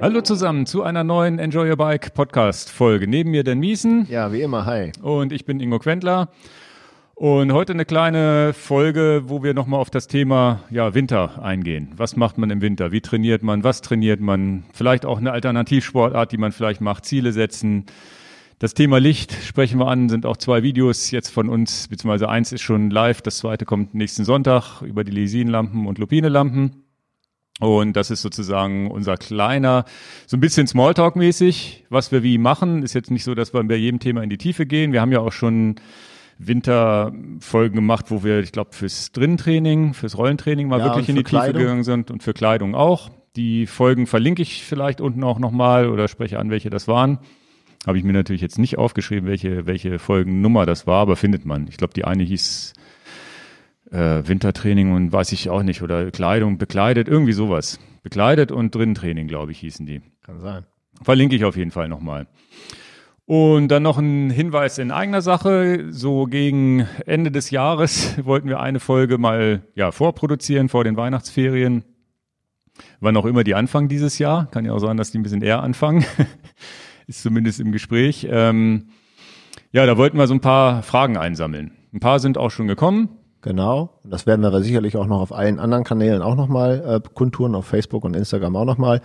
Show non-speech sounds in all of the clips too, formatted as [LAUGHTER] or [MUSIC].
Hallo zusammen zu einer neuen Enjoy Your Bike Podcast Folge. Neben mir Dan Miesen. Ja, wie immer, hi. Und ich bin Ingo Quentler. Und heute eine kleine Folge, wo wir nochmal auf das Thema ja, Winter eingehen. Was macht man im Winter? Wie trainiert man? Was trainiert man? Vielleicht auch eine Alternativsportart, die man vielleicht macht. Ziele setzen. Das Thema Licht sprechen wir an, sind auch zwei Videos jetzt von uns, beziehungsweise eins ist schon live, das zweite kommt nächsten Sonntag über die Lesinlampen und Lupine-Lampen. Und das ist sozusagen unser kleiner, so ein bisschen Smalltalk-mäßig, was wir wie machen. Ist jetzt nicht so, dass wir bei jedem Thema in die Tiefe gehen. Wir haben ja auch schon Winterfolgen gemacht, wo wir, ich glaube, fürs Drinnentraining, fürs Rollentraining mal Ja, wirklich in die für Tiefe Kleidung. gegangen sind und für Kleidung auch. Die Folgen verlinke ich vielleicht unten auch nochmal oder spreche an, welche das waren. Habe ich mir natürlich jetzt nicht aufgeschrieben, welche, welche Folgennummer das war, aber findet man. Ich glaube, die eine hieß äh, Wintertraining und weiß ich auch nicht, oder Kleidung, bekleidet, irgendwie sowas. Bekleidet und Drinnentraining, glaube ich, hießen die. Kann sein. Verlinke ich auf jeden Fall nochmal. Und dann noch ein Hinweis in eigener Sache. So gegen Ende des Jahres [LAUGHS] wollten wir eine Folge mal ja, vorproduzieren vor den Weihnachtsferien. Wann auch immer die anfangen dieses Jahr. Kann ja auch sein, dass die ein bisschen eher anfangen. [LAUGHS] Ist zumindest im Gespräch. Ähm, ja, da wollten wir so ein paar Fragen einsammeln. Ein paar sind auch schon gekommen. Genau. Und das werden wir sicherlich auch noch auf allen anderen Kanälen auch nochmal äh, kundtun, auf Facebook und Instagram auch nochmal.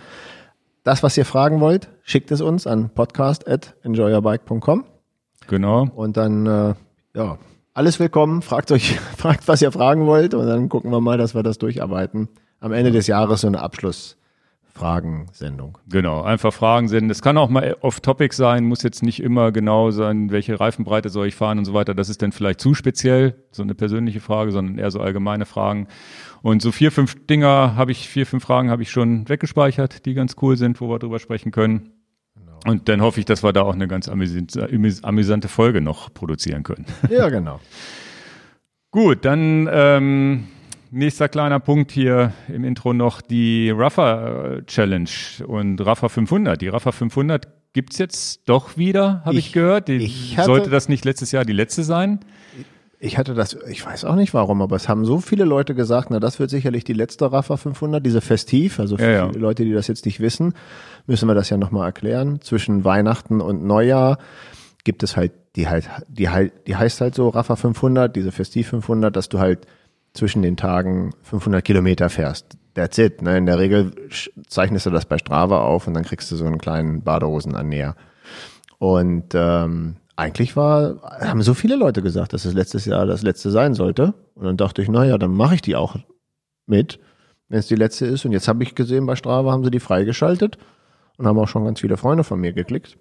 Das, was ihr fragen wollt, schickt es uns an podcast.enjoyyourbike.com Genau. und dann, äh, ja, alles willkommen. Fragt euch, [LAUGHS] fragt, was ihr fragen wollt und dann gucken wir mal, dass wir das durcharbeiten. Am Ende des Jahres so eine Abschlussfragensendung. Genau, einfach Fragen sind. Es kann auch mal off-topic sein, muss jetzt nicht immer genau sein, welche Reifenbreite soll ich fahren und so weiter. Das ist dann vielleicht zu speziell, so eine persönliche Frage, sondern eher so allgemeine Fragen. Und so vier, fünf Dinger habe ich, vier, fünf Fragen habe ich schon weggespeichert, die ganz cool sind, wo wir drüber sprechen können. Und dann hoffe ich, dass wir da auch eine ganz amüs- amüs- amüsante Folge noch produzieren können. Ja, genau. [LAUGHS] Gut, dann ähm, nächster kleiner Punkt hier im Intro noch die Ruffer äh, Challenge und Ruffer 500. Die Ruffer 500 gibt's jetzt doch wieder, habe ich, Ich- gehört. Die, ich hatte- sollte das nicht letztes Jahr die letzte sein? Ich hatte das, ich weiß auch nicht warum, aber es haben so viele Leute gesagt, na, das wird sicherlich die letzte Rafa 500, diese Festiv, also für Ja, ja. viele Leute, die das jetzt nicht wissen, müssen wir das ja nochmal erklären. Zwischen Weihnachten und Neujahr gibt es halt, die halt, die halt, die heißt halt so Rafa 500, diese Festiv 500, dass du halt zwischen den Tagen 500 Kilometer fährst. That's it. Ne? In der Regel zeichnest du das bei Strava auf und dann kriegst du so einen kleinen Badehosenannäher. Und ähm, eigentlich war, haben so viele Leute gesagt, dass es letztes Jahr das letzte sein sollte. Und dann dachte ich, naja, dann mache ich die auch mit, wenn es die letzte ist. Und jetzt habe ich gesehen, bei Strava haben sie die freigeschaltet und haben auch schon ganz viele Freunde von mir geklickt.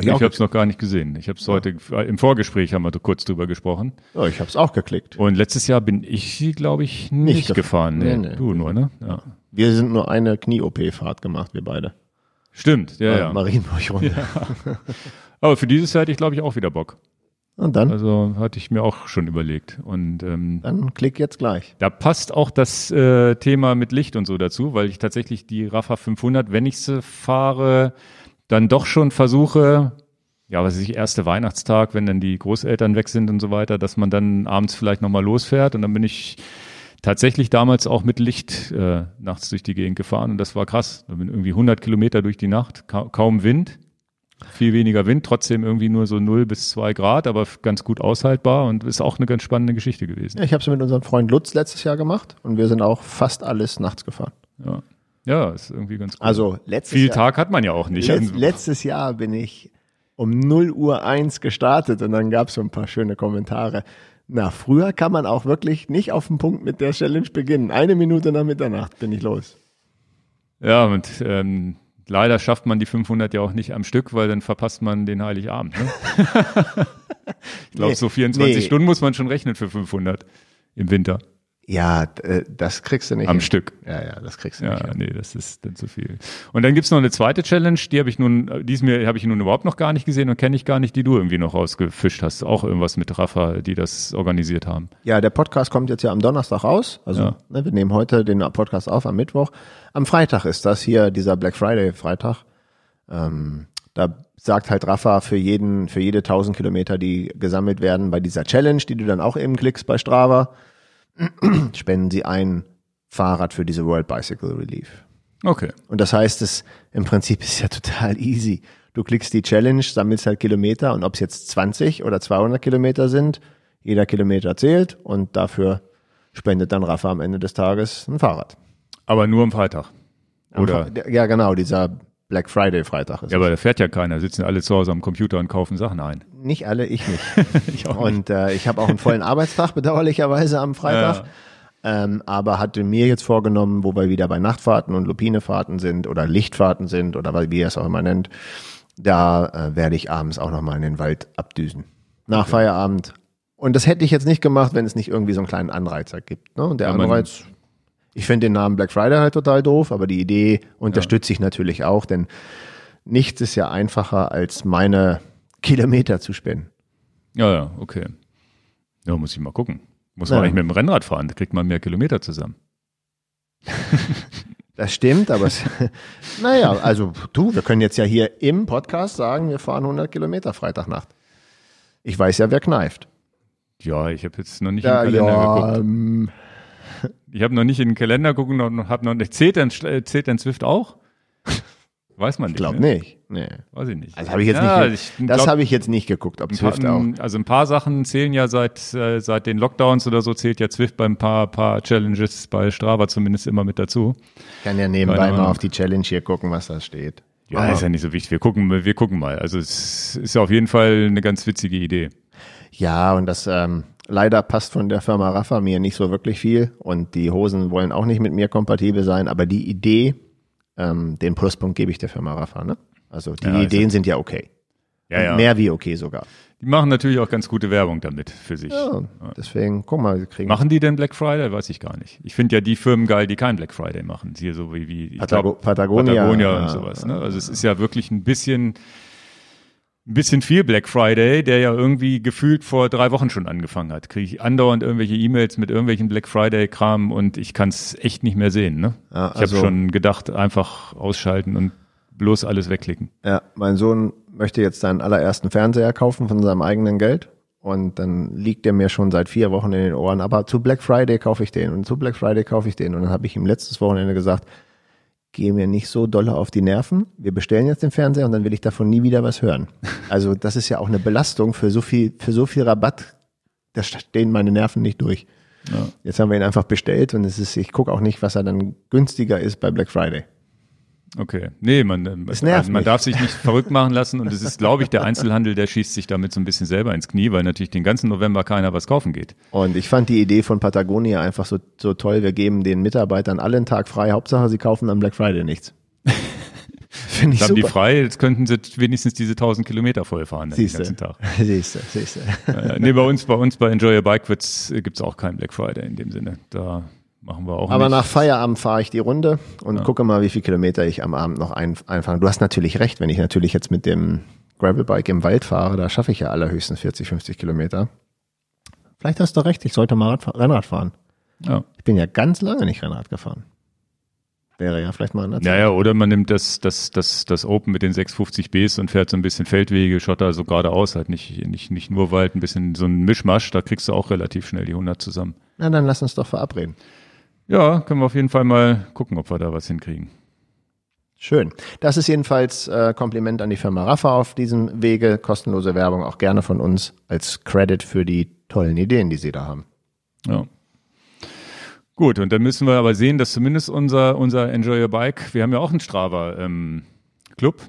Ich auch habe es noch gar nicht gesehen. Ich habe es heute im Vorgespräch haben wir kurz drüber gesprochen. Ja, ich habe es auch geklickt. Und letztes Jahr bin ich sie, glaube ich, nicht, gef- gefahren. Nee, Nee. Du nur, ne? Ja. Wir sind nur eine Knie-OP-Fahrt gemacht, wir beide. Stimmt, ja, ja. Marienburg-Runde. Aber für dieses Jahr hätte ich, glaube ich, auch wieder Bock. Und dann, Also hatte ich mir auch schon überlegt. Und ähm, dann klick jetzt gleich. Da passt auch das äh, Thema mit Licht und so dazu, weil ich tatsächlich die Rafa 500, wenn ich sie fahre, dann doch schon versuche, ja, was weiß ich, erste Weihnachtstag, wenn dann die Großeltern weg sind und so weiter, dass man dann abends vielleicht nochmal losfährt und dann bin ich tatsächlich damals auch mit Licht äh, nachts durch die Gegend gefahren und das war krass. Da bin irgendwie 100 Kilometer durch die Nacht, ka kaum Wind, viel weniger Wind, trotzdem irgendwie nur so 0 bis 2 Grad, aber ganz gut aushaltbar und ist auch eine ganz spannende Geschichte gewesen. Ja, ich habe es mit unserem Freund Lutz letztes Jahr gemacht und wir sind auch fast alles nachts gefahren. Ja, ja ist irgendwie ganz cool. Also letztes Viel Jahr, Tag hat man ja auch nicht. Letz, Also, letztes Jahr bin ich um 0 Uhr 1 gestartet und dann gab es so ein paar schöne Kommentare. Na, früher kann man auch wirklich nicht auf den Punkt mit der Challenge beginnen. Eine Minute nach Mitternacht bin ich los. ja, und ähm, leider schafft man die 500 ja auch nicht am Stück, weil dann verpasst man den Heiligabend. Ne? [LAUGHS] ich glaube, Nee, so 24 nee. Stunden muss man schon rechnen für 500 im Winter Ja, äh, das kriegst du nicht am hin. Stück. Ja, ja, das kriegst du Ja, nicht hin. nee, das ist dann zu viel. Und dann gibt's noch eine zweite Challenge, die habe ich nun, äh, die ist mir, habe ich nun überhaupt noch gar nicht gesehen und kenne ich gar nicht, die du irgendwie noch rausgefischt hast. Auch irgendwas mit Rafa, die das organisiert haben. Ja, der Podcast kommt jetzt ja am Donnerstag raus. Also Ja. ne, wir nehmen heute den Podcast auf am Mittwoch. Am Freitag ist das hier, dieser Black Friday Freitag. Ähm, da sagt halt Rafa für jeden, für jede 1000 Kilometer, die gesammelt werden bei dieser Challenge, die du dann auch eben klickst bei Strava, [CLEARS THROAT] spenden sie ein Fahrrad für diese World Bicycle Relief. Okay. Und das heißt, es im Prinzip ist ja total easy. Du klickst die Challenge, sammelst halt Kilometer und ob es jetzt 20 oder 200 Kilometer sind, jeder Kilometer zählt und dafür spendet dann Rafa am Ende des Tages ein Fahrrad. Aber nur am Freitag. Oder? Ja, genau, dieser Black Friday Freitag ist Ja, aber da fährt ja keiner. Sitzen alle zu Hause am Computer und kaufen Sachen ein. Nicht alle, ich nicht. [LAUGHS] Ich auch Und äh, ich habe auch einen vollen Arbeitstag [LAUGHS] bedauerlicherweise am Freitag. Ähm, aber hatte mir jetzt vorgenommen, wo wir wieder bei Nachtfahrten und Lupinefahrten sind oder Lichtfahrten sind oder wie ihr es auch immer nennt, da äh, werde ich abends auch nochmal in den Wald abdüsen. Nach Feierabend. Und das hätte ich jetzt nicht gemacht, wenn es nicht irgendwie so einen kleinen Anreizer gibt. Ne? Und der Ja, Anreiz, ich finde den Namen Black Friday halt total doof, aber die Idee unterstütze ich natürlich auch, denn nichts ist ja einfacher, als meine Kilometer zu spenden. Ja, ja, okay. Ja, muss ich mal gucken. Muss Ja. man eigentlich mit dem Rennrad fahren, da kriegt man mehr Kilometer zusammen. [LAUGHS] Das stimmt, aber es, [LAUGHS] naja, also du, wir können jetzt ja hier im Podcast sagen, wir fahren 100 Kilometer Freitagnacht. Ich weiß ja, wer kneift. Ja, ich habe jetzt noch nicht Ja, in den Kalender ja, geguckt. ähm, Ich habe noch nicht in den Kalender geguckt und habe noch nicht. Zählt denn, äh, zählt denn Swift auch? [LAUGHS] Weiß man ich nicht. glaube ne? nicht. Nee. Weiß ich nicht. Das habe ich jetzt ja, nicht. Ich das habe ich jetzt nicht geguckt, ob ein paar, auch. Also ein paar Sachen zählen ja seit, äh, seit den Lockdowns oder so, zählt ja Zwift bei ein paar, paar Challenges bei Strava zumindest immer mit dazu. Ich kann ja nebenbei Keine mal auf die Challenge hier gucken, was da steht. Ja, Aber- ist ja nicht so wichtig. Wir gucken, wir gucken mal. Also es ist ja auf jeden Fall eine ganz witzige Idee. Ja, und das ähm, leider passt von der Firma Rafa mir nicht so wirklich viel und die Hosen wollen auch nicht mit mir kompatibel sein, aber die Idee, ähm, den Pluspunkt gebe ich der Firma Rafa. Ne? Also die Ja, Ideen sind ja okay. Ja, ja. Mehr wie okay sogar. Die machen natürlich auch ganz gute Werbung damit für sich. Ja, deswegen, guck mal, wir kriegen Machen die denn Black Friday? Weiß ich gar nicht. Ich finde ja die Firmen geil, die keinen Black Friday machen. Hier so wie, wie Patago- glaub, Patagonia. Patagonia und sowas. Ne? Also es ist ja wirklich ein bisschen, ein bisschen viel Black Friday, der ja irgendwie gefühlt vor drei Wochen schon angefangen hat. Kriege ich andauernd irgendwelche E-Mails mit irgendwelchen Black Friday-Kram und ich kann es echt nicht mehr sehen. Ne? Ja, ich habe also- schon gedacht, einfach ausschalten und bloß alles wegklicken. Ja, mein Sohn möchte jetzt seinen allerersten Fernseher kaufen von seinem eigenen Geld. Und dann liegt der mir schon seit vier Wochen in den Ohren. Aber zu Black Friday kaufe ich den und zu Black Friday kaufe ich den. Und dann habe ich ihm letztes Wochenende gesagt, geh mir nicht so dolle auf die Nerven. Wir bestellen jetzt den Fernseher und dann will ich davon nie wieder was hören. Also das ist ja auch eine Belastung für so viel, für so viel Rabatt. Da stehen meine Nerven nicht durch. Ja. Jetzt haben wir ihn einfach bestellt und es ist, ich gucke auch nicht, was er dann günstiger ist bei Black Friday. Okay. Nee, man, Es nervt also man mich. darf sich nicht verrückt machen lassen und es ist, glaube ich, der Einzelhandel, der schießt sich damit so ein bisschen selber ins Knie, weil natürlich den ganzen November keiner was kaufen geht. Und ich fand die Idee von Patagonia einfach so, so toll. Wir geben den Mitarbeitern alle einen Tag frei. Hauptsache, sie kaufen am Black Friday nichts. [LAUGHS] Finde ich Jetzt haben die super. frei, jetzt könnten sie wenigstens diese 1000 Kilometer voll fahren dann den ganzen Tag. [LAUGHS] Siehste, siehste. Äh, nee, bei uns, bei uns bei Enjoy Your Bike wird's, äh, gibt's auch keinen Black Friday in dem Sinne. Da machen wir auch Aber nicht. nach Feierabend fahre ich die Runde und gucke mal, wie viele Kilometer ich am Abend noch ein, einfange. Du hast natürlich recht, wenn ich natürlich jetzt mit dem Gravelbike im Wald fahre, da schaffe ich ja allerhöchstens 40, 50 Kilometer. Vielleicht hast du recht, ich sollte mal Radfahr Rennrad fahren. ja. Ich bin ja ganz lange nicht Rennrad gefahren. Wäre ja vielleicht mal an der Zeit. Ja, ja, oder man nimmt das, das, das, das Open mit den 650 Bs und fährt so ein bisschen Feldwege, Schotter so geradeaus, halt nicht, nicht, nicht nur Wald, ein bisschen so ein Mischmasch, da kriegst du auch relativ schnell die 100 zusammen. Na, dann lass uns doch verabreden. Ja, können wir auf jeden Fall mal gucken, ob wir da was hinkriegen. Schön. Das ist jedenfalls äh, Kompliment an die Firma Rafa auf diesem Wege. Kostenlose Werbung auch gerne von uns als Credit für die tollen Ideen, die sie da haben. Ja. Gut, und dann müssen wir aber sehen, dass zumindest unser, unser Enjoy Your Bike, wir haben ja auch einen Strava ähm, Club,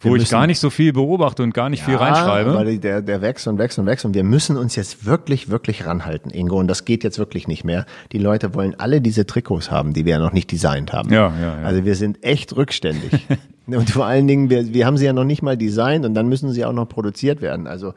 wo Wir ich müssen- gar nicht so viel beobachte und gar nicht viel reinschreibe. Die- der, der wächst und wächst und wächst und wir müssen uns jetzt wirklich, wirklich ranhalten, Ingo. Und das geht jetzt wirklich nicht mehr. Die Leute wollen alle diese Trikots haben, die wir ja noch nicht designt haben. Ja, ja, ja. Also wir sind echt rückständig. [LAUGHS] und vor allen Dingen, wir, wir haben sie ja noch nicht mal designt und dann müssen sie auch noch produziert werden. Also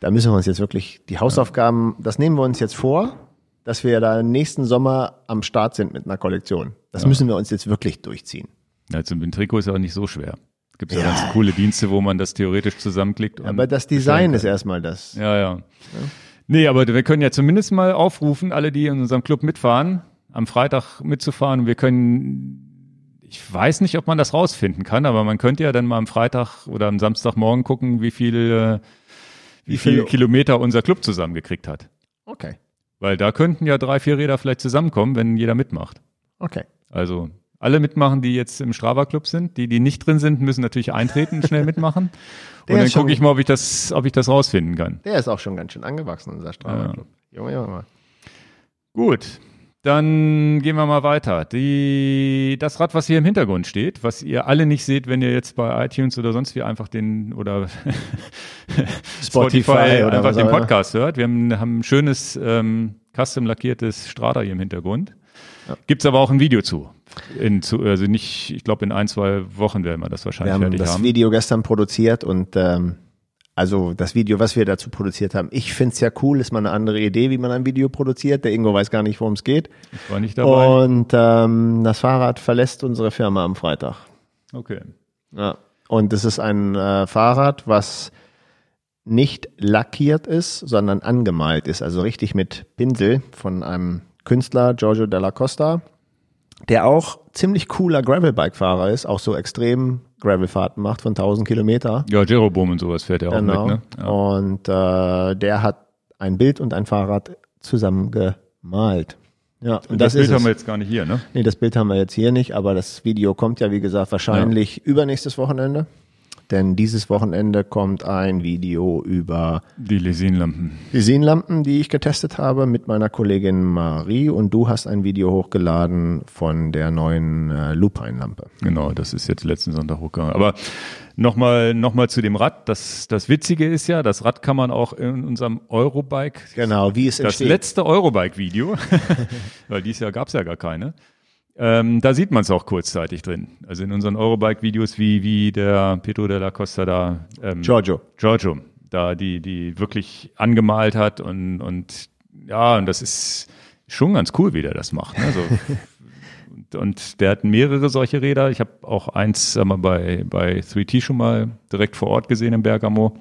da müssen wir uns jetzt wirklich die Hausaufgaben, das nehmen wir uns jetzt vor, dass wir da nächsten Sommer am Start sind mit einer Kollektion. Das müssen wir uns jetzt wirklich durchziehen. Ja, zum Trikot ist ja auch nicht so schwer. Es gibt ja, Ja. ganz coole Dienste, wo man das theoretisch zusammenklickt. Aber das Design ist erstmal das. Ja, ja. Nee, aber wir können ja zumindest mal aufrufen, alle, die in unserem Club mitfahren, am Freitag mitzufahren. Und wir können, ich weiß nicht, ob man das rausfinden kann, aber man könnte ja dann mal am Freitag oder am Samstagmorgen gucken, wie viel, äh, wie, Wie viel viel- Kilometer unser Club zusammengekriegt hat. Okay. Weil da könnten ja drei, vier Räder vielleicht zusammenkommen, wenn jeder mitmacht. Okay. Also Alle mitmachen, die jetzt im Strava Club sind. Die, die nicht drin sind, müssen natürlich eintreten, [LAUGHS] schnell mitmachen. Und dann gucke ich mal, ob ich das, ob ich das rausfinden kann. Der ist auch schon ganz schön angewachsen, unser Strava-Club. Junge, Junge. Gut, dann gehen wir mal weiter. Die, das Rad, was hier im Hintergrund steht, was ihr alle nicht seht, wenn ihr jetzt bei iTunes oder sonst wie einfach den oder [LAUGHS] Spotify, oder einfach den. Podcast hört. Wir haben, haben ein schönes ähm, custom lackiertes Strada hier im Hintergrund. Gibt's aber auch ein Video zu. In, zu also nicht, ich glaube in ein, zwei Wochen werden wir das Wir wahrscheinlich haben fertig das haben. Video gestern produziert und ähm, also das Video, was wir dazu produziert haben, ich find's ja cool, ist mal eine andere Idee, wie man ein Video produziert. Der Ingo weiß gar nicht, worum es geht. Ich war nicht dabei. Und ähm, das Fahrrad verlässt unsere Firma am Freitag. Okay. Ja. Und es ist ein äh, Fahrrad, was nicht lackiert ist, sondern angemalt ist. Also richtig mit Pinsel von einem Künstler, Giorgio Della Costa, der auch ziemlich cooler Gravelbike-Fahrer ist, auch so extrem Gravelfahrten macht von 1000 Kilometer. Ja, Jeroboam und sowas fährt ja auch Genau. mit, ne? Ja. Und äh, der hat ein Bild und ein Fahrrad zusammen gemalt. Ja, und das, das Bild haben wir jetzt gar nicht hier, ne? Nee, das Bild haben wir jetzt hier nicht, aber das Video kommt ja, wie gesagt, wahrscheinlich übernächstes Wochenende. Denn dieses Wochenende kommt ein Video über Die Lesinlampen. die Seenlampen, die ich getestet habe mit meiner Kollegin Marie. Und du hast ein Video hochgeladen von der neuen äh, Lupine-Lampe. Genau, das ist jetzt letzten Sonntag hochgegangen. Aber nochmal noch mal zu dem Rad. Das, das Witzige ist ja, das Rad kann man auch in unserem Eurobike, Genau, wie es das entsteht. letzte Eurobike-Video, [LAUGHS] weil dieses Jahr gab's ja gar keine, ähm, da sieht man es auch kurzzeitig drin. Also in unseren Eurobike-Videos, wie, wie der Pedro della Costa da, ähm, Giorgio. Giorgio, da die, die wirklich angemalt hat und, und ja, und das ist schon ganz cool, wie der das macht. Ne? So, und, [LAUGHS] und der hat mehrere solche Räder. Ich habe auch eins sag mal, bei, bei 3T schon mal direkt vor Ort gesehen im Bergamo.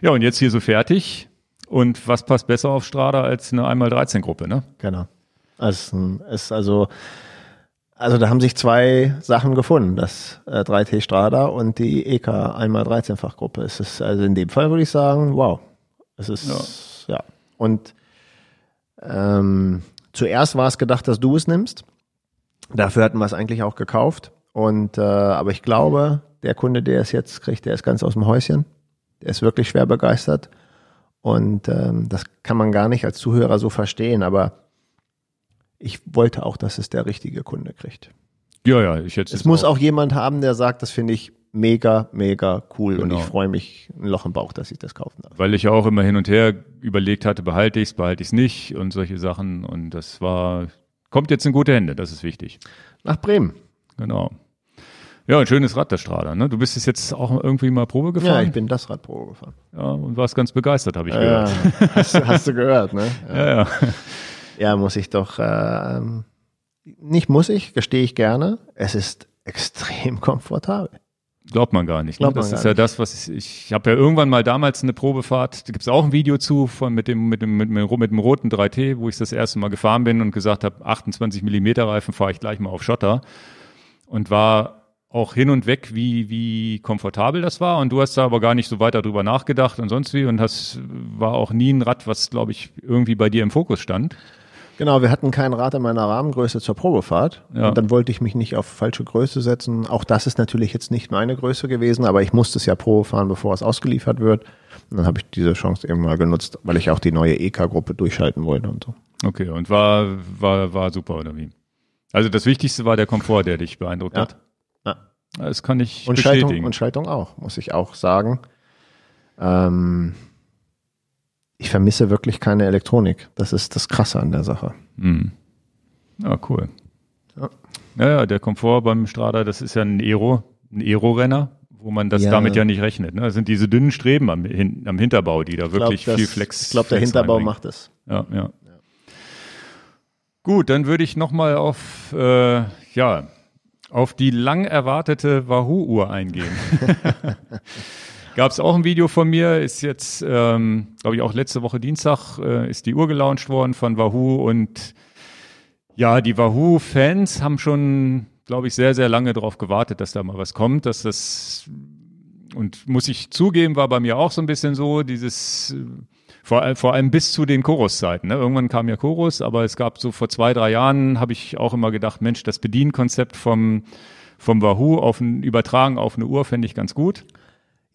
Ja, und jetzt hier so fertig. Und was passt besser auf Strada als eine 1x13-Gruppe, ne? Genau. Also, es ist also, also da haben sich zwei Sachen gefunden, das äh, 3T Strada und die EK 1x13-Fachgruppe. Es ist also in dem Fall würde ich sagen, wow. Es ist, ja. Und ähm, zuerst war es gedacht, dass du es nimmst. Dafür hatten wir es eigentlich auch gekauft. Und äh, aber ich glaube, der Kunde, der es jetzt kriegt, der ist ganz aus dem Häuschen. Der ist wirklich schwer begeistert. Und ähm, das kann man gar nicht als Zuhörer so verstehen, aber ich wollte auch, dass es der richtige Kunde kriegt. Ja, ja, ich jetzt Es muss auch jemand haben, der sagt, das finde ich mega, mega cool und Genau. ich freue mich ein Loch im Bauch, dass ich das kaufen darf. weil ich ja auch immer hin und her überlegt hatte, behalte ich es, behalte ich es nicht und solche Sachen. Und das war, kommt jetzt in gute Hände, das ist wichtig. Nach Bremen. Genau. Ja, ein schönes Rad, der Strada. Ne? Du bist es jetzt auch irgendwie mal Probe Ja, gefahren ich bin das Radprobe gefahren. ja, und warst ganz begeistert, habe ich Ja, gehört. [LAUGHS] hast, du- hast du gehört, ne? Ja, Ja, ja. Ja muss ich doch, ähm, nicht muss ich, gestehe ich gerne. Es ist extrem [LAUGHS] komfortabel. Glaubt man gar nicht. Ne? Glaubt man Das gar ist ja nicht. das, was ich, ich habe ja irgendwann mal damals eine Probefahrt, da gibt's auch ein Video zu von mit dem mit dem mit dem, mit dem roten 3T, wo ich das erste Mal gefahren bin und gesagt habe, 28 Millimeter Reifen fahre ich gleich mal auf Schotter und war auch hin und weg, wie wie komfortabel das war und du hast da aber gar nicht so weiter drüber nachgedacht und sonst wie und das war auch nie ein Rad, was glaube ich irgendwie bei dir im Fokus stand. Genau, wir hatten kein Rad in meiner Rahmengröße zur Probefahrt. Ja. Und dann wollte ich mich nicht auf falsche Größe setzen. Auch das ist natürlich jetzt nicht meine Größe gewesen, aber ich musste es ja Probe fahren, bevor es ausgeliefert wird. Und dann habe ich diese Chance eben mal genutzt, weil ich auch die neue EK-Gruppe durchschalten wollte und so. Okay, und war war war super oder wie? Also das Wichtigste war der Komfort, der dich beeindruckt Ja. hat. Ja. Das kann ich Und bestätigen. Schaltung, und Schaltung auch, muss ich auch sagen. Ähm, ich vermisse wirklich keine Elektronik. Das ist das Krasse an der Sache. Mhm. Ja, cool. Ja. Ja, ja, der Komfort beim Strada, das ist ja ein Aero, ein Aero-Renner, wo man das Ja. damit ja nicht rechnet. Ne? Das sind diese dünnen Streben am, hin, am Hinterbau, die da Ich glaub, wirklich das- viel Flex. Ich glaube, der Hinterbau macht es. Ja, ja. Gut, dann würde ich nochmal auf, äh, ja, auf die lang erwartete Wahoo-Uhr eingehen. [LAUGHS] [LAUGHS] Gab es auch ein Video von mir, ist jetzt, ähm, glaube ich, auch letzte Woche Dienstag äh, ist die Uhr gelauncht worden von Wahoo und ja, die Wahoo-Fans haben schon, glaube ich, sehr, sehr lange darauf gewartet, dass da mal was kommt, dass das und muss ich zugeben, war bei mir auch so ein bisschen so, dieses Vor, vor allem bis zu den Chorus-Zeiten. Ne? Irgendwann kam ja Chorus, aber es gab so vor zwei, drei Jahren, habe ich auch immer gedacht, Mensch, das Bedienkonzept vom, vom Wahoo auf ein, übertragen auf eine Uhr fände ich ganz gut.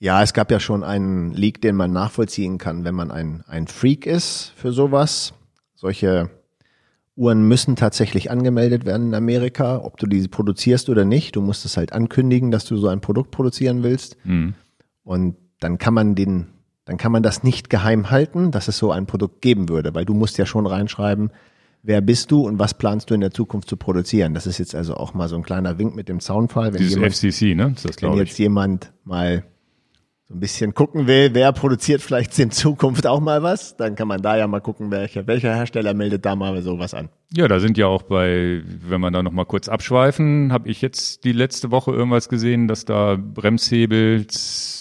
Ja, es gab ja schon einen Leak, den man nachvollziehen kann, wenn man ein, ein Freak ist für sowas. Solche Uhren müssen tatsächlich angemeldet werden in Amerika, ob du diese produzierst oder nicht. Du musst es halt ankündigen, dass du so ein Produkt produzieren willst. Mhm. Und dann kann man den dann kann man das nicht geheim halten, dass es so ein Produkt geben würde, weil du musst ja schon reinschreiben, wer bist du und was planst du in der Zukunft zu produzieren. Das ist jetzt also auch mal so ein kleiner Wink mit dem Soundfall. Wenn Dieses jemand, FCC, ne? Das wenn jetzt jemand mal so ein bisschen gucken will, wer produziert vielleicht in Zukunft auch mal was, dann kann man da ja mal gucken, welcher, welcher Hersteller meldet da mal sowas an. Ja, da sind ja auch bei, wenn man da noch mal kurz abschweifen, habe ich jetzt die letzte Woche irgendwas gesehen, dass da Bremshebel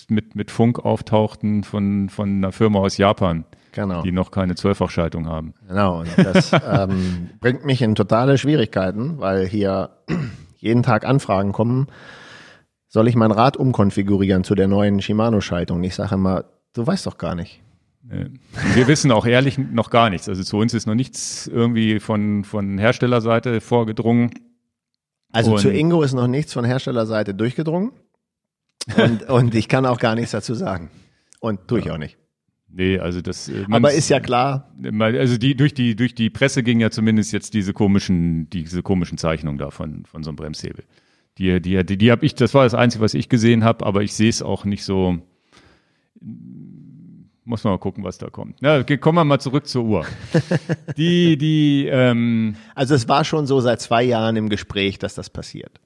mit, mit Funk auftauchten von, von einer Firma aus Japan. Genau. Die noch keine Zwölffachschaltung haben. Genau, und das [LAUGHS] ähm, bringt mich in totale Schwierigkeiten, weil hier jeden Tag Anfragen kommen soll ich mein Rad umkonfigurieren zu der neuen Shimano-Schaltung? Ich sage immer, du weißt doch gar nicht. Wir wissen auch ehrlich noch gar nichts. Also zu uns ist noch nichts irgendwie von, von Herstellerseite vorgedrungen. Also und zu Ingo ist noch nichts von Herstellerseite durchgedrungen. Und, [LAUGHS] und ich kann auch gar nichts dazu sagen. Und tue ich ja. auch nicht. Nee, also das. Äh, Aber ist ja klar. Also die durch die durch die Presse ging ja zumindest jetzt diese komischen diese komischen Zeichnungen da von von so einem Bremshebel. Die, die, die, die habe ich, das war das Einzige, was ich gesehen habe, aber ich sehe es auch nicht so. Muss man mal gucken, was da kommt. Ja, kommen wir mal zurück zur Uhr. [LAUGHS] die, die, ähm, also es war schon so seit zwei Jahren im Gespräch, dass das passiert.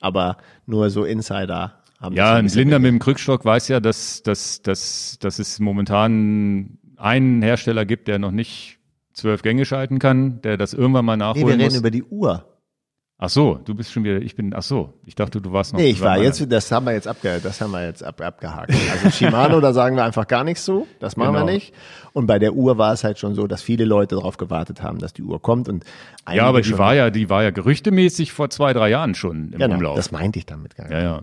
Aber nur so Insider haben Ja, ein Blinder mit dem Krückstock weiß ja, dass, dass, dass, dass es momentan einen Hersteller gibt, der noch nicht zwölf Gänge schalten kann, der das irgendwann mal nachholen nee, wir reden über die Uhr. Ach so, du bist schon wieder, ich bin, ach so, ich dachte, du warst noch. Nee, ich war jetzt, das haben wir jetzt abge, das haben wir jetzt ab, abgehakt. Also Shimano, da sagen wir einfach gar nichts zu, das machen genau. wir nicht. Und bei der Uhr war es halt schon so, dass viele Leute darauf gewartet haben, dass die Uhr kommt und Ja, aber die war ja, die war ja gerüchtemäßig vor zwei, drei Jahren schon im genau, Umlauf. Das meinte ich damit gar nicht. Ja, ja.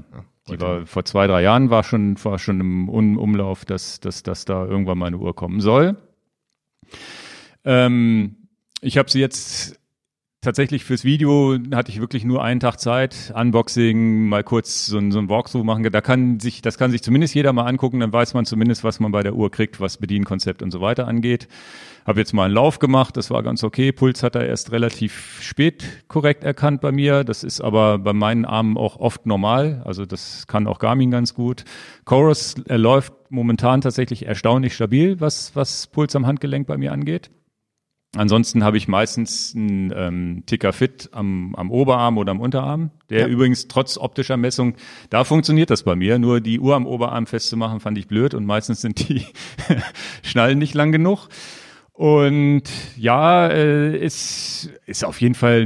Die war, vor zwei, drei Jahren war schon, war schon im Umlauf, dass, dass, dass da irgendwann mal eine Uhr kommen soll. Ähm, ich habe sie jetzt tatsächlich fürs Video hatte ich wirklich nur einen Tag Zeit, Unboxing, mal kurz so ein, so ein Walkthrough machen. Da kann sich, das kann sich zumindest jeder mal angucken, dann weiß man zumindest, was man bei der Uhr kriegt, was Bedienkonzept und so weiter angeht. Habe jetzt mal einen Lauf gemacht, das war ganz okay. Puls hat er erst relativ spät korrekt erkannt bei mir. Das ist aber bei meinen Armen auch oft normal. Also das kann auch Garmin ganz gut. Chorus, läuft momentan tatsächlich erstaunlich stabil, was, was Puls am Handgelenk bei mir angeht. Ansonsten habe ich meistens einen ähm, Ticker Fit am, am Oberarm oder am Unterarm, der ja. übrigens trotz optischer Messung, da funktioniert das bei mir. Nur die Uhr am Oberarm festzumachen, fand ich blöd und meistens sind die [LAUGHS] Schnallen nicht lang genug. Und ja, äh, ist, ist auf jeden Fall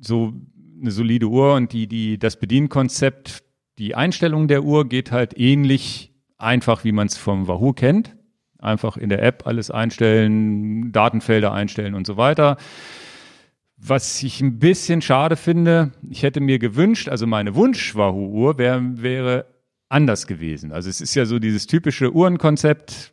so eine solide Uhr und die, die, das Bedienkonzept, die Einstellung der Uhr geht halt ähnlich einfach, wie man es vom Wahoo kennt. Einfach in der App alles einstellen, Datenfelder einstellen und so weiter. Was ich ein bisschen schade finde, ich hätte mir gewünscht, also meine Wunsch-Wahoo-Uhr wär, wäre anders gewesen. Also es ist ja so dieses typische Uhrenkonzept.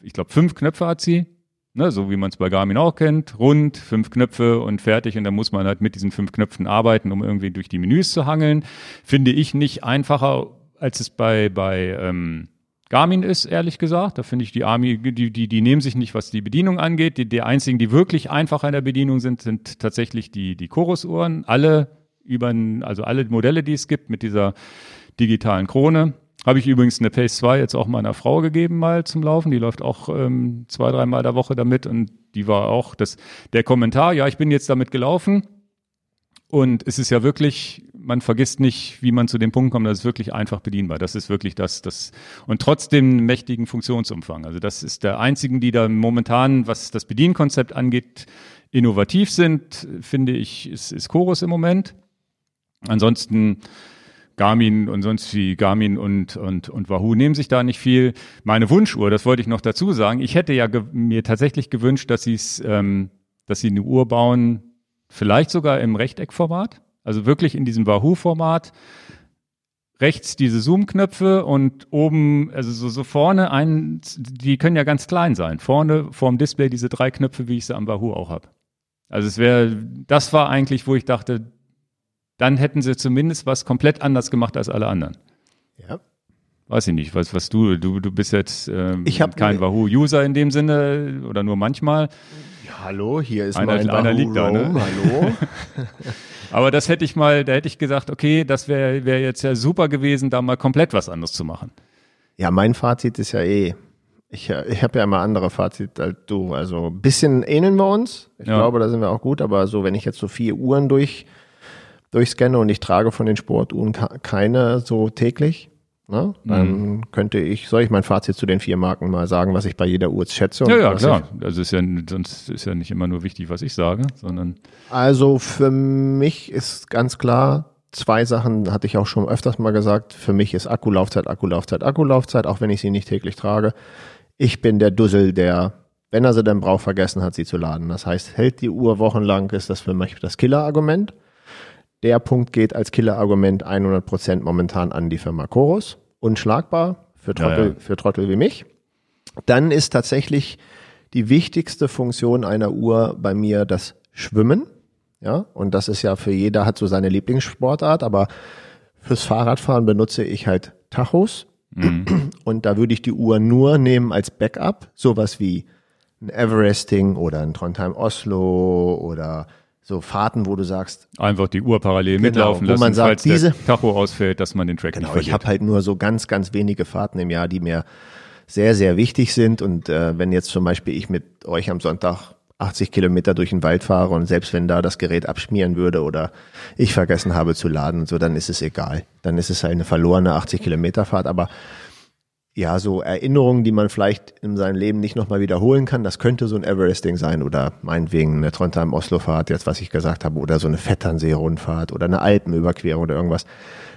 Ich glaube, fünf Knöpfe hat sie, ne, so wie man es bei Garmin auch kennt. Rund, fünf Knöpfe und fertig. Und dann muss man halt mit diesen fünf Knöpfen arbeiten, um irgendwie durch die Menüs zu hangeln. Finde ich nicht einfacher, als es bei, bei ähm, Garmin ist, ehrlich gesagt. Da finde ich die Army, die, die, die nehmen sich nicht, was die Bedienung angeht. Die, die einzigen, die wirklich einfach in der Bedienung sind, sind tatsächlich die, die Chorus-Uhren. Alle über, also alle Modelle, die es gibt mit dieser digitalen Krone. Habe ich übrigens eine Pace 2 jetzt auch meiner Frau gegeben mal zum Laufen. Die läuft auch ähm, zwei, dreimal der Woche damit und die war auch das, der Kommentar, ja, ich bin jetzt damit gelaufen und es ist ja wirklich, man vergisst nicht, wie man zu dem Punkt kommt, das ist wirklich einfach bedienbar. Das ist wirklich das, das, und trotzdem mächtigen Funktionsumfang. Also das ist der einzigen, die da momentan, was das Bedienkonzept angeht, innovativ sind, finde ich, ist, ist Chorus im Moment. Ansonsten, Garmin und sonst wie Garmin und, und, und Wahoo nehmen sich da nicht viel. Meine Wunschuhr, das wollte ich noch dazu sagen. Ich hätte ja mir tatsächlich gewünscht, dass sie es, ähm, dass sie eine Uhr bauen, vielleicht sogar im Rechteckformat, also wirklich in diesem Wahoo-Format, rechts diese Zoom-Knöpfe und oben, also so, so vorne ein, die können ja ganz klein sein. Vorne vorm Display diese drei Knöpfe, wie ich sie am Wahoo auch habe. Also es wäre, das war eigentlich, wo ich dachte, dann hätten sie zumindest was komplett anders gemacht als alle anderen. Ja. Weiß ich nicht, was, was du, du, du bist jetzt ähm, Ich hab kein Wahoo-User in dem Sinne oder nur manchmal. Ja, hallo, hier ist Einer- mein einer Wahoo liegt da, ne? Hallo. [LAUGHS] Aber das hätte ich mal, da hätte ich gesagt, okay, das wäre wär jetzt ja super gewesen, da mal komplett was anderes zu machen. Ja, mein Fazit ist ja eh, ich, ich habe ja immer andere Fazit als du. Also ein bisschen ähneln wir uns. Ich Ja. glaube, da sind wir auch gut, aber so, wenn ich jetzt so vier Uhren durch, durchscanne und ich trage von den Sportuhren keine so täglich, ne, dann Mhm. könnte ich, soll ich mein Fazit zu den vier Marken mal sagen, was ich bei jeder Uhr schätze? Ja, ja, klar. Also ist ja, sonst ist ja nicht immer nur wichtig, was ich sage, sondern also für mich ist ganz klar, zwei Sachen hatte ich auch schon öfters mal gesagt. Für mich ist Akkulaufzeit, Akkulaufzeit, Akkulaufzeit, auch wenn ich sie nicht täglich trage. Ich bin der Dussel, der, wenn er sie dann braucht, vergessen hat, sie zu laden. Das heißt, hält die Uhr wochenlang, ist das für mich das Killer-Argument. Der Punkt geht als Killer-Argument 100% momentan an die Firma Chorus. Unschlagbar für Trottel, Ja, ja. für Trottel wie mich. Dann ist tatsächlich die wichtigste Funktion einer Uhr bei mir das Schwimmen. Ja, und das ist ja für jeder hat so seine Lieblingssportart, aber fürs Fahrradfahren benutze ich halt Tachos. Und da würde ich die Uhr nur nehmen als Backup, sowas wie ein Everesting oder ein Trondheim Oslo oder so Fahrten, wo du sagst, einfach die Uhr parallel Genau, mitlaufen wo lassen, man sagt, falls diese- der Tacho ausfällt, dass man den Track Genau, nicht ich verliert. habe halt nur so ganz, ganz wenige Fahrten im Jahr, die mir sehr, sehr wichtig sind. Und äh, wenn jetzt zum Beispiel ich mit euch am Sonntag 80 Kilometer durch den Wald fahre und selbst wenn da das Gerät abschmieren würde oder ich vergessen habe zu laden und so, dann ist es egal. Dann ist es halt eine verlorene 80 Kilometer Fahrt. Aber ja, so Erinnerungen, die man vielleicht in seinem Leben nicht nochmal wiederholen kann, das könnte so ein Everesting sein oder meinetwegen eine Trondheim-Oslo-Fahrt, jetzt was ich gesagt habe, oder so eine Vetternsee-Rundfahrt oder eine Alpenüberquerung oder irgendwas.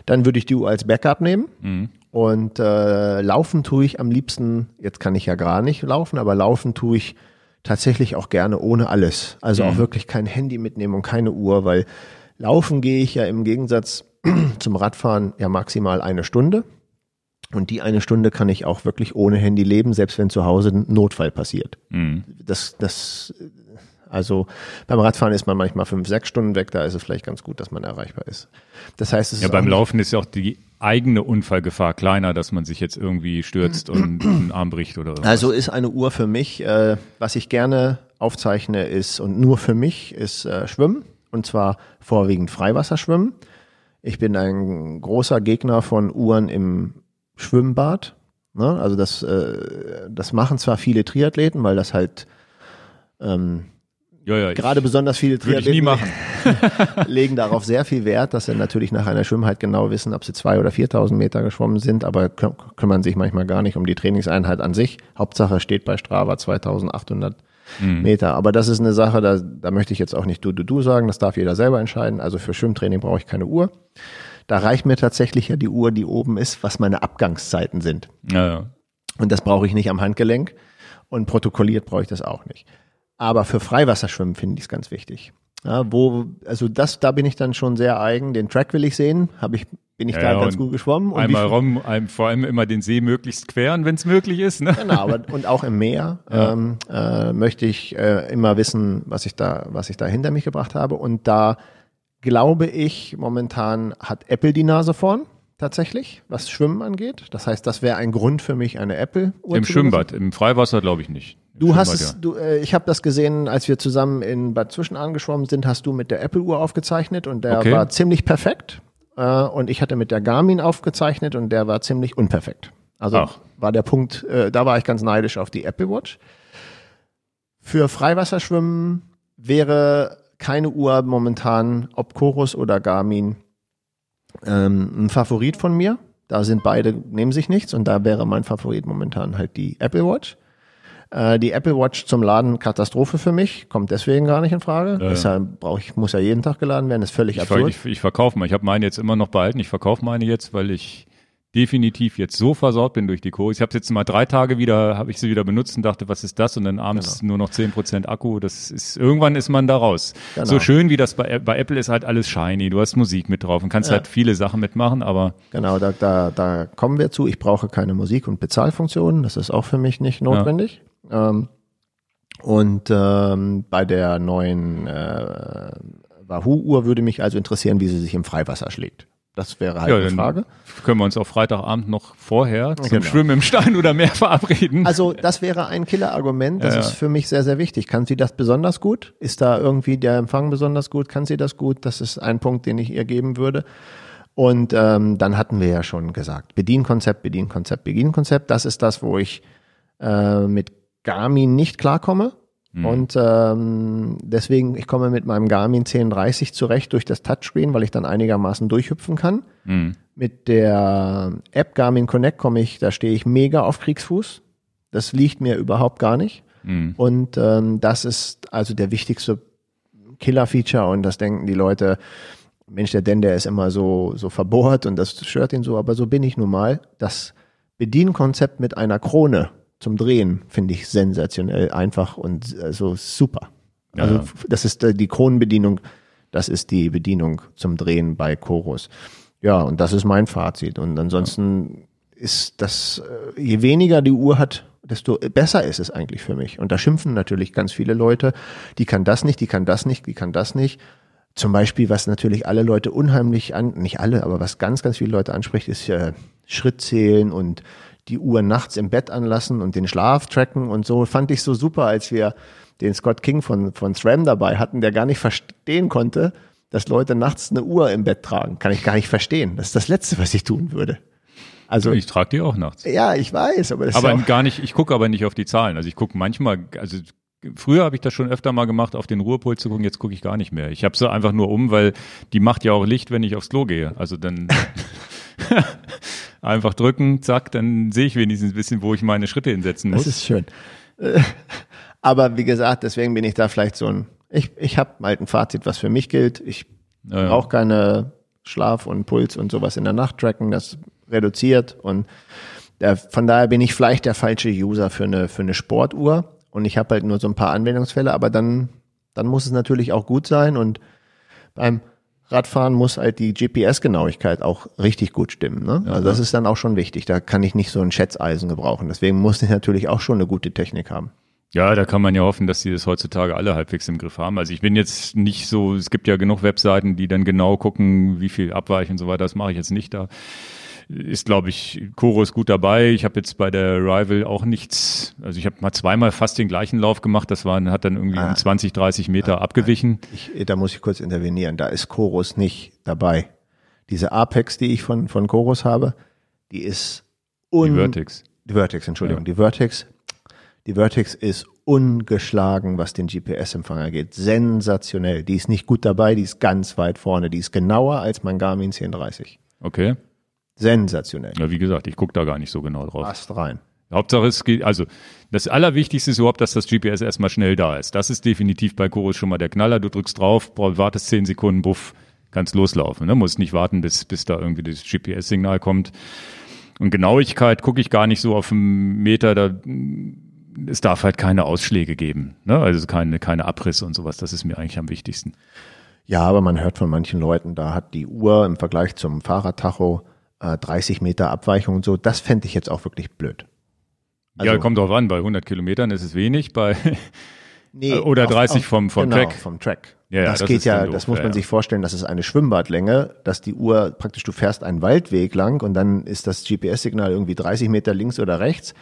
Dann würde ich die Uhr als Backup nehmen. Und äh, laufen tue ich am liebsten, jetzt kann ich ja gar nicht laufen, aber laufen tue ich tatsächlich auch gerne ohne alles. Also auch wirklich kein Handy mitnehmen und keine Uhr, weil laufen gehe ich ja im Gegensatz [CLEARS THROAT] zum Radfahren ja maximal eine Stunde. Und die eine Stunde kann ich auch wirklich ohne Handy leben, selbst wenn zu Hause ein Notfall passiert. Mhm. Das, das, also beim Radfahren ist man manchmal fünf, sechs Stunden weg, da ist es vielleicht ganz gut, dass man erreichbar ist. Das heißt, es Ja, beim Laufen ist ja auch die eigene Unfallgefahr kleiner, dass man sich jetzt irgendwie stürzt und [CLEARS THROAT] einen Arm bricht oder so. Also ist eine Uhr für mich, äh, was ich gerne aufzeichne, ist und nur für mich ist äh, Schwimmen und zwar vorwiegend Freiwasserschwimmen. Ich bin ein großer Gegner von Uhren im Schwimmbad. Ne? Also das, äh, das machen zwar viele Triathleten, weil das halt ähm, ja, ja, gerade besonders viele Triathleten machen. [LAUGHS] legen darauf sehr viel Wert, dass sie natürlich nach einer Schwimmheit genau wissen, ob sie zwei oder 4.000 Meter geschwommen sind, aber kü kümmern sich manchmal gar nicht um die Trainingseinheit an sich. Hauptsache steht bei Strava 2.800 Meter. Aber das ist eine Sache, da, da möchte ich jetzt auch nicht du, du, du sagen, das darf jeder selber entscheiden. Also für Schwimmtraining brauche ich keine Uhr. Da reicht mir tatsächlich ja die Uhr, die oben ist, was meine Abgangszeiten sind. Ja, ja. Und das brauche ich nicht am Handgelenk. Und protokolliert brauche ich das auch nicht. Aber für Freiwasserschwimmen finde ich es ganz wichtig. Ja, wo, also das, da bin ich dann schon sehr eigen. Den Track will ich sehen. Habe ich, bin ich Ja, da ja, ganz gut geschwommen. Und Einmal rum, einem, vor allem immer den See möglichst queren, wenn es möglich ist. Ne? Genau, aber, und auch im Meer [LAUGHS] Ja. ähm, äh, möchte ich äh, immer wissen, was ich da, was ich da hinter mich gebracht habe. Und da glaube ich, momentan hat Apple die Nase vorn, tatsächlich, was Schwimmen angeht. Das heißt, das wäre ein Grund für mich, eine Apple-Uhr Im zu Schwimmbad, im Freiwasser glaube ich nicht. Im Du hast es, du, äh, ich habe das gesehen, als wir zusammen in Bad Zwischen angeschwommen sind, hast du mit der Apple-Uhr aufgezeichnet und der Okay. war ziemlich perfekt. Äh, und ich hatte mit der Garmin aufgezeichnet und der war ziemlich unperfekt. Also Ach. war der Punkt, äh, da war ich ganz neidisch auf die Apple Watch. Für Freiwasserschwimmen wäre keine Uhr momentan, ob Chorus oder Garmin, ähm, ein Favorit von mir. Da sind beide, nehmen sich nichts und da wäre mein Favorit momentan halt die Apple Watch. Äh, die Apple Watch zum Laden Katastrophe für mich, kommt deswegen gar nicht in Frage. Ja. Deshalb brauche ich, muss ja jeden Tag geladen werden, ist völlig Ich, ver- absurd. ich, ich verkaufe mal. Ich habe meine jetzt immer noch behalten. Ich verkaufe meine jetzt, weil ich definitiv jetzt so versaut bin durch die Chorus. Ich habe jetzt mal drei Tage wieder, habe ich sie wieder benutzt und dachte, was ist das? Und dann abends Genau. nur noch zehn Prozent Akku. Das ist irgendwann ist man da raus. Genau. So schön wie das bei, bei Apple ist halt alles shiny. Du hast Musik mit drauf und kannst Ja. halt viele Sachen mitmachen, aber Genau, da, da, da kommen wir zu. Ich brauche keine Musik- und Bezahlfunktionen. Das ist auch für mich nicht notwendig. Ähm, und ähm, bei der neuen äh, Wahoo-Uhr würde mich also interessieren, wie sie sich im Freiwasser schlägt. Das wäre halt ja, eine Frage. können wir uns auch Freitagabend noch vorher zum Genau. Schwimmen im Stein oder Meer verabreden. Also das wäre ein Killerargument. Das Ja, ist für mich sehr, sehr wichtig. Kann sie das besonders gut? Ist da irgendwie der Empfang besonders gut? Kann sie das gut? Das ist ein Punkt, den ich ihr geben würde. Und ähm, dann hatten wir ja schon gesagt, Bedienkonzept, Bedienkonzept, Bedienkonzept. Das ist das, wo ich äh, mit Garmin nicht klarkomme. Und ähm, deswegen, ich komme mit meinem Garmin 1030 zurecht durch das Touchscreen, weil ich dann einigermaßen durchhüpfen kann. Hm. Mit der App Garmin Connect komme ich, da stehe ich mega auf Kriegsfuß. Das liegt mir überhaupt gar nicht. Hm. Und ähm, das ist also der wichtigste Killer-Feature und das denken die Leute, Mensch, der denn, der ist immer so, so verbohrt und das stört ihn so, aber so bin ich nun mal. Das Bedienkonzept mit einer Krone zum Drehen finde ich sensationell einfach und äh, so super. Ja, Also ja. das ist äh, die Kronenbedienung, das ist die Bedienung zum Drehen bei Chorus. Ja, und das ist mein Fazit. Und ansonsten ist das, äh, je weniger die Uhr hat, desto besser ist es eigentlich für mich. Und da schimpfen natürlich ganz viele Leute, die kann das nicht, die kann das nicht, die kann das nicht. Zum Beispiel, was natürlich alle Leute unheimlich an, nicht alle, aber was ganz, ganz viele Leute anspricht, ist äh, Schrittzählen und die Uhr nachts im Bett anlassen und den Schlaf tracken und so. Fand ich so super, als wir den Scott King von, von SRAM dabei hatten, der gar nicht verstehen konnte, dass Leute nachts eine Uhr im Bett tragen. Kann ich gar nicht verstehen. Das ist das Letzte, was ich tun würde. Also, Ich trage die auch nachts. ja, ich weiß, aber das Aber ist ja gar nicht, ich gucke aber nicht auf die Zahlen. Also ich gucke manchmal, also früher habe ich das schon öfter mal gemacht, auf den Ruhepuls zu gucken, jetzt gucke ich gar nicht mehr. Ich habe sie einfach nur um, weil die macht ja auch Licht, wenn ich aufs Klo gehe. Also dann [LAUGHS] [LAUGHS] einfach drücken, zack, dann sehe ich wenigstens ein bisschen, wo ich meine Schritte hinsetzen das muss. ist schön. [LAUGHS] Aber wie gesagt, deswegen bin ich da vielleicht so ein, ich, ich habe halt ein Fazit, was für mich gilt. Ich Ja, ja. brauche keine Schlaf und Puls und sowas in der Nacht tracken, das reduziert und der, von daher bin ich vielleicht der falsche User für eine, für eine Sportuhr und ich habe halt nur so ein paar Anwendungsfälle, aber dann, dann muss es natürlich auch gut sein und beim Radfahren muss halt die GPS-Genauigkeit auch richtig gut stimmen. Ne? also das ist dann auch schon wichtig. Da kann ich nicht so ein Schätzeisen gebrauchen. Deswegen muss ich natürlich auch schon eine gute Technik haben. Ja, da kann man ja hoffen, dass die das heutzutage alle halbwegs im Griff haben. Also ich bin jetzt nicht so, es gibt ja genug Webseiten, die dann genau gucken, wie viel abweichen und so weiter. Das mache ich jetzt nicht da. Ist, glaube ich, Chorus gut dabei. Ich habe jetzt bei der Rival auch nichts, also ich habe mal zweimal fast den gleichen Lauf gemacht. Das war, hat dann irgendwie um 20, 30 Meter abgewichen. Ich, da muss ich kurz intervenieren. Da ist Chorus nicht dabei. Diese Apex, die ich von, von Chorus habe, die ist un Die Vertex. Die Vertex, Entschuldigung. Die Vertex, die Vertex ist ungeschlagen, was den GPS-Empfang angeht. Sensationell. Die ist nicht gut dabei, die ist ganz weit vorne. Die ist genauer als mein Garmin 1030. Okay. Sensationell. Ja, wie gesagt, ich gucke da gar nicht so genau drauf. Ast rein. Hauptsache es geht, also das Allerwichtigste ist überhaupt, dass das GPS erstmal schnell da ist. Das ist definitiv bei Chorus schon mal der Knaller. Du drückst drauf, wartest zehn Sekunden, buff, kannst loslaufen. Ne? Musst nicht warten, bis, bis da irgendwie das GPS-Signal kommt. Und Genauigkeit gucke ich gar nicht so auf einen Meter, da es darf halt keine Ausschläge geben. Ne? Also keine, keine Abrisse und sowas. Das ist mir eigentlich am wichtigsten. Ja, aber man hört von manchen Leuten, da hat die Uhr im Vergleich zum Fahrradtacho äh, 30 Meter Abweichung und so. Das fände ich jetzt auch wirklich blöd. Also- ja, kommt drauf an. Bei 100 Kilometern ist es wenig. Bei [LAUGHS] Nee, Oder 30 vom- vom genau, Track. vom Track. Ja, ja, das, das geht ja, doof, das muss ja, man ja. sich vorstellen, das ist eine Schwimmbadlänge, dass die Uhr praktisch, du fährst einen Waldweg lang und dann ist das GPS-Signal irgendwie 30 Meter links oder rechts.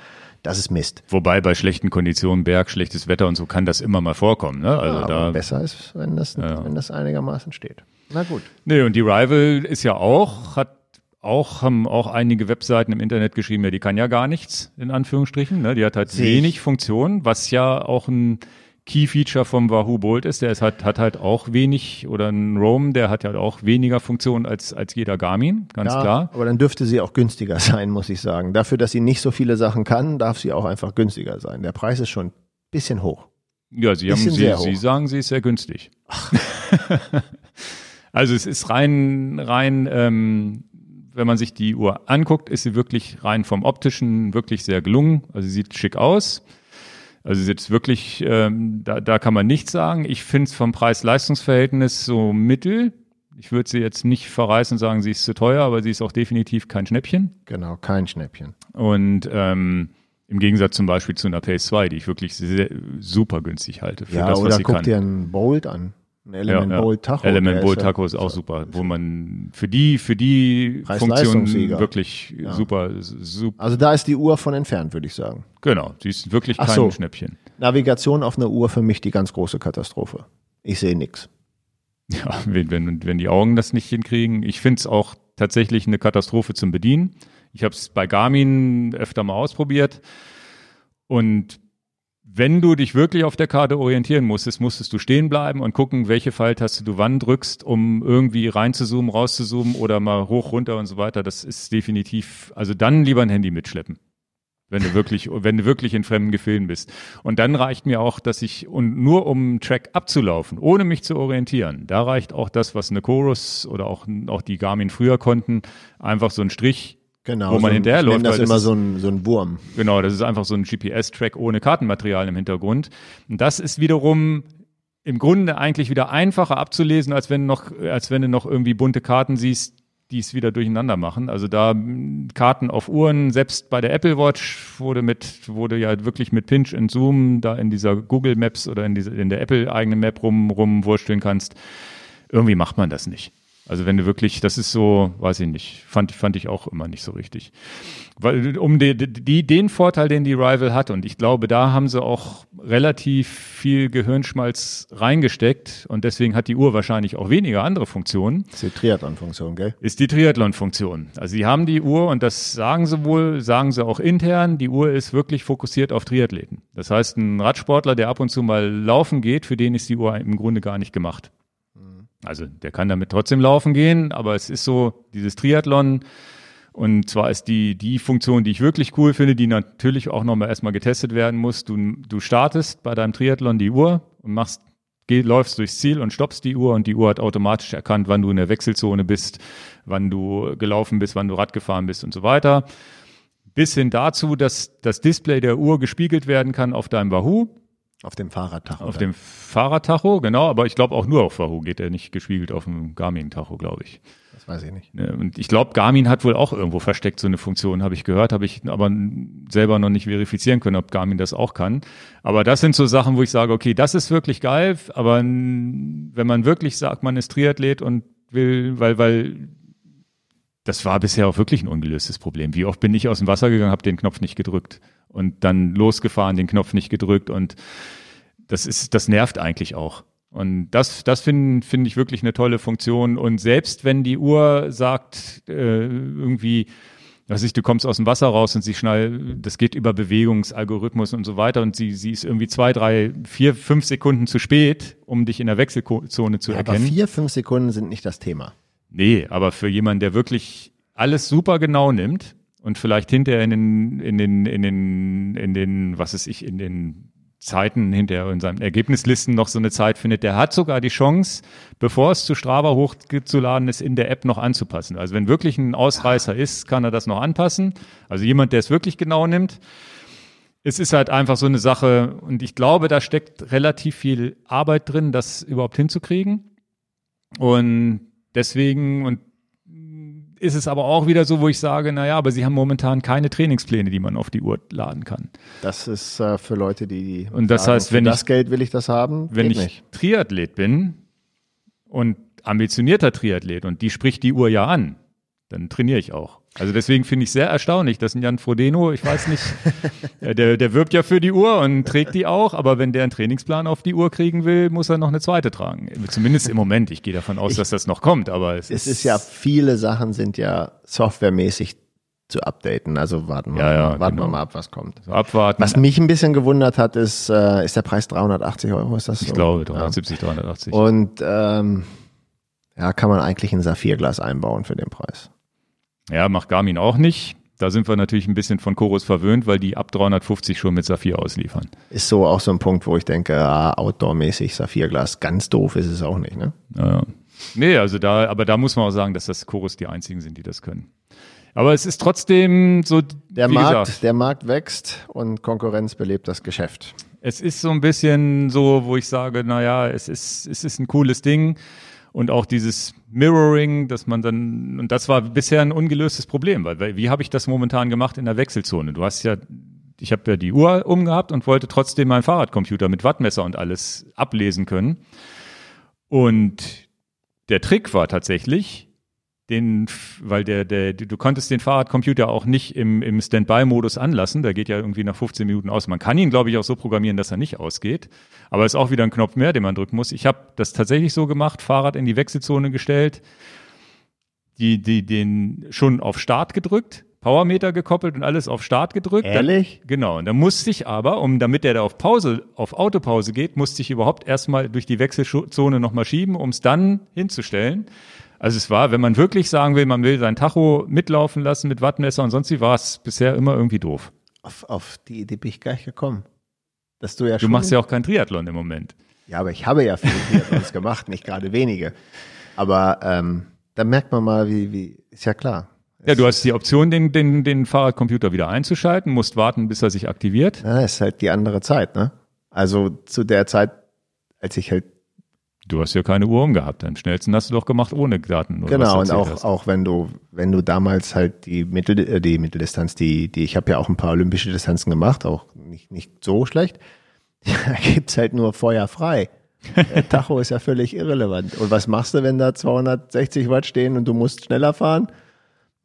Das ist Mist. wobei bei schlechten Konditionen, Berg, schlechtes Wetter und so kann das immer mal vorkommen. Ne? Also Aber da besser ist, wenn das, Ja. wenn das einigermaßen steht. Na gut. Nee, und die Rival ist ja auch, hat auch, haben auch einige Webseiten im Internet geschrieben, ja, die kann ja gar nichts, in Anführungsstrichen. Ne? Die hat halt Sehe ich. wenig Funktion, was ja auch ein Key-Feature vom Wahoo Bolt ist. Der ist halt, hat halt auch wenig, oder ein Roam, der hat ja auch weniger Funktion als, als jeder Garmin, ganz Ja, klar. aber dann dürfte sie auch günstiger [LAUGHS] sein, muss ich sagen. Dafür, dass sie nicht so viele Sachen kann, darf sie auch einfach günstiger sein. Der Preis ist schon ein bisschen hoch. Ja, sie haben, sie, sie sagen, sie ist sehr günstig. [LAUGHS] also es ist rein, rein, ähm, wenn man sich die Uhr anguckt, ist sie wirklich rein vom optischen wirklich sehr gelungen. Also sie sieht schick aus. Also jetzt wirklich, ähm, da, da kann man nichts sagen. Ich finde es vom Preis-Leistungs-Verhältnis so mittel. Ich würde sie jetzt nicht verreißen und sagen, sie ist zu teuer, aber sie ist auch definitiv kein Schnäppchen. Genau, kein Schnäppchen. Und ähm, im Gegensatz zum Beispiel zu einer Pace 2, die ich wirklich sehr, super günstig halte für ja, das, was oder sie guck kann. dir einen Bolt an. Ein Element Ja, ja. Bolt Tacho. Element der Bolt ist ja- auch super, wo man für die für die Funktion wirklich super super Also da ist die Uhr von entfernt, würde ich sagen. genau, sie ist wirklich kein so. Schnäppchen. Navigation auf einer Uhr für mich die ganz große Katastrophe. Ich sehe nix. [LAUGHS] Ja, wenn, wenn, wenn die Augen das nicht hinkriegen. Ich finde es auch tatsächlich eine Katastrophe zum Bedienen. Ich habe es bei Garmin öfter mal ausprobiert. Und wenn du dich wirklich auf der Karte orientieren musstest, musstest du stehen bleiben und gucken, welche Pfeiltaste du wann drückst, um irgendwie reinzuzoomen, rauszuzoomen oder mal hoch, runter und so weiter. Das ist definitiv, also dann lieber ein Handy mitschleppen. Wenn du wirklich, [LAUGHS] wenn du wirklich in fremden Gefilden bist. Und dann reicht mir auch, dass ich, und nur um einen Track abzulaufen, ohne mich zu orientieren, da reicht auch das, was eine Chorus oder auch, auch die Garmin früher konnten, einfach so ein Strich, Genau. Wo man so ein- hinterher ich nenn läuft, das das immer ist- so ein, so ein Wurm. Genau, das ist einfach so ein GPS-Track ohne Kartenmaterial im Hintergrund. Und das ist wiederum im Grunde eigentlich wieder einfacher abzulesen, als wenn noch, als wenn du noch irgendwie bunte Karten siehst, die es wieder durcheinander machen. Also da Karten auf Uhren, selbst bei der Apple Watch wurde mit, wurde ja wirklich mit Pinch und Zoom da in dieser Google Maps oder in dieser, in der Apple eigenen Map rum, rumwursteln kannst. Irgendwie macht man das nicht. Also wenn du wirklich, das ist so, weiß ich nicht, fand, fand ich auch immer nicht so richtig. Weil um die, die, den Vorteil, den die Rival hat, und ich glaube, da haben sie auch relativ viel Gehirnschmalz reingesteckt und deswegen hat die Uhr wahrscheinlich auch weniger andere Funktionen, ist die Triathlon-Funktion, gell? ist die Triathlon-Funktion. Also sie haben die Uhr und das sagen sie wohl, sagen sie auch intern, die Uhr ist wirklich fokussiert auf Triathleten. Das heißt, ein Radsportler, der ab und zu mal laufen geht, für den ist die Uhr im Grunde gar nicht gemacht. Also der kann damit trotzdem laufen gehen, aber es ist so dieses Triathlon und zwar ist die die Funktion, die ich wirklich cool finde, die natürlich auch nochmal erstmal getestet werden muss. Du, du startest bei deinem Triathlon die Uhr und machst geh, läufst durchs Ziel und stoppst die Uhr und die Uhr hat automatisch erkannt, wann du in der Wechselzone bist, wann du gelaufen bist, wann du Rad gefahren bist und so weiter. Bis hin dazu, dass das Display der Uhr gespiegelt werden kann auf deinem Wahoo Auf dem Fahrradtacho. auf dem Fahrradtacho, genau, aber ich glaube auch nur auf Wahoo geht er nicht gespiegelt auf dem Garmin-Tacho, glaube ich. Das weiß ich nicht. Ne, Und ich glaube, Garmin hat wohl auch irgendwo versteckt so eine Funktion, habe ich gehört, habe ich aber selber noch nicht verifizieren können, ob Garmin das auch kann. Aber das sind so Sachen, wo ich sage, okay, das ist wirklich geil, aber wenn man wirklich sagt, man ist Triathlet und will, weil, weil das war bisher auch wirklich ein ungelöstes Problem. Wie oft bin ich aus dem Wasser gegangen, habe den Knopf nicht gedrückt und dann losgefahren, den Knopf nicht gedrückt und das ist, das nervt eigentlich auch. Und das, das finde finde ich wirklich eine tolle Funktion. Und selbst wenn die Uhr sagt, äh, irgendwie, was ich, du kommst aus dem Wasser raus und sie schnell, das geht über Bewegungsalgorithmus und so weiter und sie, sie ist irgendwie zwei, drei, vier, fünf Sekunden zu spät, um dich in der Wechselzone zu Aber erkennen. vier, fünf Sekunden sind nicht das Thema. Nee, aber für jemanden, der wirklich alles super genau nimmt und vielleicht hinterher in den, in den, in den, in den, was ist ich, in den Zeiten hinterher in seinen Ergebnislisten noch so eine Zeit findet, der hat sogar die Chance, bevor es zu Strava hochzuladen ist, in der App noch anzupassen. Also wenn wirklich ein Ausreißer ist, kann er das noch anpassen. Also jemand, der es wirklich genau nimmt. Es ist halt einfach so eine Sache und ich glaube, da steckt relativ viel Arbeit drin, das überhaupt hinzukriegen. Und deswegen und ist es aber auch wieder so, wo ich sage, naja, aber sie haben momentan keine Trainingspläne, die man auf die Uhr laden kann. Das ist äh, für Leute, die Und das sagen, heißt, für wenn das ich- Geld will ich das haben, Wenn ich nicht. Triathlet bin und ambitionierter Triathlet und die spricht die Uhr ja an, dann trainiere ich auch. Also deswegen finde ich sehr erstaunlich, dass ein Jan Frodeno, ich weiß nicht, [LAUGHS] äh, der, der wirbt ja für die Uhr und trägt die auch, aber wenn der einen Trainingsplan auf die Uhr kriegen will, muss er noch eine zweite tragen. Zumindest im Moment. Ich gehe davon aus, dass das noch kommt, aber es, Es ist ja, viele Sachen sind ja softwaremäßig zu updaten. Also warten wir, Ja, ja, warten genau. wir mal ab, was kommt. so abwarten. Was mich ein bisschen gewundert hat, ist, äh, ist der Preis 380 Euro, ist das so? ich glaube, Ja. 370, 380. Und ähm, ja, kann man eigentlich ein Saphirglas einbauen für den Preis. Ja, macht Garmin auch nicht. Da sind wir natürlich ein bisschen von Chorus verwöhnt, weil die ab 350 schon mit Saphir ausliefern. Ist so auch so ein Punkt, wo ich denke, ah, outdoor-mäßig Saphirglas, ganz doof ist es auch nicht, ne? Ja. Nee, also da, aber da muss man auch sagen, dass das Chorus die einzigen sind, die das können. Aber es ist trotzdem so, Der Markt, gesagt, der Markt wächst und Konkurrenz belebt das Geschäft. es ist so ein bisschen so, wo ich sage, naja, es ist, es ist ein cooles Ding. Und auch dieses Mirroring, dass man dann, und das war bisher ein ungelöstes Problem, weil, wie habe ich das momentan gemacht in der Wechselzone? Du hast ja, ich habe ja die Uhr umgehabt und wollte trotzdem meinen Fahrradcomputer mit Wattmesser und alles ablesen können. Und der Trick war tatsächlich, den, weil der, der, du konntest den Fahrradcomputer auch nicht im, im Standby-Modus anlassen. Der geht ja irgendwie nach 15 Minuten aus. Man kann ihn, glaube ich, auch so programmieren, dass er nicht ausgeht. Aber es ist auch wieder ein Knopf mehr, den man drücken muss. Ich habe das tatsächlich so gemacht, Fahrrad in die Wechselzone gestellt, die, die, den schon auf Start gedrückt, Powermeter gekoppelt und alles auf Start gedrückt. Ehrlich? Dann, genau. Und dann musste ich aber, um damit der da auf Pause, auf Autopause geht, musste ich überhaupt erstmal durch die Wechselzone nochmal schieben, um es dann hinzustellen. Also es war, wenn man wirklich sagen will, man will sein Tacho mitlaufen lassen mit Wattmesser und sonst wie, war es bisher immer irgendwie doof. Auf, auf die Idee bin ich gar nicht gekommen. Dass du ja Du schon. machst ja auch kein Triathlon im Moment. Ja, aber ich habe ja viele Triathlons gemacht, nicht gerade wenige. Aber ähm, da merkt man mal, wie, wie, ist ja klar. Ja, du hast die Option, den, den, den Fahrradcomputer wieder einzuschalten, musst warten, bis er sich aktiviert. Ja, ist halt die andere Zeit, ne? Also zu der Zeit, als ich halt, Du hast ja keine Uhr umgehabt. Am schnellsten hast du doch gemacht ohne Daten. Oder genau, und auch, hast. auch wenn du, wenn du damals halt die Mittel, äh, die Mitteldistanz, die, die, ich habe ja auch ein paar olympische Distanzen gemacht, auch nicht, nicht so schlecht. [LAUGHS] Da gibt's halt nur Feuer frei. Der Tacho ist ja völlig irrelevant. Und was machst du, wenn da 260 Watt stehen und du musst schneller fahren?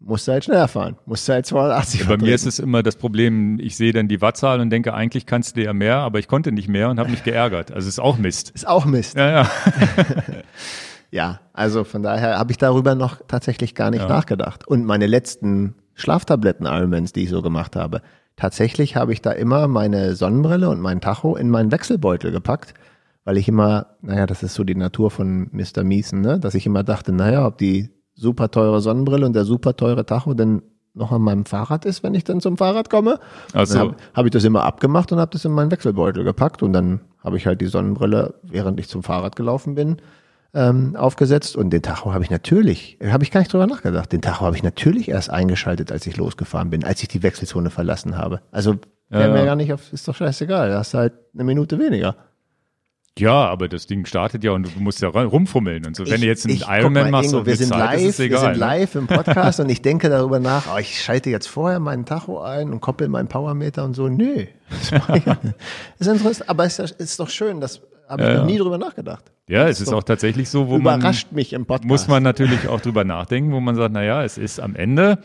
Musst du halt schneller fahren. Musst du halt 280 Ja, bei mir ist es immer das Problem, ich sehe dann die Wattzahl und denke, eigentlich kannst du ja mehr, aber ich konnte nicht mehr und habe mich geärgert. Also ist auch Mist. ist auch Mist. Ja, ja. [LAUGHS] Ja, also von daher habe ich darüber noch tatsächlich gar nicht nachgedacht. Und meine letzten Schlaftabletten-Ironmans, die ich so gemacht habe, tatsächlich habe ich da immer meine Sonnenbrille und mein Tacho in meinen Wechselbeutel gepackt, weil ich immer, naja, das ist so die Natur von Mr. Miesen, ne? dass ich immer dachte, naja, ob die super teure Sonnenbrille und der super teure Tacho denn noch an meinem Fahrrad ist, wenn ich dann zum Fahrrad komme. Ach so. Dann habe hab ich das immer abgemacht und habe das in meinen Wechselbeutel gepackt und dann habe ich halt die Sonnenbrille, während ich zum Fahrrad gelaufen bin, ähm, aufgesetzt und den Tacho habe ich natürlich, äh, habe ich gar nicht drüber nachgedacht, den Tacho habe ich natürlich erst eingeschaltet, als ich losgefahren bin, als ich die Wechselzone verlassen habe. Also wäre Ja, mir ja. gar nicht auf, ist doch scheißegal, da hast du halt eine Minute weniger. Ja, aber das Ding startet ja und du musst ja rumfummeln und so. Wenn Ich- du jetzt einen ich- Ironman mal, machst Ingo, auf wir sind Zeit, live, ist es wir egal. sind ne? live im Podcast und ich [LAUGHS] denke darüber nach, oh, ich schalte jetzt vorher meinen Tacho ein und koppel meinen Powermeter und so. Nö. Das [LAUGHS] ist interessant, aber ist, ja- ist doch schön, das habe ich Ja, noch nie drüber nachgedacht. Ja, es ist auch tatsächlich so, wo man Überrascht mich im Podcast. muss man natürlich auch drüber nachdenken, wo man sagt, na ja, es ist am Ende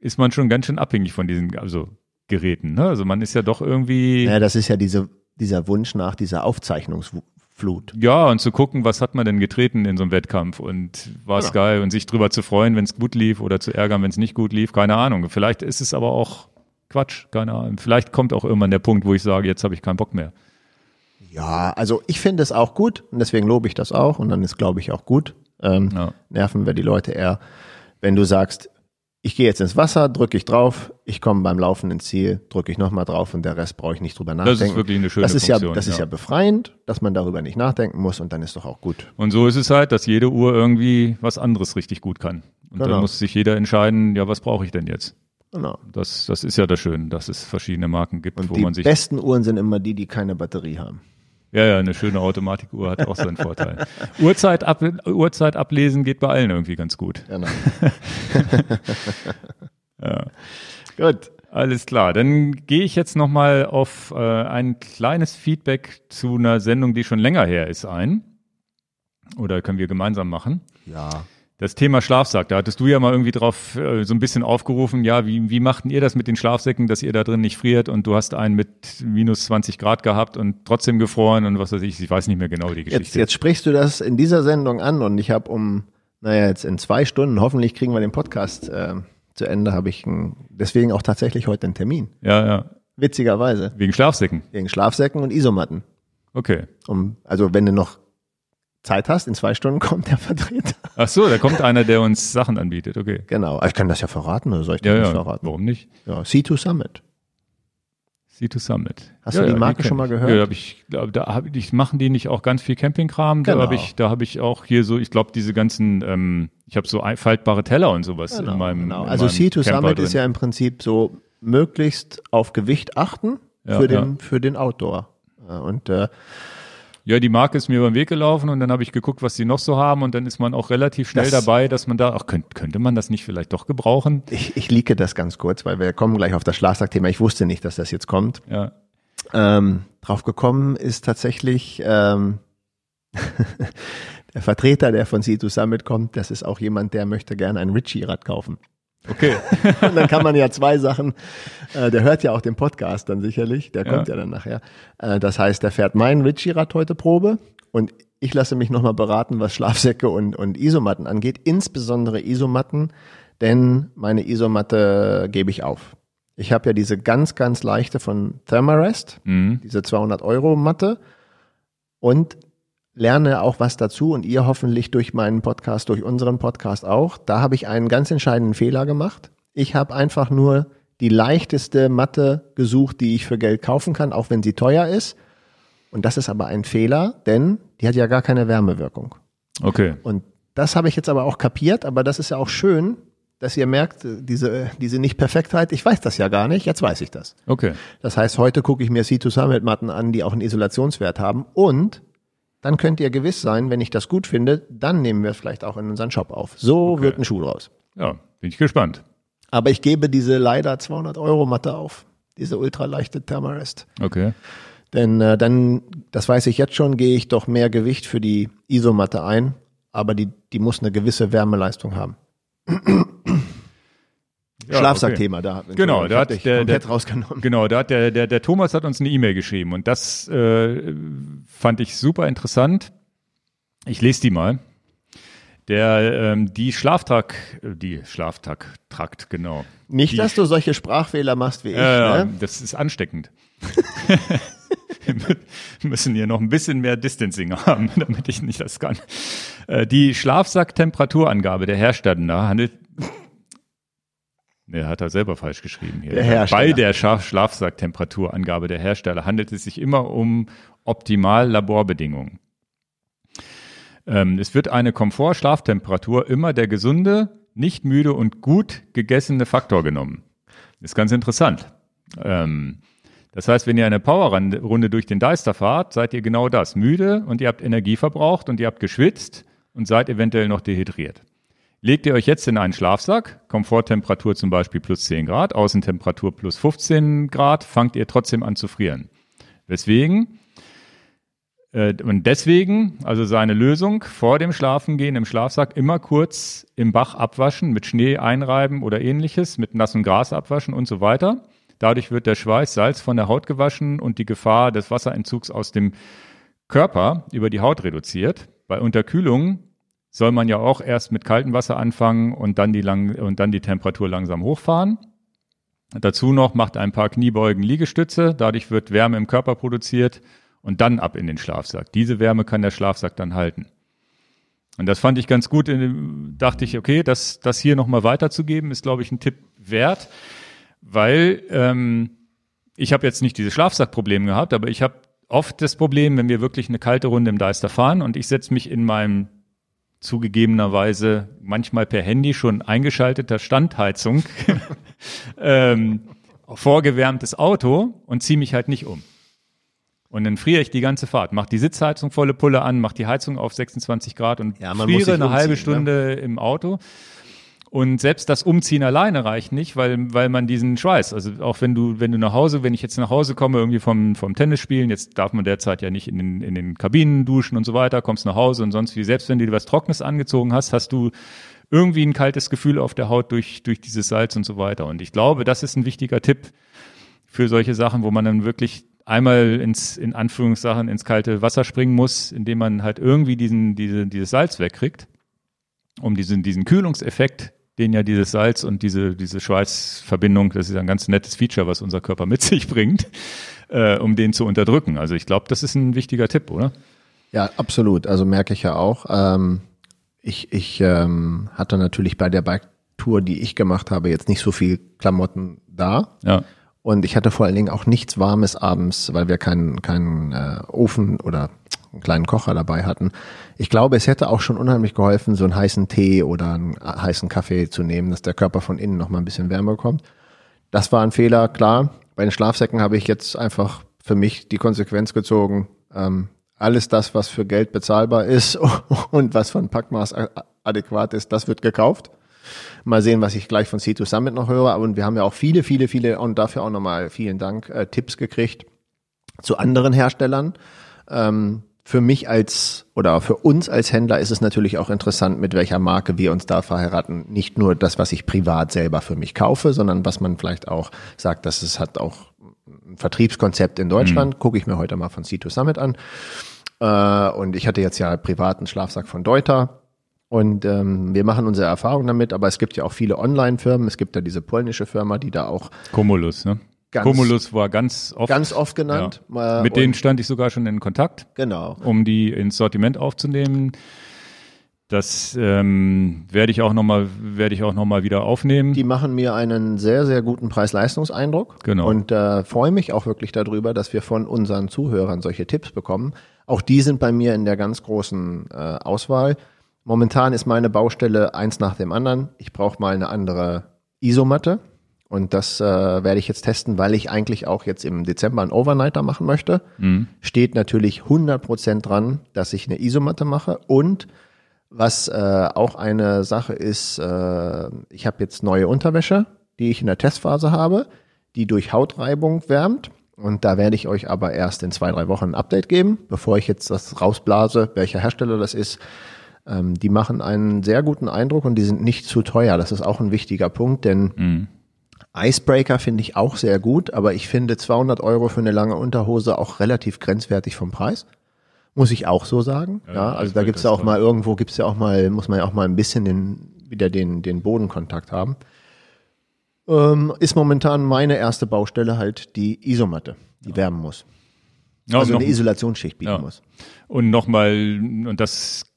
ist man schon ganz schön abhängig von diesen also Geräten. Ne? Also man ist ja doch irgendwie Ja, das ist ja diese, dieser Wunsch nach dieser Aufzeichnungsflut. ja und zu gucken, was hat man denn getreten in so einem Wettkampf und war es Genau. geil und sich drüber zu freuen, wenn es gut lief oder zu ärgern, wenn es nicht gut lief, keine Ahnung. Vielleicht ist es aber auch Quatsch, keine Ahnung. Vielleicht kommt auch irgendwann der Punkt, wo ich sage, jetzt habe ich keinen Bock mehr. Ja, also ich finde es auch gut und deswegen lobe ich das auch und dann ist, glaube ich, auch gut. Ähm, Ja. Nerven wir die Leute eher, wenn du sagst, ich gehe jetzt ins Wasser, drücke ich drauf, ich komme beim Laufen ins Ziel, drücke ich nochmal drauf und der Rest brauche ich nicht drüber Das nachdenken. ist wirklich eine schöne das ist ja, Funktion, Das ist ja. ja befreiend, dass man darüber nicht nachdenken muss und dann ist doch auch gut. Und so ist es halt, dass jede Uhr irgendwie was anderes richtig gut kann. Und Genau. dann muss sich jeder entscheiden, ja, was brauche ich denn jetzt? Genau. Das, das ist ja das Schöne, dass es verschiedene Marken gibt, Und wo die man sich. besten Uhren sind immer die, die keine Batterie haben. Ja, ja, eine schöne Automatikuhr hat auch seinen Vorteil. Uhrzeit, ab, Uhrzeit ablesen geht bei allen irgendwie ganz gut. Genau. [LAUGHS] Ja. gut. Alles klar, dann gehe ich jetzt nochmal auf äh, ein kleines Feedback zu einer Sendung, die schon länger her ist, ein. Oder können wir gemeinsam machen? Ja. Das Thema Schlafsack, da hattest du ja mal irgendwie drauf äh, so ein bisschen aufgerufen, ja, wie, wie machten ihr das mit den Schlafsäcken, dass ihr da drin nicht friert und du hast einen mit minus 20 Grad gehabt und trotzdem gefroren und was weiß ich, ich weiß nicht mehr genau die Jetzt, Geschichte. jetzt sprichst du das in dieser Sendung an und ich habe um, naja, jetzt in zwei Stunden, hoffentlich kriegen wir den Podcast äh, zu Ende, habe ich ein, deswegen auch tatsächlich heute einen Termin. Ja, ja, Witzigerweise. wegen Schlafsäcken. Wegen Schlafsäcken und Isomatten. Okay. Um, also wenn du noch Zeit hast, in zwei Stunden [LAUGHS] kommt der Vertreter. Ach so, da kommt einer, der uns Sachen anbietet, okay. Genau. Ich kann das ja verraten, oder soll ich das Ja, nicht ja, verraten? warum nicht? Ja, C2 Summit. Sea to Summit. Hast du die Marke kenn schon mal gehört? Ja, hab ich, glaub, da hab ich, machen die nicht auch ganz viel Campingkram? Da Genau. habe ich, da habe ich auch hier so, ich glaube, diese ganzen, ähm, ich habe so faltbare Teller und sowas in meinem. genau. in Also meinem Sea to Camper Summit drin. ist ja im Prinzip so möglichst auf Gewicht achten Ja, für den ja. für den Outdoor. Äh, Und äh, Ja, die Marke ist mir über den Weg gelaufen und dann habe ich geguckt, was die noch so haben und dann ist man auch relativ schnell Das- dabei, dass man da, ach, könnte, könnte man das nicht vielleicht doch gebrauchen? ich, ich liege das ganz kurz, weil wir kommen gleich auf das Schlafsackthema. Ich wusste nicht, dass das jetzt kommt. Ja. Ähm, drauf gekommen ist tatsächlich ähm, [LAUGHS] der Vertreter, der von Sea to Summit kommt. Das ist auch jemand, der möchte gerne ein Ritchie-Rad kaufen. Okay. [LAUGHS] Und dann kann man ja zwei Sachen, äh, der hört ja auch den Podcast dann sicherlich, der kommt ja, Ja. dann nachher. Äh, das heißt, der fährt mein Ritchie-Rad heute Probe und ich lasse mich nochmal beraten, was Schlafsäcke und, und Isomatten angeht, insbesondere Isomatten, denn meine Isomatte gebe ich auf. Ich habe ja diese ganz, ganz leichte von Thermarest, Mhm. diese 200 Euro Matte und lerne auch was dazu und ihr hoffentlich durch meinen Podcast, durch unseren Podcast auch. Da habe ich einen ganz entscheidenden Fehler gemacht. Ich habe einfach nur die leichteste Matte gesucht, die ich für Geld kaufen kann, auch wenn sie teuer ist. Und das ist aber ein Fehler, denn die hat ja gar keine Wärmewirkung. Okay. Und das habe ich jetzt aber auch kapiert, aber das ist ja auch schön, dass ihr merkt, diese, diese Nicht-Perfektheit, ich weiß das ja gar nicht, jetzt weiß ich das. Okay. Das heißt, heute gucke ich mir C2 Summit Matten an, die auch einen Isolationswert haben und dann könnt ihr gewiss sein, wenn ich das gut finde, dann nehmen wir es vielleicht auch in unseren Shop auf. So wird ein Schuh draus. Ja, bin ich gespannt. Aber ich gebe diese leider 200 Euro Matte auf, diese ultraleichte Thermarest. Okay. Denn äh, dann, das weiß ich jetzt schon, gehe ich doch mehr Gewicht für die Isomatte ein, aber die, die muss eine gewisse Wärmeleistung haben. Ja, Schlafsackthema, da. Genau, da hat der- der- rausgenommen. Genau, da hat der, der, der Thomas hat uns eine E-Mail geschrieben und das äh, fand ich super interessant. Ich lese die mal. Der, ähm, die Schlaftrag, äh, die Schlaftrakt, genau. Nicht, die- dass du solche Sprachfehler machst wie ich. Äh, ne? Das ist ansteckend. Wir [LAUGHS] müssen hier noch ein bisschen mehr Distancing haben, [LAUGHS] damit ich nicht das kann. Äh, Die Schlafsacktemperaturangabe der Hersteller handelt. Ne, hat er selber falsch geschrieben hier. Der. Bei der Schlafsacktemperaturangabe der Hersteller handelt es sich immer um optimal Laborbedingungen. Ähm, es wird eine Komfort-Schlaftemperatur immer der gesunde, nicht müde und gut gegessene Faktor genommen. Ist ganz interessant. Ähm, das heißt, wenn ihr eine Powerrunde durch den Deister fahrt, seid ihr genau das. Müde und ihr habt Energie verbraucht und ihr habt geschwitzt und seid eventuell noch dehydriert. Legt ihr euch jetzt in einen Schlafsack, Komforttemperatur zum Beispiel plus 10 Grad, Außentemperatur plus 15 Grad, fangt ihr trotzdem an zu frieren. Weswegen? Äh, Und deswegen, also seine Lösung, vor dem Schlafengehen im Schlafsack immer kurz im Bach abwaschen, mit Schnee einreiben oder ähnliches, mit nassem Gras abwaschen und so weiter. Dadurch wird der Schweiß, Salz von der Haut gewaschen und die Gefahr des Wasserentzugs aus dem Körper über die Haut reduziert. Bei Unterkühlung soll man ja auch erst mit kaltem Wasser anfangen und dann die, lang und dann die Temperatur langsam hochfahren. Dazu noch macht ein paar Kniebeugen Liegestütze, dadurch wird Wärme im Körper produziert und dann ab in den Schlafsack. Diese Wärme kann der Schlafsack dann halten. Und das fand ich ganz gut. Dachte ich, okay, das, das hier nochmal weiterzugeben, ist, glaube ich, ein Tipp wert, weil ähm, ich habe jetzt nicht diese Schlafsackprobleme gehabt, aber ich habe oft das Problem, wenn wir wirklich eine kalte Runde im Deister fahren und ich setze mich in meinem zugegebenerweise manchmal per Handy schon eingeschalteter Standheizung [LAUGHS] ähm, vorgewärmtes Auto und ziehe mich halt nicht um. Und dann friere ich die ganze Fahrt, mach die Sitzheizung volle Pulle an, mach die Heizung auf 26 Grad und Ja, friere eine halbe umziehen, Stunde im Auto. Und selbst das Umziehen alleine reicht nicht, weil, weil man diesen Schweiß, also auch wenn du, wenn du nach Hause, wenn ich jetzt nach Hause komme, irgendwie vom, vom Tennisspielen, jetzt darf man derzeit ja nicht in den, in den Kabinen duschen und so weiter, kommst nach Hause und sonst wie, selbst wenn du dir was Trockenes angezogen hast, hast du irgendwie ein kaltes Gefühl auf der Haut durch, durch dieses Salz und so weiter. Und ich glaube, das ist ein wichtiger Tipp für solche Sachen, wo man dann wirklich einmal ins, in Anführungssachen, ins kalte Wasser springen muss, indem man halt irgendwie diesen, diese, dieses Salz wegkriegt, um diesen, diesen Kühlungseffekt, den ja dieses Salz und diese, diese Schweißverbindung, das ist ein ganz nettes Feature, was unser Körper mit [LAUGHS] sich bringt, äh, um den zu unterdrücken. Also ich glaube, das ist ein wichtiger Tipp, oder? Ja, absolut. Also merke ich ja auch. Ähm, ich ich ähm, hatte natürlich bei der Bike-Tour, die ich gemacht habe, jetzt nicht so viel Klamotten da. Ja. Und ich hatte vor allen Dingen auch nichts Warmes abends, weil wir keinen keinen äh, Ofen oder einen kleinen Kocher dabei hatten. Ich glaube, es hätte auch schon unheimlich geholfen, so einen heißen Tee oder einen heißen Kaffee zu nehmen, dass der Körper von innen noch mal ein bisschen Wärme bekommt. Das war ein Fehler, klar. Bei den Schlafsäcken habe ich jetzt einfach für mich die Konsequenz gezogen. Ähm, alles das, was für Geld bezahlbar ist [LAUGHS] und was von Packmaß adäquat ist, das wird gekauft. Mal sehen, was ich gleich von C2 Summit noch höre. Und wir haben ja auch viele, viele, viele und dafür auch nochmal vielen Dank, äh, Tipps gekriegt zu anderen Herstellern. Ähm, für mich als oder für uns als Händler ist es natürlich auch interessant, mit welcher Marke wir uns da verheiraten. Nicht nur das, was ich privat selber für mich kaufe, sondern was man vielleicht auch sagt, dass es hat auch ein Vertriebskonzept in Deutschland. Mhm. Gucke ich mir heute mal von C2 Summit an. Äh, und ich hatte jetzt ja privaten Schlafsack von Deuter. Und ähm, wir machen unsere Erfahrungen damit, aber es gibt ja auch viele Online-Firmen. Es gibt ja diese polnische Firma, die da auch. Cumulus, ne? Ganz, Cumulus war ganz oft. Ganz oft genannt. Ja. Mit denen stand ich sogar schon in Kontakt. Genau. Um die ins Sortiment aufzunehmen. Das ähm, werde ich auch nochmal werde ich auch noch mal wieder aufnehmen. Die machen mir einen sehr sehr guten Preis-Leistungseindruck. Genau. Und äh, freue mich auch wirklich darüber, dass wir von unseren Zuhörern solche Tipps bekommen. Auch die sind bei mir in der ganz großen äh, Auswahl. Momentan ist meine Baustelle eins nach dem anderen. Ich brauche mal eine andere Isomatte. Und das äh, werde ich jetzt testen, weil ich eigentlich auch jetzt im Dezember einen Overnighter machen möchte. Mhm. Steht natürlich 100% dran, dass ich eine Isomatte mache. Und was äh, auch eine Sache ist, äh, ich habe jetzt neue Unterwäsche, die ich in der Testphase habe, die durch Hautreibung wärmt. Und da werde ich euch aber erst in zwei, drei Wochen ein Update geben, bevor ich jetzt das rausblase, welcher Hersteller das ist. Ähm, die machen einen sehr guten Eindruck und die sind nicht zu teuer. Das ist auch ein wichtiger Punkt, denn mhm. Icebreaker finde ich auch sehr gut, aber ich finde 200 Euro für eine lange Unterhose auch relativ grenzwertig vom Preis. Muss ich auch so sagen. Ja, ja also da gibt's ja auch mal irgendwo, gibt's ja auch mal, muss man ja auch mal ein bisschen den, wieder den, den Bodenkontakt haben. Ähm, ist momentan meine erste Baustelle halt die Isomatte, die ja. wärmen muss. Ja, also eine Isolationsschicht bieten muss. Und nochmal, und das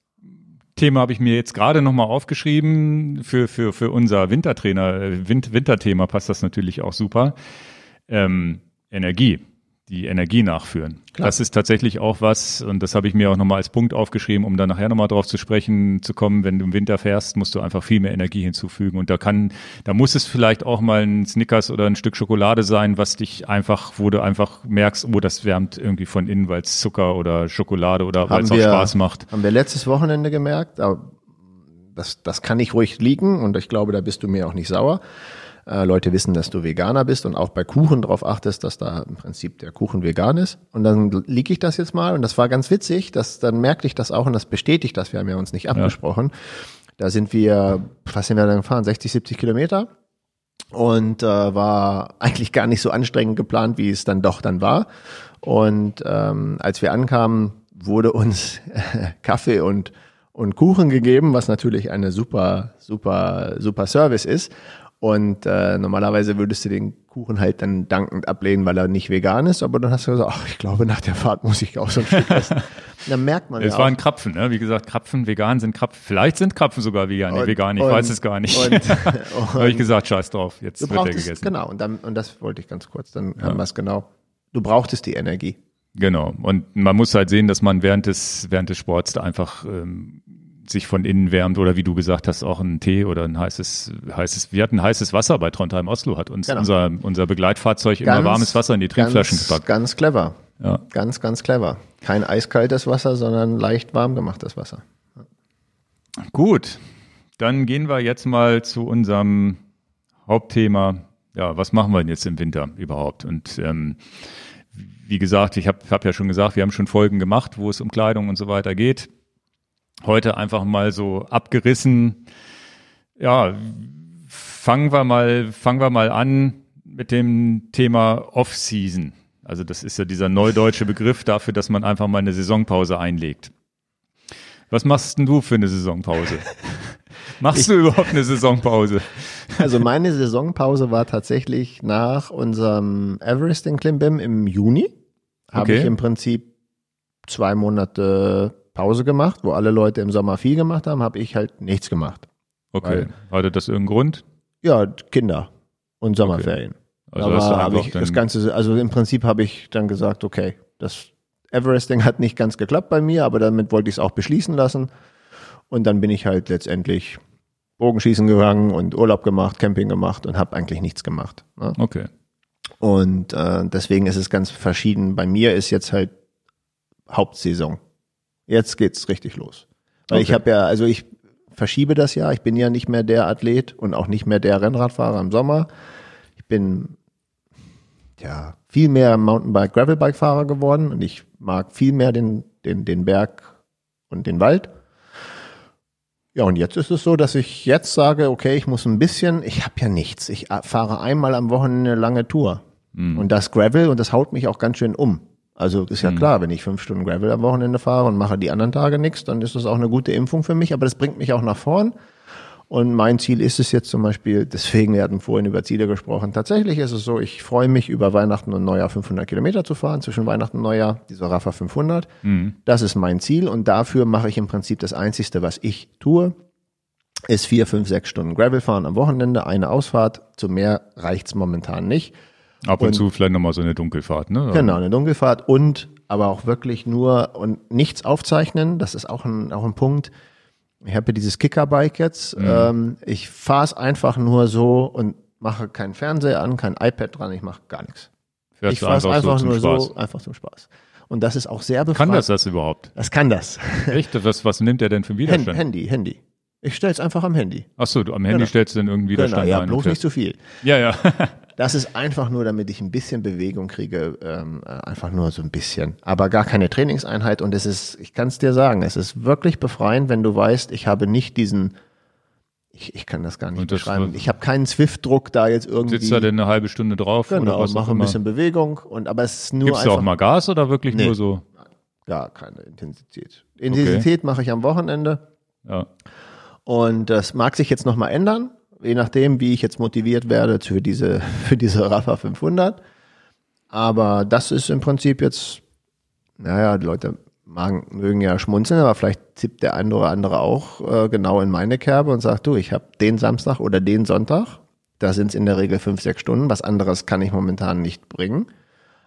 Thema habe ich mir jetzt gerade nochmal aufgeschrieben. Für, für, für unser Wintertrainer, äh, Winterthema passt das natürlich auch super. Ähm, Energie die Energie nachführen. Klar. Das ist tatsächlich auch was, und das habe ich mir auch nochmal als Punkt aufgeschrieben, um dann nachher nochmal drauf zu sprechen zu kommen, wenn du im Winter fährst, musst du einfach viel mehr Energie hinzufügen. Und da kann, da muss es vielleicht auch mal ein Snickers oder ein Stück Schokolade sein, was dich einfach, wo du einfach merkst, oh, das wärmt irgendwie von innen, weil es Zucker oder Schokolade oder weil es auch Spaß macht. Haben wir letztes Wochenende gemerkt, aber das, das kann nicht ruhig liegen und ich glaube, da bist du mir auch nicht sauer äh, Leute wissen, dass du Veganer bist und auch bei Kuchen darauf achtest, dass da im Prinzip der Kuchen vegan ist. Und dann liege ich das jetzt mal und das war ganz witzig, dass dann merkte ich das auch und das bestätigt das. Wir haben ja uns nicht abgesprochen. Ja. Da sind wir, was sind wir dann gefahren? 60, 70 Kilometer und äh, war eigentlich gar nicht so anstrengend geplant, wie es dann doch dann war. Und ähm, als wir ankamen, wurde uns [LAUGHS] Kaffee und und Kuchen gegeben, was natürlich eine super, super, super Service ist. Und äh, normalerweise würdest du den Kuchen halt dann dankend ablehnen, weil er nicht vegan ist, aber dann hast du gesagt, ach, ich glaube, nach der Fahrt muss ich auch so ein Stück essen. [LAUGHS] dann merkt man es ja waren auch. Krapfen, ne? Wie gesagt, Krapfen, vegan sind Krapfen. Vielleicht sind Krapfen sogar vegan, und, vegan, ich und, weiß es gar nicht. Und, [LAUGHS] und habe ich gesagt, scheiß drauf, jetzt wird er gegessen. Genau, und, dann, und das wollte ich ganz kurz, dann ja. haben wir es genau. Du brauchtest die Energie. Genau. Und man muss halt sehen, dass man während des, während des Sports da einfach ähm, sich von innen wärmt oder wie du gesagt hast, auch ein Tee oder ein heißes, heißes, wir hatten heißes Wasser bei Trondheim Oslo, hat uns genau. unser, unser Begleitfahrzeug ganz, immer warmes Wasser in die Trinkflaschen ganz, gepackt. Ganz clever. Ja. Ganz, ganz clever. Kein eiskaltes Wasser, sondern leicht warm gemachtes Wasser. Gut. Dann gehen wir jetzt mal zu unserem Hauptthema. Ja, was machen wir denn jetzt im Winter überhaupt? Und ähm, wie gesagt, ich habe hab ja schon gesagt, wir haben schon Folgen gemacht, wo es um Kleidung und so weiter geht heute einfach mal so abgerissen. Ja, fangen wir mal, fangen wir mal an mit dem Thema Off-Season. Also das ist ja dieser neudeutsche Begriff dafür, dass man einfach mal eine Saisonpause einlegt. Was machst denn du für eine Saisonpause? [LAUGHS] Machst ich, du überhaupt eine Saisonpause? [LAUGHS] Also meine Saisonpause war tatsächlich nach unserem Everest in Klimbim im Juni. Habe okay. ich im Prinzip zwei Monate Pause gemacht, wo alle Leute im Sommer viel gemacht haben, habe ich halt nichts gemacht. Okay. Weil, Hatte das irgendeinen Grund? Ja, Kinder und Sommerferien. Also hast du aber habe ich das Ganze, also im Prinzip habe ich dann gesagt, okay, das Everesting hat nicht ganz geklappt bei mir, aber damit wollte ich es auch beschließen lassen. Und dann bin ich halt letztendlich Bogenschießen gegangen und Urlaub gemacht, Camping gemacht und habe eigentlich nichts gemacht. Ne? Okay. Und äh, deswegen ist es ganz verschieden. Bei mir ist jetzt halt Hauptsaison. Jetzt geht's richtig los. Weil ich Okay. habe ja, also ich verschiebe das ja. Ich bin ja nicht mehr der Athlet und auch nicht mehr der Rennradfahrer im Sommer. Ich bin ja viel mehr Mountainbike, Gravelbike-Fahrer geworden und ich mag viel mehr den, den, den Berg und den Wald. Ja, und jetzt ist es so, dass ich jetzt sage, okay, ich muss ein bisschen, ich habe ja nichts. Ich fahre einmal am Wochenende eine lange Tour. Und das Gravel und das haut mich auch ganz schön um. Also ist ja klar, wenn ich fünf Stunden Gravel am Wochenende fahre und mache die anderen Tage nichts, dann ist das auch eine gute Impfung für mich, aber das bringt mich auch nach vorn. Und mein Ziel ist es jetzt zum Beispiel, deswegen, wir hatten vorhin über Ziele gesprochen, tatsächlich ist es so, ich freue mich über Weihnachten und Neujahr 500 Kilometer zu fahren, zwischen Weihnachten und Neujahr, dieser Rafa 500. Das ist mein Ziel und dafür mache ich im Prinzip das Einzigste, was ich tue, ist vier, fünf, sechs Stunden Gravel fahren am Wochenende, eine Ausfahrt. Zu mehr reicht's momentan nicht. Ab und, Und- zu vielleicht nochmal so eine Dunkelfahrt, ne? Genau, eine Dunkelfahrt und aber auch wirklich nur und nichts aufzeichnen. Das ist auch ein, auch ein Punkt. Ich habe ja dieses Kickerbike jetzt. Ähm, ich fahre es einfach nur so und mache keinen Fernseher an, kein iPad dran, ich mache gar nichts. Fährst ich fahre es einfach, so zum nur Spaß. so, einfach zum Spaß. Und das ist auch sehr befreiend. Kann das das überhaupt? Das kann das. Echt? Was, was nimmt der denn für Widerstand? Handy, Handy. Ich stelle es einfach am Handy. Achso, du am Handy Genau. stellst du dann irgendwie Genau, Widerstand ja, ein. bloß und nicht zu viel. Ja, ja. Das ist einfach nur, damit ich ein bisschen Bewegung kriege, ähm, äh, einfach nur so ein bisschen. Aber gar keine Trainingseinheit und es ist, ich kann es dir sagen, es ist wirklich befreiend, wenn du weißt, ich habe nicht diesen, ich, ich kann das gar nicht das beschreiben. Ich habe keinen Swift-Druck da jetzt irgendwie. Sitzt da denn eine halbe Stunde drauf? genau, oder was mache ein bisschen Bewegung und aber es ist nur Gibst du auch mal Gas oder wirklich Nee. nur so? gar keine Intensität. Intensität mache ich am Wochenende. Ja. Und das mag sich jetzt nochmal ändern, je nachdem, wie ich jetzt motiviert werde für diese, [LAUGHS] für diese Rafa 500. Aber das ist im Prinzip jetzt, naja, die Leute magen, mögen ja schmunzeln, aber vielleicht zippt der eine oder andere auch äh, genau in meine Kerbe und sagt, du, ich habe den Samstag oder den Sonntag, da sind es in der Regel fünf, sechs Stunden, was anderes kann ich momentan nicht bringen.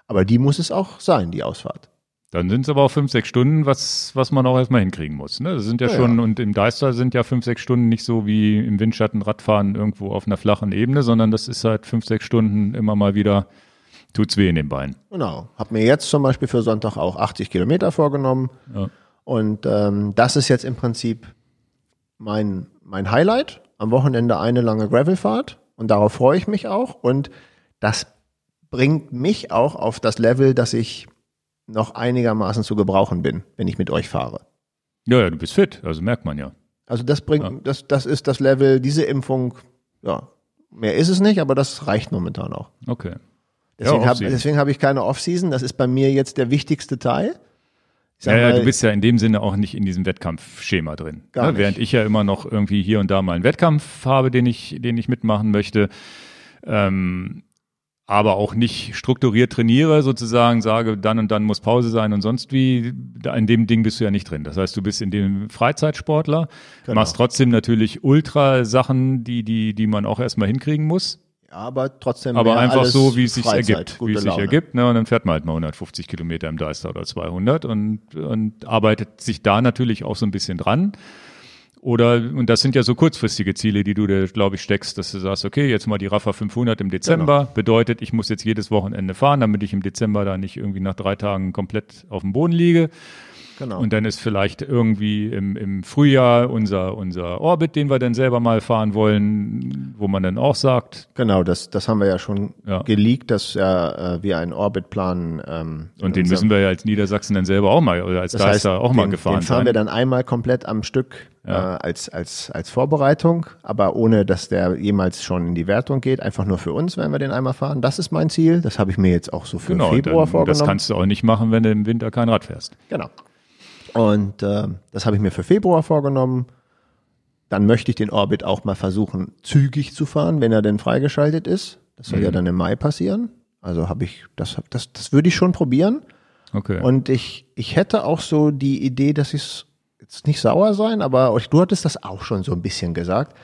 Aber die muss es auch sein, die Ausfahrt. Dann sind es aber auch fünf, sechs Stunden, was, was man auch erstmal hinkriegen muss. Ne? Das sind ja, Ja, schon, und im Deister sind ja fünf, sechs Stunden nicht so wie im Windschatten Radfahren irgendwo auf einer flachen Ebene, sondern das ist halt fünf, sechs Stunden immer mal wieder, tut's weh in den Beinen. Genau. Hab mir jetzt zum Beispiel für Sonntag auch 80 Kilometer vorgenommen. Ja. Und ähm, das ist jetzt im Prinzip mein, mein Highlight. Am Wochenende eine lange Gravelfahrt. Und darauf freue ich mich auch. Und das bringt mich auch auf das Level, dass ich noch einigermaßen zu gebrauchen bin, wenn ich mit euch fahre. Ja, ja, du bist fit, also merkt man ja. Also das bringt, das, das ist das Level, diese Impfung, ja, mehr ist es nicht, aber das reicht momentan auch. Okay. Deswegen Ja, habe hab ich keine Offseason. Das ist bei mir jetzt der wichtigste Teil. Ja, ja, du bist ja in dem Sinne auch nicht in diesem Wettkampfschema drin. Gar ne? nicht. Während ich ja immer noch irgendwie hier und da mal einen Wettkampf habe, den ich, den ich mitmachen möchte, ähm, aber auch nicht strukturiert trainiere, sozusagen sage, dann und dann muss Pause sein und sonst wie, in dem Ding bist du ja nicht drin. Das heißt, du bist in dem Freizeitsportler, Genau. machst trotzdem natürlich Ultra-Sachen, die, die, die man auch erstmal hinkriegen muss. Aber trotzdem. Aber einfach so, wie es sich Freizeit, ergibt, wie es sich ergibt. Ne? Und dann fährt man halt mal 150 Kilometer im Deister oder 200 und, und arbeitet sich da natürlich auch so ein bisschen dran. Oder, und das sind ja so kurzfristige Ziele, die du dir, glaube ich, steckst, dass du sagst, okay, jetzt mal die Rafa 500 im Dezember, Genau. bedeutet, ich muss jetzt jedes Wochenende fahren, damit ich im Dezember da nicht irgendwie nach drei Tagen komplett auf dem Boden liege. Genau. Und dann ist vielleicht irgendwie im, im Frühjahr unser, unser Orbit, den wir dann selber mal fahren wollen, wo man dann auch sagt, genau, das, das haben wir ja schon Ja. geleakt, dass ja, äh, wir einen Orbitplan ähm, in Und den müssen wir ja als Niedersachsen dann selber auch mal, oder als das heißt, auch mal den, gefahren den fahren sein. wir dann einmal komplett am Stück äh, als, als, als Vorbereitung, aber ohne, dass der jemals schon in die Wertung geht. Einfach nur für uns, wenn wir den einmal fahren. Das ist mein Ziel. Das habe ich mir jetzt auch so für genau, Februar dann, vorgenommen. das kannst du auch nicht machen, wenn du im Winter kein Rad fährst. Genau. Und äh, das habe ich mir für Februar vorgenommen. Dann möchte ich den Orbit auch mal versuchen, zügig zu fahren, wenn er denn freigeschaltet ist. Das soll Mhm. ja dann im Mai passieren. Also habe ich, das, das, das würde ich schon probieren. Okay. Und ich, ich hätte auch so die Idee, dass ich jetzt nicht sauer sein, aber du hattest das auch schon so ein bisschen gesagt.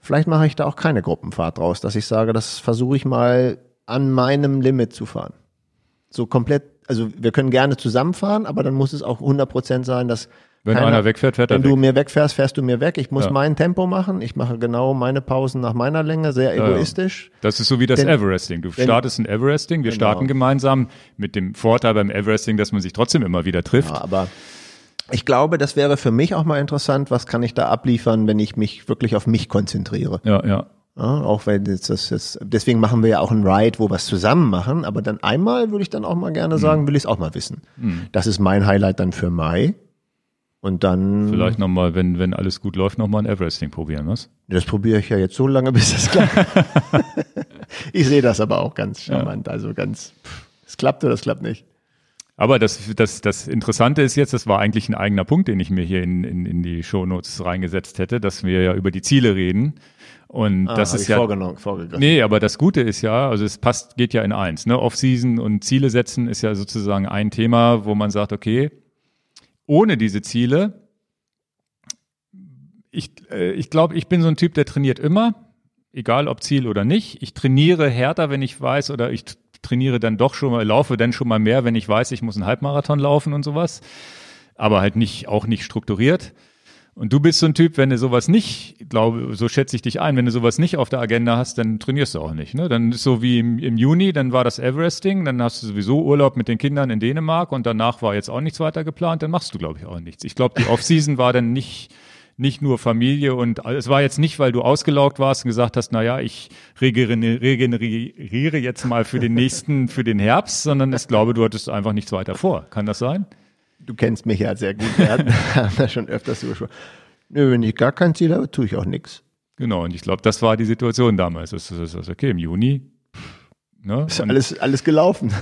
Vielleicht mache ich da auch keine Gruppenfahrt draus, dass ich sage, das versuche ich mal an meinem Limit zu fahren. So komplett, also wir können gerne zusammenfahren, aber dann muss es auch 100 Prozent sein, dass Wenn keiner- einer wegfährt, fährt er wenn du weg. mir wegfährst, fährst du mir weg. Ich muss Ja. mein Tempo machen. Ich mache genau meine Pausen nach meiner Länge, sehr ja. egoistisch. Das ist so wie das Denn- Everesting. Du startest ein Everesting, wir Genau. starten gemeinsam mit dem Vorteil beim Everesting, dass man sich trotzdem immer wieder trifft. Ja, aber ich glaube, das wäre für mich auch mal interessant, was kann ich da abliefern, wenn ich mich wirklich auf mich konzentriere. Ja, ja. Ja, auch wenn jetzt das, das, deswegen machen wir ja auch einen Ride, wo wir es zusammen machen, aber dann einmal würde ich dann auch mal gerne sagen, will ich es auch mal wissen. Das ist mein Highlight dann für Mai. Und dann, Vielleicht nochmal, wenn, wenn alles gut läuft, nochmal ein Everesting probieren, was? das probiere ich ja jetzt so lange, bis es klappt. [LAUGHS] ich sehe das aber auch ganz charmant, also ganz, es klappt oder es klappt nicht. Aber das, das, das Interessante ist jetzt, das war eigentlich ein eigener Punkt, den ich mir hier in, in, in die Shownotes reingesetzt hätte, dass wir ja über die Ziele reden. Und das Ah, hab ist ja. vorgenommen, vorgegriffen. Nee, aber das Gute ist ja, also es passt, geht ja in eins. Ne? Off-Season und Ziele setzen ist ja sozusagen ein Thema, wo man sagt, okay, ohne diese Ziele, ich, äh, ich glaube, ich bin so ein Typ, der trainiert immer, egal ob Ziel oder nicht. Ich trainiere härter, wenn ich weiß, oder ich trainiere dann doch schon mal, laufe dann schon mal mehr, wenn ich weiß, ich muss einen Halbmarathon laufen und sowas. Aber halt nicht, auch nicht strukturiert. Und du bist so ein Typ, wenn du sowas nicht, glaube, so schätze ich dich ein, wenn du sowas nicht auf der Agenda hast, dann trainierst du auch nicht. Ne? Dann ist so wie im, im Juni, dann war das Everesting, dann hast du sowieso Urlaub mit den Kindern in Dänemark und danach war jetzt auch nichts weiter geplant, dann machst du, glaube ich, auch nichts. Ich glaube, die Off-Season war dann nicht, nicht nur Familie und es war jetzt nicht, weil du ausgelaugt warst und gesagt hast, na ja, ich regeneriere, jetzt mal für den nächsten, für den Herbst, sondern ich glaube, du hattest einfach nichts weiter vor. Kann das sein? Du kennst mich ja sehr gut. [LAUGHS] Wir haben da schon öfters drüber gesprochen. Nö, wenn ich gar kein Ziel habe, tue ich auch nichts. Genau, und ich glaube, das war die Situation damals. Das ist, das ist okay, im Juni. Ne? Ist alles, alles gelaufen.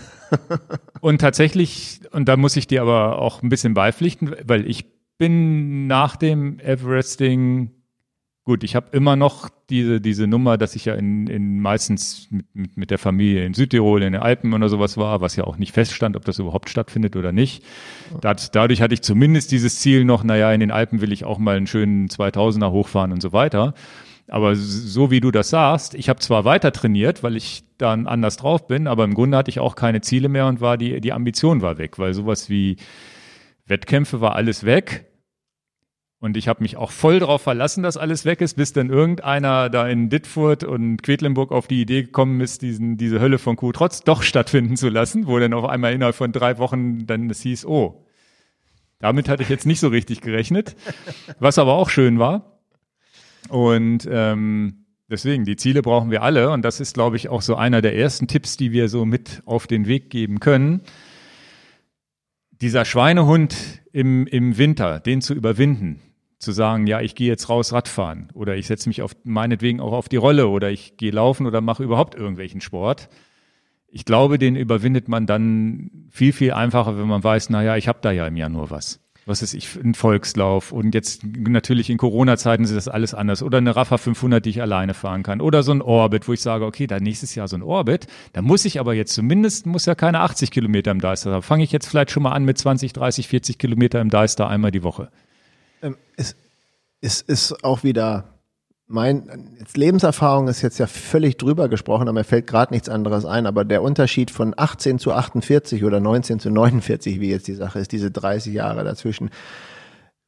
[LAUGHS] und tatsächlich, und da muss ich dir aber auch ein bisschen beipflichten, weil ich bin nach dem Everesting, gut, ich habe immer noch diese, diese Nummer, dass ich ja in, in meistens mit, mit, mit der Familie in Südtirol, in den Alpen oder sowas war, was ja auch nicht feststand, ob das überhaupt stattfindet oder nicht. Dat, dadurch hatte ich zumindest dieses Ziel noch, naja, in den Alpen will ich auch mal einen schönen 2000er hochfahren und so weiter. Aber so wie du das sagst, ich habe zwar weiter trainiert, weil ich dann anders drauf bin, aber im Grunde hatte ich auch keine Ziele mehr und war die, die Ambition war weg, weil sowas wie Wettkämpfe war alles weg. Und ich habe mich auch voll darauf verlassen, dass alles weg ist, bis dann irgendeiner da in Dittfurt und Quedlinburg auf die Idee gekommen ist, diesen, diese Hölle von Kuh trotz doch stattfinden zu lassen, wo dann auf einmal innerhalb von drei Wochen dann es hieß, oh, damit hatte ich jetzt nicht so richtig gerechnet, was aber auch schön war. Und ähm, deswegen, die Ziele brauchen wir alle und das ist, glaube ich, auch so einer der ersten Tipps, die wir so mit auf den Weg geben können dieser Schweinehund im, im Winter, den zu überwinden, zu sagen, ja, ich gehe jetzt raus Radfahren oder ich setze mich auf meinetwegen auch auf die Rolle oder ich gehe laufen oder mache überhaupt irgendwelchen Sport. Ich glaube, den überwindet man dann viel, viel einfacher, wenn man weiß, na ja, ich habe da ja im Januar was. Was ist ich, ein Volkslauf und jetzt natürlich in Corona-Zeiten ist das alles anders oder eine Rafa 500, die ich alleine fahren kann oder so ein Orbit, wo ich sage, okay, da nächstes Jahr so ein Orbit, da muss ich aber jetzt zumindest, muss ja keine 80 Kilometer im Deister haben. Fange ich jetzt vielleicht schon mal an mit 20, 30, 40 Kilometer im Deister einmal die Woche. Ähm, es, es ist auch wieder mein Lebenserfahrung ist jetzt ja völlig drüber gesprochen, aber mir fällt gerade nichts anderes ein. Aber der Unterschied von 18 zu 48 oder 19 zu 49, wie jetzt die Sache ist, diese 30 Jahre dazwischen.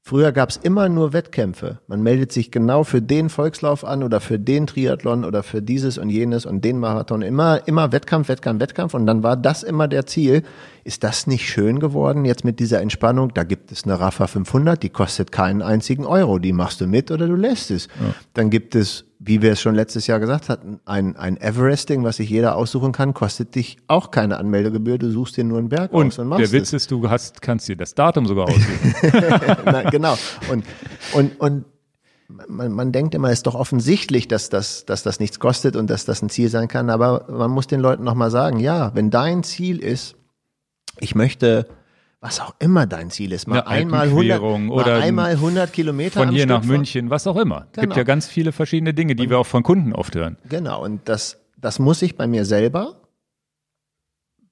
Früher gab es immer nur Wettkämpfe. Man meldet sich genau für den Volkslauf an oder für den Triathlon oder für dieses und jenes und den Marathon. Immer, immer Wettkampf, Wettkampf, Wettkampf. Und dann war das immer der Ziel. Ist das nicht schön geworden jetzt mit dieser Entspannung? Da gibt es eine Rafa 500, die kostet keinen einzigen Euro. Die machst du mit oder du lässt es. Dann gibt es, wie wir es schon letztes Jahr gesagt hatten, ein, ein Everesting, was sich jeder aussuchen kann, kostet dich auch keine Anmeldegebühr. Du suchst dir nur einen Berg Und aus und machst der Witz es. ist, du hast, kannst dir das Datum sogar aussuchen. [LAUGHS] Na, genau. Und, und, und man, man denkt immer, es ist doch offensichtlich, dass das, dass das nichts kostet und dass das ein Ziel sein kann. Aber man muss den Leuten nochmal sagen, ja, wenn dein Ziel ist, ich möchte, was auch immer dein Ziel ist, mal Eine einmal 100, Alpenquerung mal oder einmal 100 Kilometer Von hier Stück nach. München, was auch immer. Gibt Genau. ja ganz viele verschiedene Dinge, die wir auch von Kunden oft hören. Genau, und das, das muss ich bei mir selber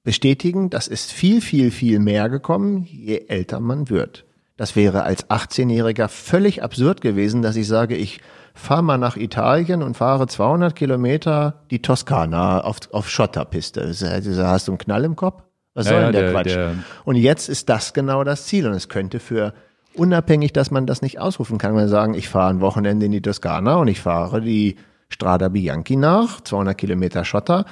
bestätigen. Das ist viel, viel, viel mehr gekommen, je älter man wird. Das wäre als 18-Jähriger völlig absurd gewesen, dass ich sage, ich fahre mal nach Italien und fahre 200 Kilometer die Toskana auf, auf Schotterpiste. Also, hast du einen Knall im Kopf? Was Ja, soll denn der, der- Quatsch? der- und jetzt ist das genau das Ziel und es könnte für unabhängig, dass man das nicht ausrufen kann, man sagen, ich fahre ein Wochenende in die Toskana und ich fahre die Strada Bianchi nach, 200 Kilometer Schotter.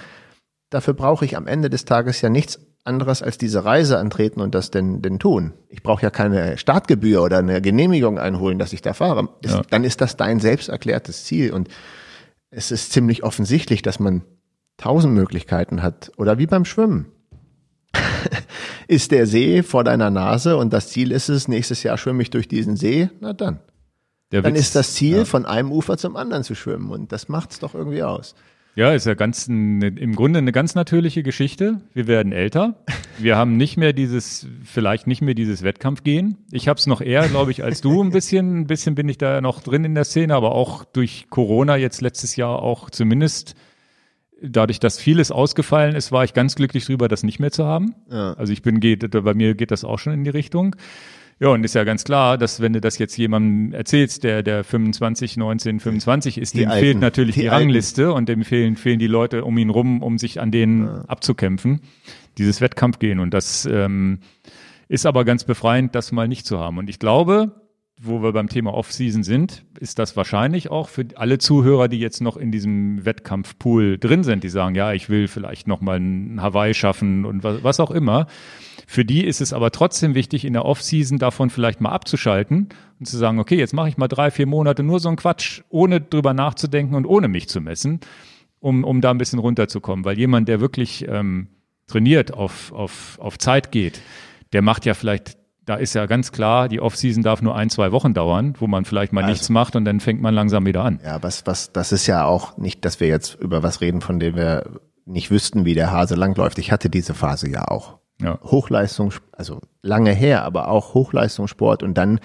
Dafür brauche ich am Ende des Tages ja nichts anderes als diese Reise antreten und das denn, denn tun. Ich brauche ja keine Startgebühr oder eine Genehmigung einholen, dass ich da fahre. Das, Ja. Dann ist das dein selbst erklärtes Ziel und es ist ziemlich offensichtlich, dass man tausend Möglichkeiten hat. Oder wie beim Schwimmen. Ist der See vor deiner Nase und das Ziel ist es, nächstes Jahr schwimme ich durch diesen See, na dann. Der Dann Witz- ist das Ziel, Ja. von einem Ufer zum anderen zu schwimmen und das macht's doch irgendwie aus. Ja, ist ja ganz ein, im Grunde eine ganz natürliche Geschichte. Wir werden älter. Wir haben nicht mehr dieses, vielleicht nicht mehr dieses Wettkampfgehen. Ich habe es noch eher, glaube ich, als du ein bisschen. Ein bisschen bin ich da noch drin in der Szene, aber auch durch Corona jetzt letztes Jahr auch zumindest dadurch, dass vieles ausgefallen ist, war ich ganz glücklich drüber, das nicht mehr zu haben. Ja. Also ich bin, geht, bei mir geht das auch schon in die Richtung. Ja, und ist ja ganz klar, dass wenn du das jetzt jemandem erzählst, der, der 25, 19, 25 ist, Die dem Alten. fehlt natürlich die, Die. Rangliste und dem fehlen, fehlen die Leute um ihn rum, um sich an denen abzukämpfen. Dieses Wettkampfgehen. Und das ähm, ist aber ganz befreiend, das mal nicht zu haben. Und ich glaube, wo wir beim Thema Off-Season sind, ist das wahrscheinlich auch für alle Zuhörer, die jetzt noch in diesem Wettkampfpool drin sind, die sagen, ja, ich will vielleicht noch mal ein Hawaii schaffen und was, was auch immer. Für die ist es aber trotzdem wichtig, in der Off-Season davon vielleicht mal abzuschalten und zu sagen, okay, jetzt mache ich mal drei, vier Monate nur so einen Quatsch, ohne drüber nachzudenken und ohne mich zu messen, um, um da ein bisschen runterzukommen. Weil jemand, der wirklich ähm, trainiert, auf, auf, auf Zeit geht, der macht ja vielleicht, da ist ja ganz klar, die Off-Season darf nur ein, zwei Wochen dauern, wo man vielleicht mal nichts macht und dann fängt man langsam wieder an. Ja, was, was, das ist ja auch nicht, dass wir jetzt über was reden, von dem wir nicht wüssten, wie der Hase langläuft. Ich hatte diese Phase ja auch. Ja. Hochleistung, also lange her, aber auch Hochleistungssport und dann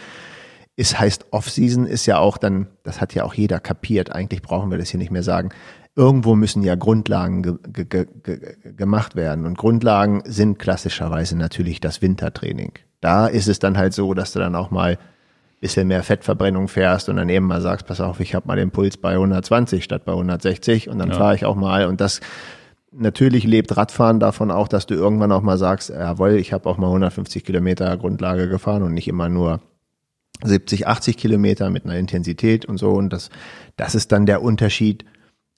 ist heißt Off-Season ist ja auch dann, das hat ja auch jeder kapiert, eigentlich brauchen wir das hier nicht mehr sagen. Irgendwo müssen ja Grundlagen ge ge ge ge gemacht werden und Grundlagen sind klassischerweise natürlich das Wintertraining. Da ist es dann halt so, dass du dann auch mal bisschen mehr Fettverbrennung fährst und dann eben mal sagst, pass auf, ich habe mal den Puls bei 120 statt bei 160 und dann Ja. fahre ich auch mal und das natürlich lebt Radfahren davon auch, dass du irgendwann auch mal sagst, jawohl, ich habe auch mal 150 Kilometer Grundlage gefahren und nicht immer nur 70, 80 Kilometer mit einer Intensität und so und das, das ist dann der Unterschied.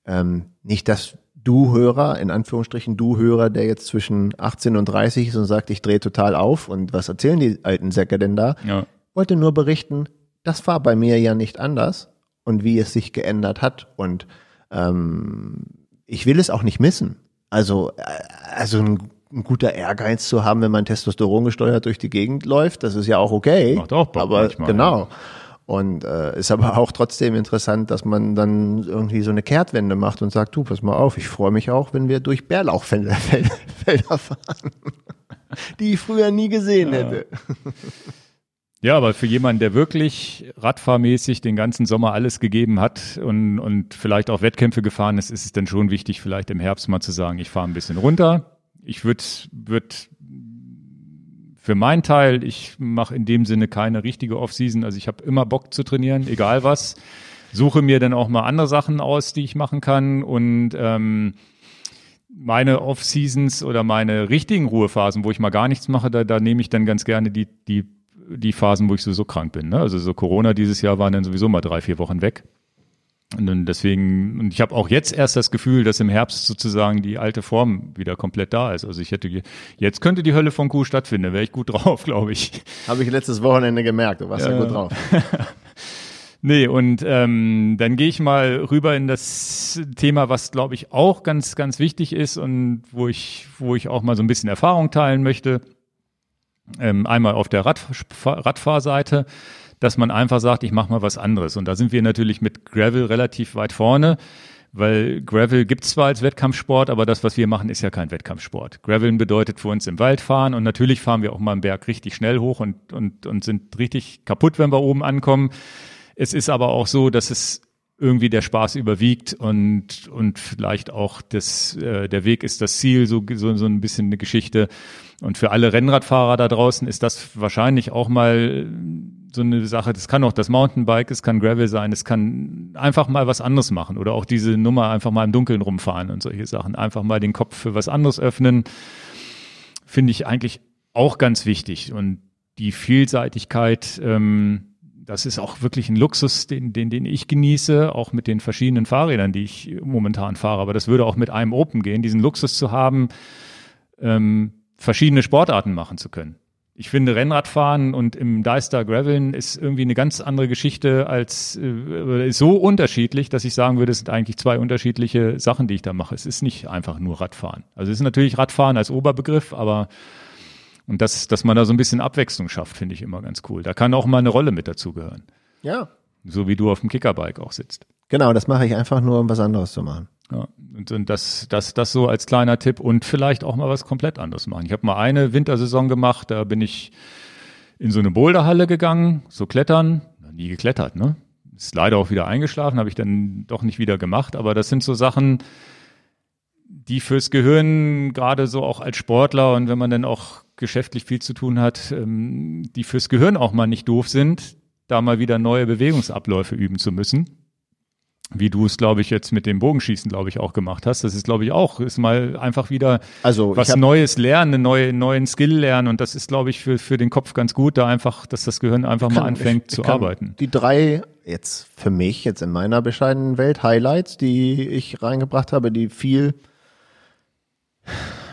Ähm, nicht, dass du Hörer, in Anführungsstrichen du Hörer, der jetzt zwischen 18 und 30 ist und sagt, ich drehe total auf und was erzählen die alten Säcke denn da? Ja. wollte nur berichten, das war bei mir ja nicht anders und wie es sich geändert hat. Und ähm, ich will es auch nicht missen. Also, äh, also ein, ein guter Ehrgeiz zu haben, wenn man Testosteron gesteuert durch die Gegend läuft, das ist ja auch okay. Macht auch Bock aber manchmal, genau. Und äh, ist aber auch trotzdem interessant, dass man dann irgendwie so eine Kehrtwende macht und sagt, du, pass mal auf, ich freue mich auch, wenn wir durch Bärlauchfelder [LAUGHS] Felder, fahren, [LAUGHS] die ich früher nie gesehen hätte. Ja, aber für jemanden, der wirklich radfahrmäßig den ganzen Sommer alles gegeben hat und, und vielleicht auch Wettkämpfe gefahren ist, ist es dann schon wichtig, vielleicht im Herbst mal zu sagen, ich fahre ein bisschen runter. Ich würde würd für meinen Teil, ich mache in dem Sinne keine richtige Off-Season. Also ich habe immer Bock zu trainieren, egal was. Suche mir dann auch mal andere Sachen aus, die ich machen kann und ähm, meine Off-Seasons oder meine richtigen Ruhephasen, wo ich mal gar nichts mache, da, da nehme ich dann ganz gerne die, die, die Phasen, wo ich sowieso krank bin. Ne? Also so Corona dieses Jahr waren dann sowieso mal drei, vier Wochen weg. Und deswegen, und ich habe auch jetzt erst das Gefühl, dass im Herbst sozusagen die alte Form wieder komplett da ist. Also ich hätte, jetzt könnte die Hölle von Kuh stattfinden, da wäre ich gut [LAUGHS] drauf, glaube ich. Habe ich letztes Wochenende gemerkt, du warst ja, Ja. gut drauf. [LAUGHS] Nee, und ähm, dann gehe ich mal rüber in das Thema, was glaube ich auch ganz, ganz wichtig ist und wo ich, wo ich auch mal so ein bisschen Erfahrung teilen möchte. Ähm, einmal auf der Radfahr Radfahrseite, dass man einfach sagt, ich mache mal was anderes. Und da sind wir natürlich mit Gravel relativ weit vorne, weil Gravel gibt's zwar als Wettkampfsport, aber das, was wir machen, ist ja kein Wettkampfsport. Graveln bedeutet für uns im Wald fahren und natürlich fahren wir auch mal einen Berg richtig schnell hoch und, und, und sind richtig kaputt, wenn wir oben ankommen. Es ist aber auch so, dass es irgendwie der Spaß überwiegt und und vielleicht auch das äh, der Weg ist das Ziel so so so ein bisschen eine Geschichte und für alle Rennradfahrer da draußen ist das wahrscheinlich auch mal so eine Sache. Das kann auch das Mountainbike, es kann Gravel sein, es kann einfach mal was anderes machen oder auch diese Nummer einfach mal im Dunkeln rumfahren und solche Sachen. Einfach mal den Kopf für was anderes öffnen, finde ich eigentlich auch ganz wichtig und die Vielseitigkeit. Ähm, das ist auch wirklich ein Luxus, den, den, den ich genieße, auch mit den verschiedenen Fahrrädern, die ich momentan fahre. Aber das würde auch mit einem Open gehen, diesen Luxus zu haben, ähm, verschiedene Sportarten machen zu können. Ich finde Rennradfahren und im Deister Graveln ist irgendwie eine ganz andere Geschichte als äh, ist so unterschiedlich, dass ich sagen würde, es sind eigentlich zwei unterschiedliche Sachen, die ich da mache. Es ist nicht einfach nur Radfahren. Also es ist natürlich Radfahren als Oberbegriff, aber und das, dass man da so ein bisschen Abwechslung schafft, finde ich immer ganz cool. Da kann auch mal eine Rolle mit dazugehören. Ja. So wie du auf dem Kickerbike auch sitzt. Genau, das mache ich einfach nur, um was anderes zu machen. Ja, und, und das, das, das so als kleiner Tipp und vielleicht auch mal was komplett anderes machen. Ich habe mal eine Wintersaison gemacht, da bin ich in so eine Boulderhalle gegangen, so klettern, nie geklettert, ne? Ist leider auch wieder eingeschlafen, habe ich dann doch nicht wieder gemacht, aber das sind so Sachen, die fürs Gehirn gerade so auch als Sportler und wenn man dann auch geschäftlich viel zu tun hat, ähm, die fürs Gehirn auch mal nicht doof sind, da mal wieder neue Bewegungsabläufe üben zu müssen. Wie du es, glaube ich, jetzt mit dem Bogenschießen, glaube ich, auch gemacht hast. Das ist, glaube ich, auch, ist mal einfach wieder Also was Neues lernen, einen neue, neuen Skill lernen. Und das ist, glaube ich, für, für den Kopf ganz gut, da einfach, dass das Gehirn einfach mal kann- anfängt ich, zu ich kann arbeiten. Die drei jetzt für mich jetzt in meiner bescheidenen Welt Highlights, die ich reingebracht habe, die viel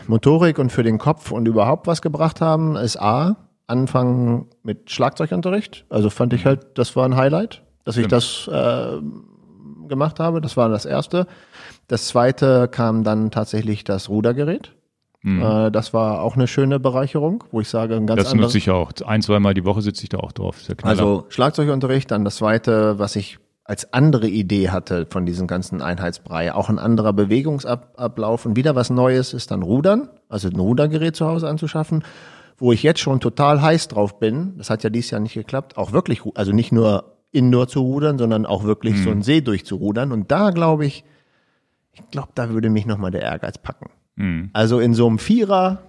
Motorik und für den Kopf und überhaupt was gebracht haben, ist A, anfangen mit Schlagzeugunterricht. Also fand ich halt, das war ein Highlight, dass ich das äh, gemacht habe. Das war das erste. Das zweite kam dann tatsächlich das Rudergerät. Äh, das war auch eine schöne Bereicherung, wo ich sage, ein ganz Mhm. Das nutze ich auch. Ein, zweimal die Woche sitze ich da auch drauf. Also Schlagzeugunterricht, dann das zweite, was ich als andere Idee hatte von diesem ganzen Einheitsbrei, auch ein anderer Bewegungsablauf und wieder was Neues ist dann Rudern, also ein Rudergerät zu Hause anzuschaffen, wo ich jetzt schon total heiß drauf bin. Das hat ja dieses Jahr nicht geklappt, auch wirklich, also nicht nur Indoor zu rudern, sondern auch wirklich so einen See durchzurudern. Und da glaube ich, ich glaube, da würde mich nochmal der Ehrgeiz packen. Also in so einem Vierer,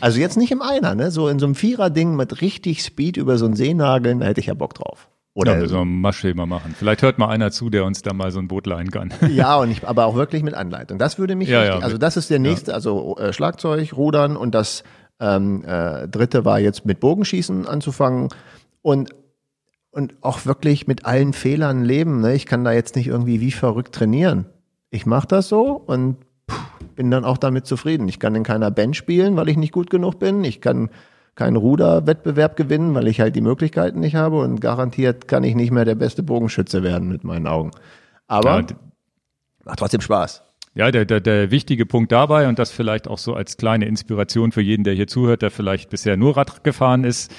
also jetzt nicht im Einer, ne, so in so einem Vierer-Ding mit richtig Speed über so einen See nageln, da hätte ich ja Bock drauf. Oder ja, wir sollen ein Maschschema machen. Vielleicht hört mal einer zu, der uns da mal so ein Boot leihen kann. [LAUGHS] Ja, und ich, [LAUGHS] aber auch wirklich mit Anleitung. Das würde mich Ja, richtig, ja, also das ist der nächste, also äh, Schlagzeug, Rudern und das ähm, äh, dritte war jetzt mit Bogenschießen anzufangen und und auch wirklich mit allen Fehlern leben. Ne? Ich kann da jetzt nicht irgendwie wie verrückt trainieren. Ich mache das so und bin dann auch damit zufrieden. Ich kann in keiner Band spielen, weil ich nicht gut genug bin. Ich kann keinen Ruderwettbewerb gewinnen, weil ich halt die Möglichkeiten nicht habe und garantiert kann ich nicht mehr der beste Bogenschütze werden mit meinen Augen. Aber Ja, macht trotzdem Spaß. Ja, der, der, der wichtige Punkt dabei und das vielleicht auch so als kleine Inspiration für jeden, der hier zuhört, der vielleicht bisher nur Rad gefahren ist.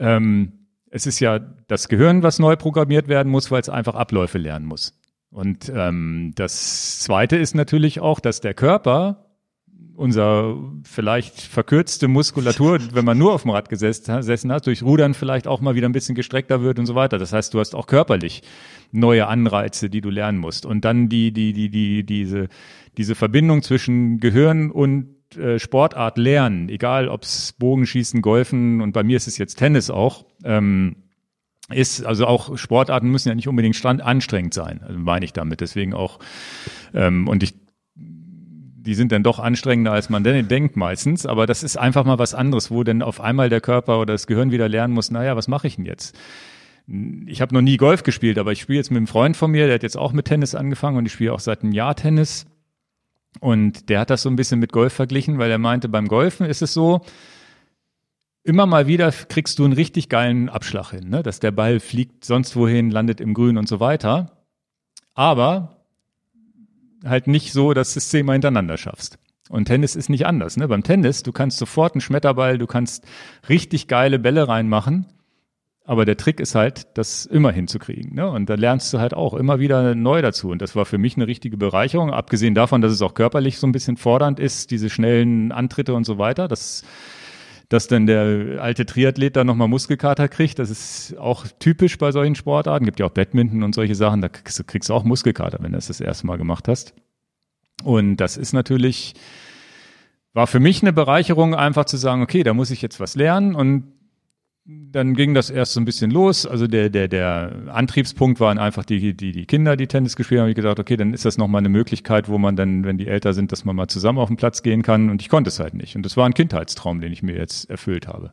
Ähm, es ist ja das Gehirn, was neu programmiert werden muss, weil es einfach Abläufe lernen muss. Und ähm, das Zweite ist natürlich auch, dass der Körper unser vielleicht verkürzte Muskulatur, wenn man nur auf dem Rad gesessen hat, durch Rudern vielleicht auch mal wieder ein bisschen gestreckter wird und so weiter. Das heißt, du hast auch körperlich neue Anreize, die du lernen musst. Und dann die, die, die, die, diese, diese Verbindung zwischen Gehirn und Sportart lernen, egal ob's Bogenschießen, Golfen und bei mir ist es jetzt Tennis auch, ähm, ist, also auch Sportarten müssen ja nicht unbedingt strand, anstrengend sein, also meine ich damit. Deswegen auch, ähm, und ich die sind dann doch anstrengender, als man denn denkt meistens. Aber das ist einfach mal was anderes, wo denn auf einmal der Körper oder das Gehirn wieder lernen muss, naja, was mache ich denn jetzt? Ich habe noch nie Golf gespielt, aber ich spiele jetzt mit einem Freund von mir, der hat jetzt auch mit Tennis angefangen und ich spiele auch seit einem Jahr Tennis. Und der hat das so ein bisschen mit Golf verglichen, weil er meinte, beim Golfen ist es so, immer mal wieder kriegst du einen richtig geilen Abschlag hin, ne? dass der Ball fliegt sonst wohin, landet im Grün und so weiter. Aber halt nicht so, dass du es zehnmal hintereinander schaffst. Und Tennis ist nicht anders. Ne? Beim Tennis, du kannst sofort einen Schmetterball, du kannst richtig geile Bälle reinmachen. Aber der Trick ist halt, das immer hinzukriegen. Ne? Und da lernst du halt auch immer wieder neu dazu. Und das war für mich eine richtige Bereicherung. Abgesehen davon, dass es auch körperlich so ein bisschen fordernd ist, diese schnellen Antritte und so weiter. Das, dass dann der alte Triathlet da nochmal Muskelkater kriegt. Das ist auch typisch bei solchen Sportarten. Gibt ja auch Badminton und solche Sachen, da kriegst du auch Muskelkater, wenn du das das erste Mal gemacht hast. Und das ist natürlich, war für mich eine Bereicherung, einfach zu sagen, okay, da muss ich jetzt was lernen und dann ging das erst so ein bisschen los. Also der, der, der Antriebspunkt waren einfach die, die, die Kinder, die Tennis gespielt haben. Ich gesagt, okay, dann ist das nochmal eine Möglichkeit, wo man dann, wenn die älter sind, dass man mal zusammen auf den Platz gehen kann. Und ich konnte es halt nicht. Und das war ein Kindheitstraum, den ich mir jetzt erfüllt habe.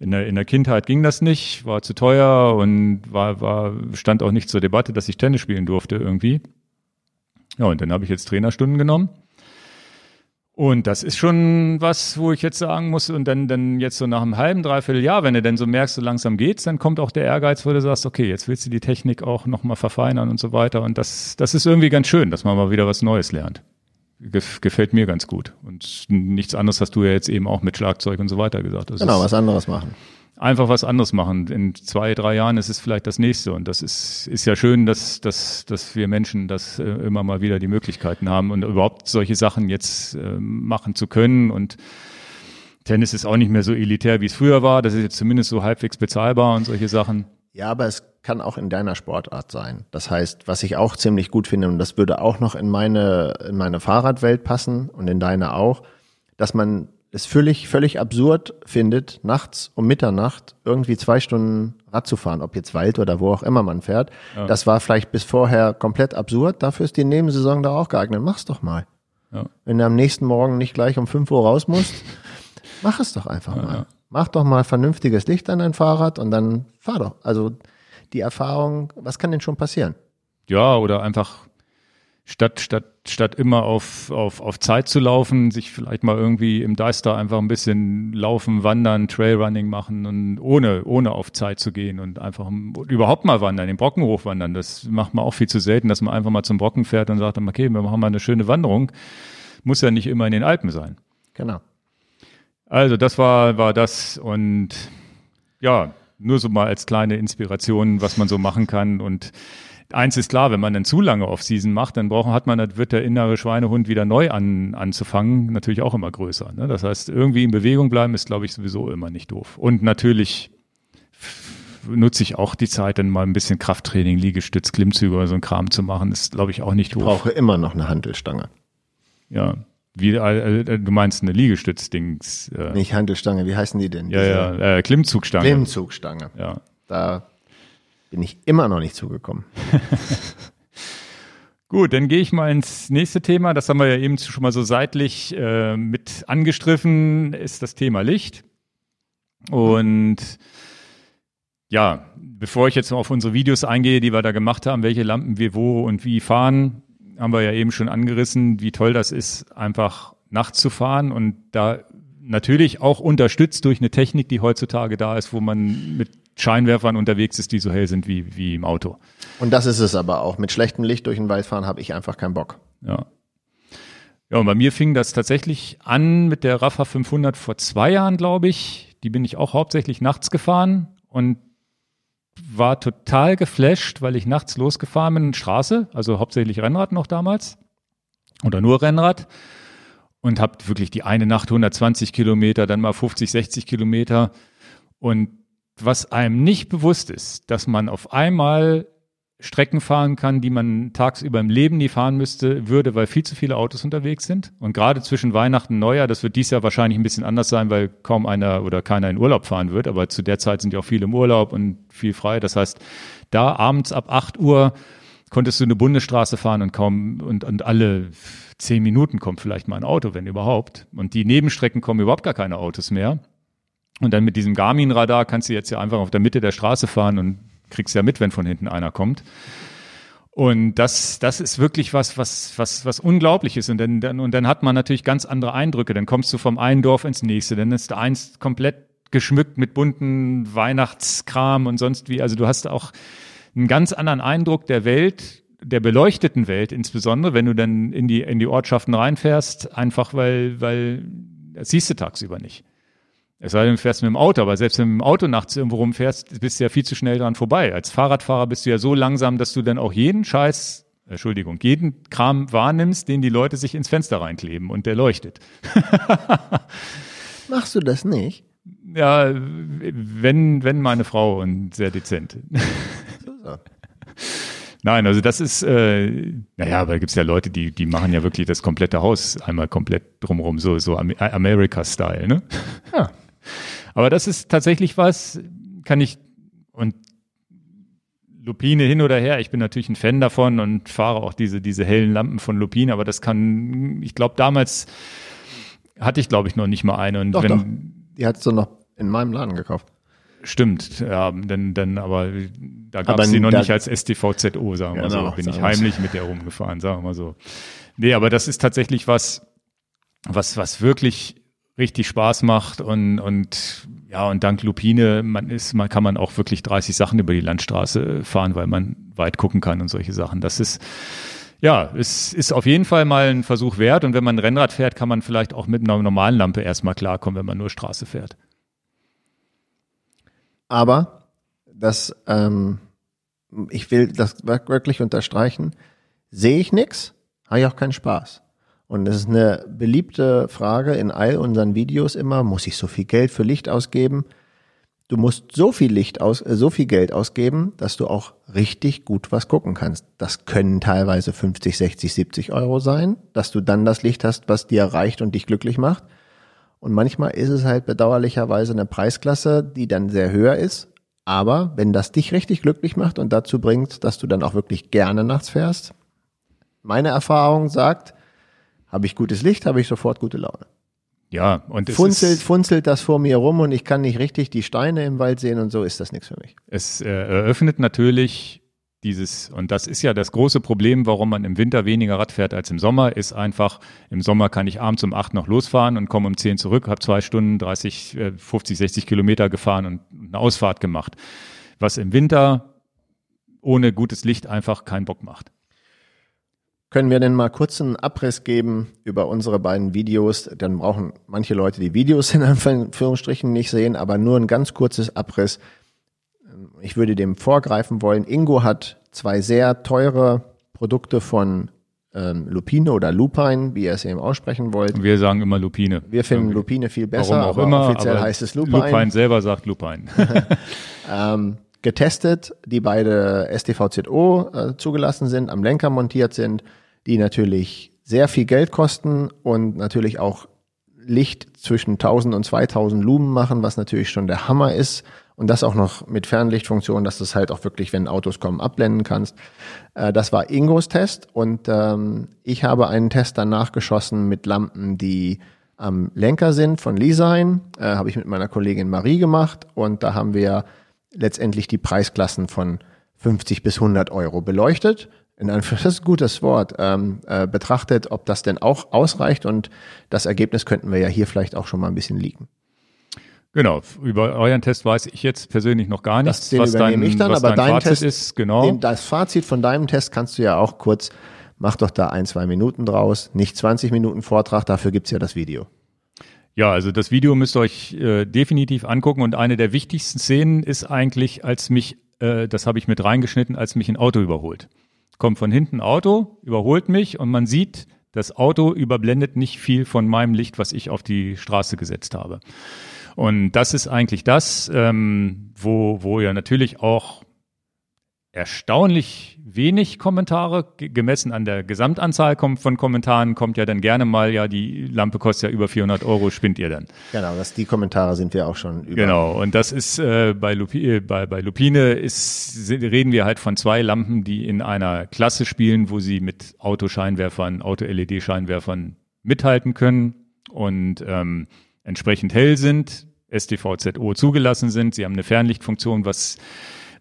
In der, in der Kindheit ging das nicht, war zu teuer und war, war, stand auch nicht zur Debatte, dass ich Tennis spielen durfte irgendwie. Ja, und dann habe ich jetzt Trainerstunden genommen und das ist schon was, wo ich jetzt sagen muss, und dann, dann jetzt so nach einem halben, dreiviertel Jahr, wenn du dann so merkst, so langsam geht's, dann kommt auch der Ehrgeiz, wo du sagst, okay, jetzt willst du die Technik auch nochmal verfeinern und so weiter. Und das, das ist irgendwie ganz schön, dass man mal wieder was Neues lernt. Gefällt mir ganz gut. Und nichts anderes hast du ja jetzt eben auch mit Schlagzeug und so weiter gesagt. Das genau, was anderes machen einfach was anderes machen. In zwei, drei Jahren ist es vielleicht das nächste. Und das ist, ist ja schön, dass, dass, dass wir Menschen das äh, immer mal wieder die Möglichkeiten haben und überhaupt solche Sachen jetzt äh, machen zu können. Und Tennis ist auch nicht mehr so elitär, wie es früher war. Das ist jetzt zumindest so halbwegs bezahlbar und solche Sachen. Ja, aber es kann auch in deiner Sportart sein. Das heißt, was ich auch ziemlich gut finde, und das würde auch noch in meine, in meine Fahrradwelt passen und in deine auch, dass man es völlig, völlig absurd findet, nachts um Mitternacht irgendwie zwei Stunden Rad zu fahren, ob jetzt Wald oder wo auch immer man fährt. Ja. Das war vielleicht bis vorher komplett absurd. Dafür ist die Nebensaison da auch geeignet. Mach's doch mal. Ja. Wenn du am nächsten Morgen nicht gleich um fünf Uhr raus musst, [LAUGHS] mach es doch einfach ja, mal. Mach doch mal vernünftiges Licht an dein Fahrrad und dann fahr doch. Also die Erfahrung, was kann denn schon passieren? Ja, oder einfach statt, statt, statt immer auf, auf, auf Zeit zu laufen, sich vielleicht mal irgendwie im Deister einfach ein bisschen laufen, wandern, Trailrunning machen und ohne, ohne auf Zeit zu gehen und einfach überhaupt mal wandern, den Brocken hochwandern. Das macht man auch viel zu selten, dass man einfach mal zum Brocken fährt und sagt, okay, wir machen mal eine schöne Wanderung. Muss ja nicht immer in den Alpen sein. Genau. Also das war, war das und ja, nur so mal als kleine Inspiration, was man so machen kann und eins ist klar, wenn man dann zu lange Off-Season macht, dann braucht, hat man, wird der innere Schweinehund wieder neu an, anzufangen, natürlich auch immer größer. Ne? Das heißt, irgendwie in Bewegung bleiben ist, glaube ich, sowieso immer nicht doof. Und natürlich nutze ich auch die Zeit, dann mal ein bisschen Krafttraining, Liegestütz, Klimmzüge oder so ein Kram zu machen, ist, glaube ich, auch nicht doof. Ich brauche immer noch eine Handelstange. Ja. Wie, äh, äh du meinst eine Liegestützdings? Äh. Nicht Handelstange, wie heißen die denn? Ja, ja, äh, Klimmzugstange. Klimmzugstange. Ja. Da bin ich immer noch nicht zugekommen. [LAUGHS] Gut, dann gehe ich mal ins nächste Thema. Das haben wir ja eben schon mal so seitlich äh, mit angestriffen, ist das Thema Licht. Und ja, bevor ich jetzt noch auf unsere Videos eingehe, die wir da gemacht haben, welche Lampen wir wo und wie fahren, haben wir ja eben schon angerissen, wie toll das ist, einfach nachts zu fahren und da natürlich auch unterstützt durch eine Technik, die heutzutage da ist, wo man mit Scheinwerfern unterwegs ist, die so hell sind wie, wie im Auto. Und das ist es aber auch. Mit schlechtem Licht durch den Wald fahren habe ich einfach keinen Bock. Ja. Ja, und bei mir fing das tatsächlich an mit der Rafa 500 vor zwei Jahren, glaube ich. Die bin ich auch hauptsächlich nachts gefahren und war total geflasht, weil ich nachts losgefahren bin, Straße, also hauptsächlich Rennrad noch damals oder nur Rennrad und habe wirklich die eine Nacht 120 Kilometer, dann mal 50, 60 Kilometer und was einem nicht bewusst ist, dass man auf einmal Strecken fahren kann, die man tagsüber im Leben nie fahren müsste, würde, weil viel zu viele Autos unterwegs sind. Und gerade zwischen Weihnachten und Neujahr, das wird dies Jahr wahrscheinlich ein bisschen anders sein, weil kaum einer oder keiner in Urlaub fahren wird. Aber zu der Zeit sind ja auch viele im Urlaub und viel frei. Das heißt, da abends ab 8 Uhr konntest du eine Bundesstraße fahren und kaum und, und alle zehn Minuten kommt vielleicht mal ein Auto, wenn überhaupt. Und die Nebenstrecken kommen überhaupt gar keine Autos mehr. Und dann mit diesem Garmin-Radar kannst du jetzt ja einfach auf der Mitte der Straße fahren und kriegst ja mit, wenn von hinten einer kommt. Und das, das ist wirklich was, was, was, was unglaublich ist. Und dann, dann, und dann hat man natürlich ganz andere Eindrücke. Dann kommst du vom einen Dorf ins nächste. Dann ist eins komplett geschmückt mit bunten Weihnachtskram und sonst wie. Also du hast auch einen ganz anderen Eindruck der Welt, der beleuchteten Welt insbesondere, wenn du dann in die, in die Ortschaften reinfährst, einfach weil, weil das siehst du tagsüber nicht. Es sei denn, du fährst mit dem Auto, aber selbst wenn du mit dem Auto nachts irgendwo rumfährst, bist du ja viel zu schnell dran vorbei. Als Fahrradfahrer bist du ja so langsam, dass du dann auch jeden Scheiß, Entschuldigung, jeden Kram wahrnimmst, den die Leute sich ins Fenster reinkleben und der leuchtet. [LAUGHS] Machst du das nicht? Ja, wenn, wenn meine Frau und sehr dezent. Nein, also das ist, äh, naja, aber da gibt's ja Leute, die, die machen ja wirklich das komplette Haus einmal komplett drumherum, so, so America-Style, ne? Ja. Aber das ist tatsächlich was, kann ich, und Lupine hin oder her, ich bin natürlich ein Fan davon und fahre auch diese, diese hellen Lampen von Lupine, aber das kann, ich glaube, damals hatte ich, glaube ich, noch nicht mal eine. Und doch, wenn, doch. Die hattest du noch in meinem Laden gekauft. Stimmt, ja, denn, denn aber da gab es sie noch nicht als STVZO, sagen wir genau, so. Bin ich heimlich mit der rumgefahren, sagen wir mal so. Nee, aber das ist tatsächlich was, was, was wirklich richtig Spaß macht und, und ja, und dank Lupine, man ist, man kann man auch wirklich 30 Sachen über die Landstraße fahren, weil man weit gucken kann und solche Sachen. Das ist, ja, es ist auf jeden Fall mal ein Versuch wert. Und wenn man Rennrad fährt, kann man vielleicht auch mit einer normalen Lampe erstmal klarkommen, wenn man nur Straße fährt. Aber das, ähm, ich will das wirklich unterstreichen, sehe ich nichts, habe ich auch keinen Spaß. Und es ist eine beliebte Frage in all unseren Videos immer, muss ich so viel Geld für Licht ausgeben? Du musst so viel Licht aus, äh, so viel Geld ausgeben, dass du auch richtig gut was gucken kannst. Das können teilweise 50, 60, 70 Euro sein, dass du dann das Licht hast, was dir reicht und dich glücklich macht. Und manchmal ist es halt bedauerlicherweise eine Preisklasse, die dann sehr höher ist. Aber wenn das dich richtig glücklich macht und dazu bringt, dass du dann auch wirklich gerne nachts fährst, meine Erfahrung sagt, habe ich gutes Licht, habe ich sofort gute Laune. Ja, und es funzelt, funzelt das vor mir rum und ich kann nicht richtig die Steine im Wald sehen und so ist das nichts für mich. Es äh, eröffnet natürlich dieses, und das ist ja das große Problem, warum man im Winter weniger Rad fährt als im Sommer, ist einfach, im Sommer kann ich abends um acht noch losfahren und komme um zehn zurück, habe zwei Stunden 30, 50, 60 Kilometer gefahren und eine Ausfahrt gemacht. Was im Winter ohne gutes Licht einfach keinen Bock macht. Können wir denn mal kurz einen Abriss geben über unsere beiden Videos? Dann brauchen manche Leute die Videos in Anführungsstrichen nicht sehen, aber nur ein ganz kurzes Abriss ich würde dem vorgreifen wollen. Ingo hat zwei sehr teure Produkte von ähm, Lupine oder Lupine, wie ihr es eben aussprechen wollt. Wir sagen immer Lupine. Wir finden Lupine viel besser, Warum auch aber immer, offiziell heißt es Lupine. Lupine selber sagt Lupine. [LAUGHS] [LAUGHS] ähm, getestet, die beide STVZO äh, zugelassen sind, am Lenker montiert sind, die natürlich sehr viel Geld kosten und natürlich auch Licht zwischen 1000 und 2000 Lumen machen, was natürlich schon der Hammer ist und das auch noch mit Fernlichtfunktion, dass du es halt auch wirklich, wenn Autos kommen, abblenden kannst. Äh, das war Ingos Test und ähm, ich habe einen Test dann nachgeschossen mit Lampen, die am Lenker sind von Lesign. Äh, habe ich mit meiner Kollegin Marie gemacht und da haben wir letztendlich die Preisklassen von 50 bis 100 Euro beleuchtet. In einem, das ist ein gutes Wort, ähm, äh, betrachtet, ob das denn auch ausreicht und das Ergebnis könnten wir ja hier vielleicht auch schon mal ein bisschen liegen. Genau, über euren Test weiß ich jetzt persönlich noch gar nichts, das, was dein, ich dann, aber dein Fazit Test, ist. Genau. Den, das Fazit von deinem Test kannst du ja auch kurz, mach doch da ein, zwei Minuten draus, nicht 20 Minuten Vortrag, dafür gibt's ja das Video. Ja, also das Video müsst ihr euch äh, definitiv angucken und eine der wichtigsten Szenen ist eigentlich, als mich, äh, das habe ich mit reingeschnitten, als mich ein Auto überholt. Kommt von hinten ein Auto, überholt mich und man sieht, das Auto überblendet nicht viel von meinem Licht, was ich auf die Straße gesetzt habe. Und das ist eigentlich das, ähm, wo, wo ja natürlich auch erstaunlich wenig Kommentare, gemessen an der Gesamtanzahl von Kommentaren, kommt ja dann gerne mal, ja, die Lampe kostet ja über 400 Euro, spinnt ihr dann. Genau, das, die Kommentare sind wir auch schon über. Genau, und das ist äh, bei, Lupi, äh, bei, bei Lupine ist, reden wir halt von zwei Lampen, die in einer Klasse spielen, wo sie mit Autoscheinwerfern, Auto-LED-Scheinwerfern mithalten können und ähm, entsprechend hell sind, STVZO zugelassen sind. Sie haben eine Fernlichtfunktion, was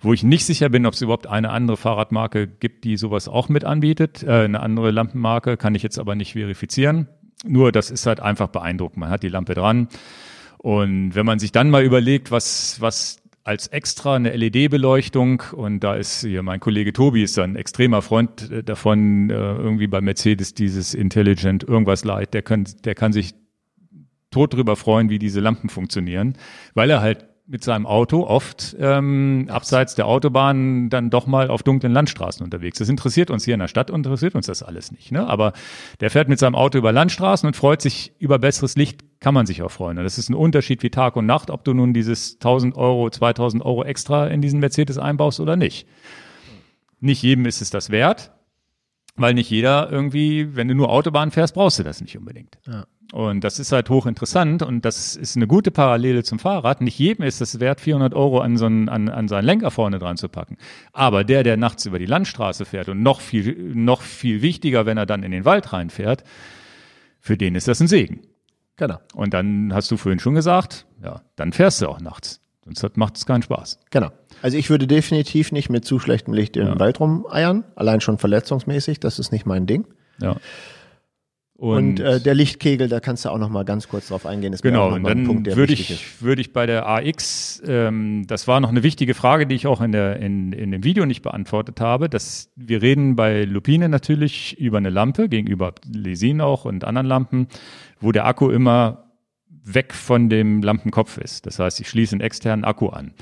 wo ich nicht sicher bin, ob es überhaupt eine andere Fahrradmarke gibt, die sowas auch mit anbietet. Äh, eine andere Lampenmarke kann ich jetzt aber nicht verifizieren. Nur das ist halt einfach beeindruckend. Man hat die Lampe dran. Und wenn man sich dann mal überlegt, was, was als extra eine LED-Beleuchtung und da ist hier mein Kollege Tobi ist ein extremer Freund äh, davon, äh, irgendwie bei Mercedes dieses Intelligent irgendwas Light, der kann, der kann sich tot drüber freuen, wie diese Lampen funktionieren, weil er halt mit seinem Auto oft ähm, abseits der Autobahn dann doch mal auf dunklen Landstraßen unterwegs. Das interessiert uns hier in der Stadt, interessiert uns das alles nicht. Ne? Aber der fährt mit seinem Auto über Landstraßen und freut sich über besseres Licht kann man sich auch freuen. Und das ist ein Unterschied wie Tag und Nacht, ob du nun dieses 1000 Euro, 2000 Euro extra in diesen Mercedes einbaust oder nicht. Nicht jedem ist es das wert, weil nicht jeder irgendwie, wenn du nur Autobahn fährst, brauchst du das nicht unbedingt. Ja. Und das ist halt hochinteressant und das ist eine gute Parallele zum Fahrrad. Nicht jedem ist es wert, 400 Euro an, so einen, an, an seinen Lenker vorne dran zu packen. Aber der, der nachts über die Landstraße fährt und noch viel, noch viel wichtiger, wenn er dann in den Wald reinfährt, für den ist das ein Segen. Genau. Und dann hast du vorhin schon gesagt, ja, dann fährst du auch nachts. Sonst macht es keinen Spaß. Genau. Also ich würde definitiv nicht mit zu schlechtem Licht im ja. Wald rumeiern, allein schon verletzungsmäßig, das ist nicht mein Ding. Ja. Und, und äh, der Lichtkegel, da kannst du auch noch mal ganz kurz drauf eingehen. Ist genau, und dann Punkt, würde ich, würde ich bei der AX, ähm, das war noch eine wichtige Frage, die ich auch in, der, in, in dem Video nicht beantwortet habe. Dass wir reden bei Lupine natürlich über eine Lampe, gegenüber Lesin auch und anderen Lampen, wo der Akku immer weg von dem Lampenkopf ist. Das heißt, ich schließe einen externen Akku an.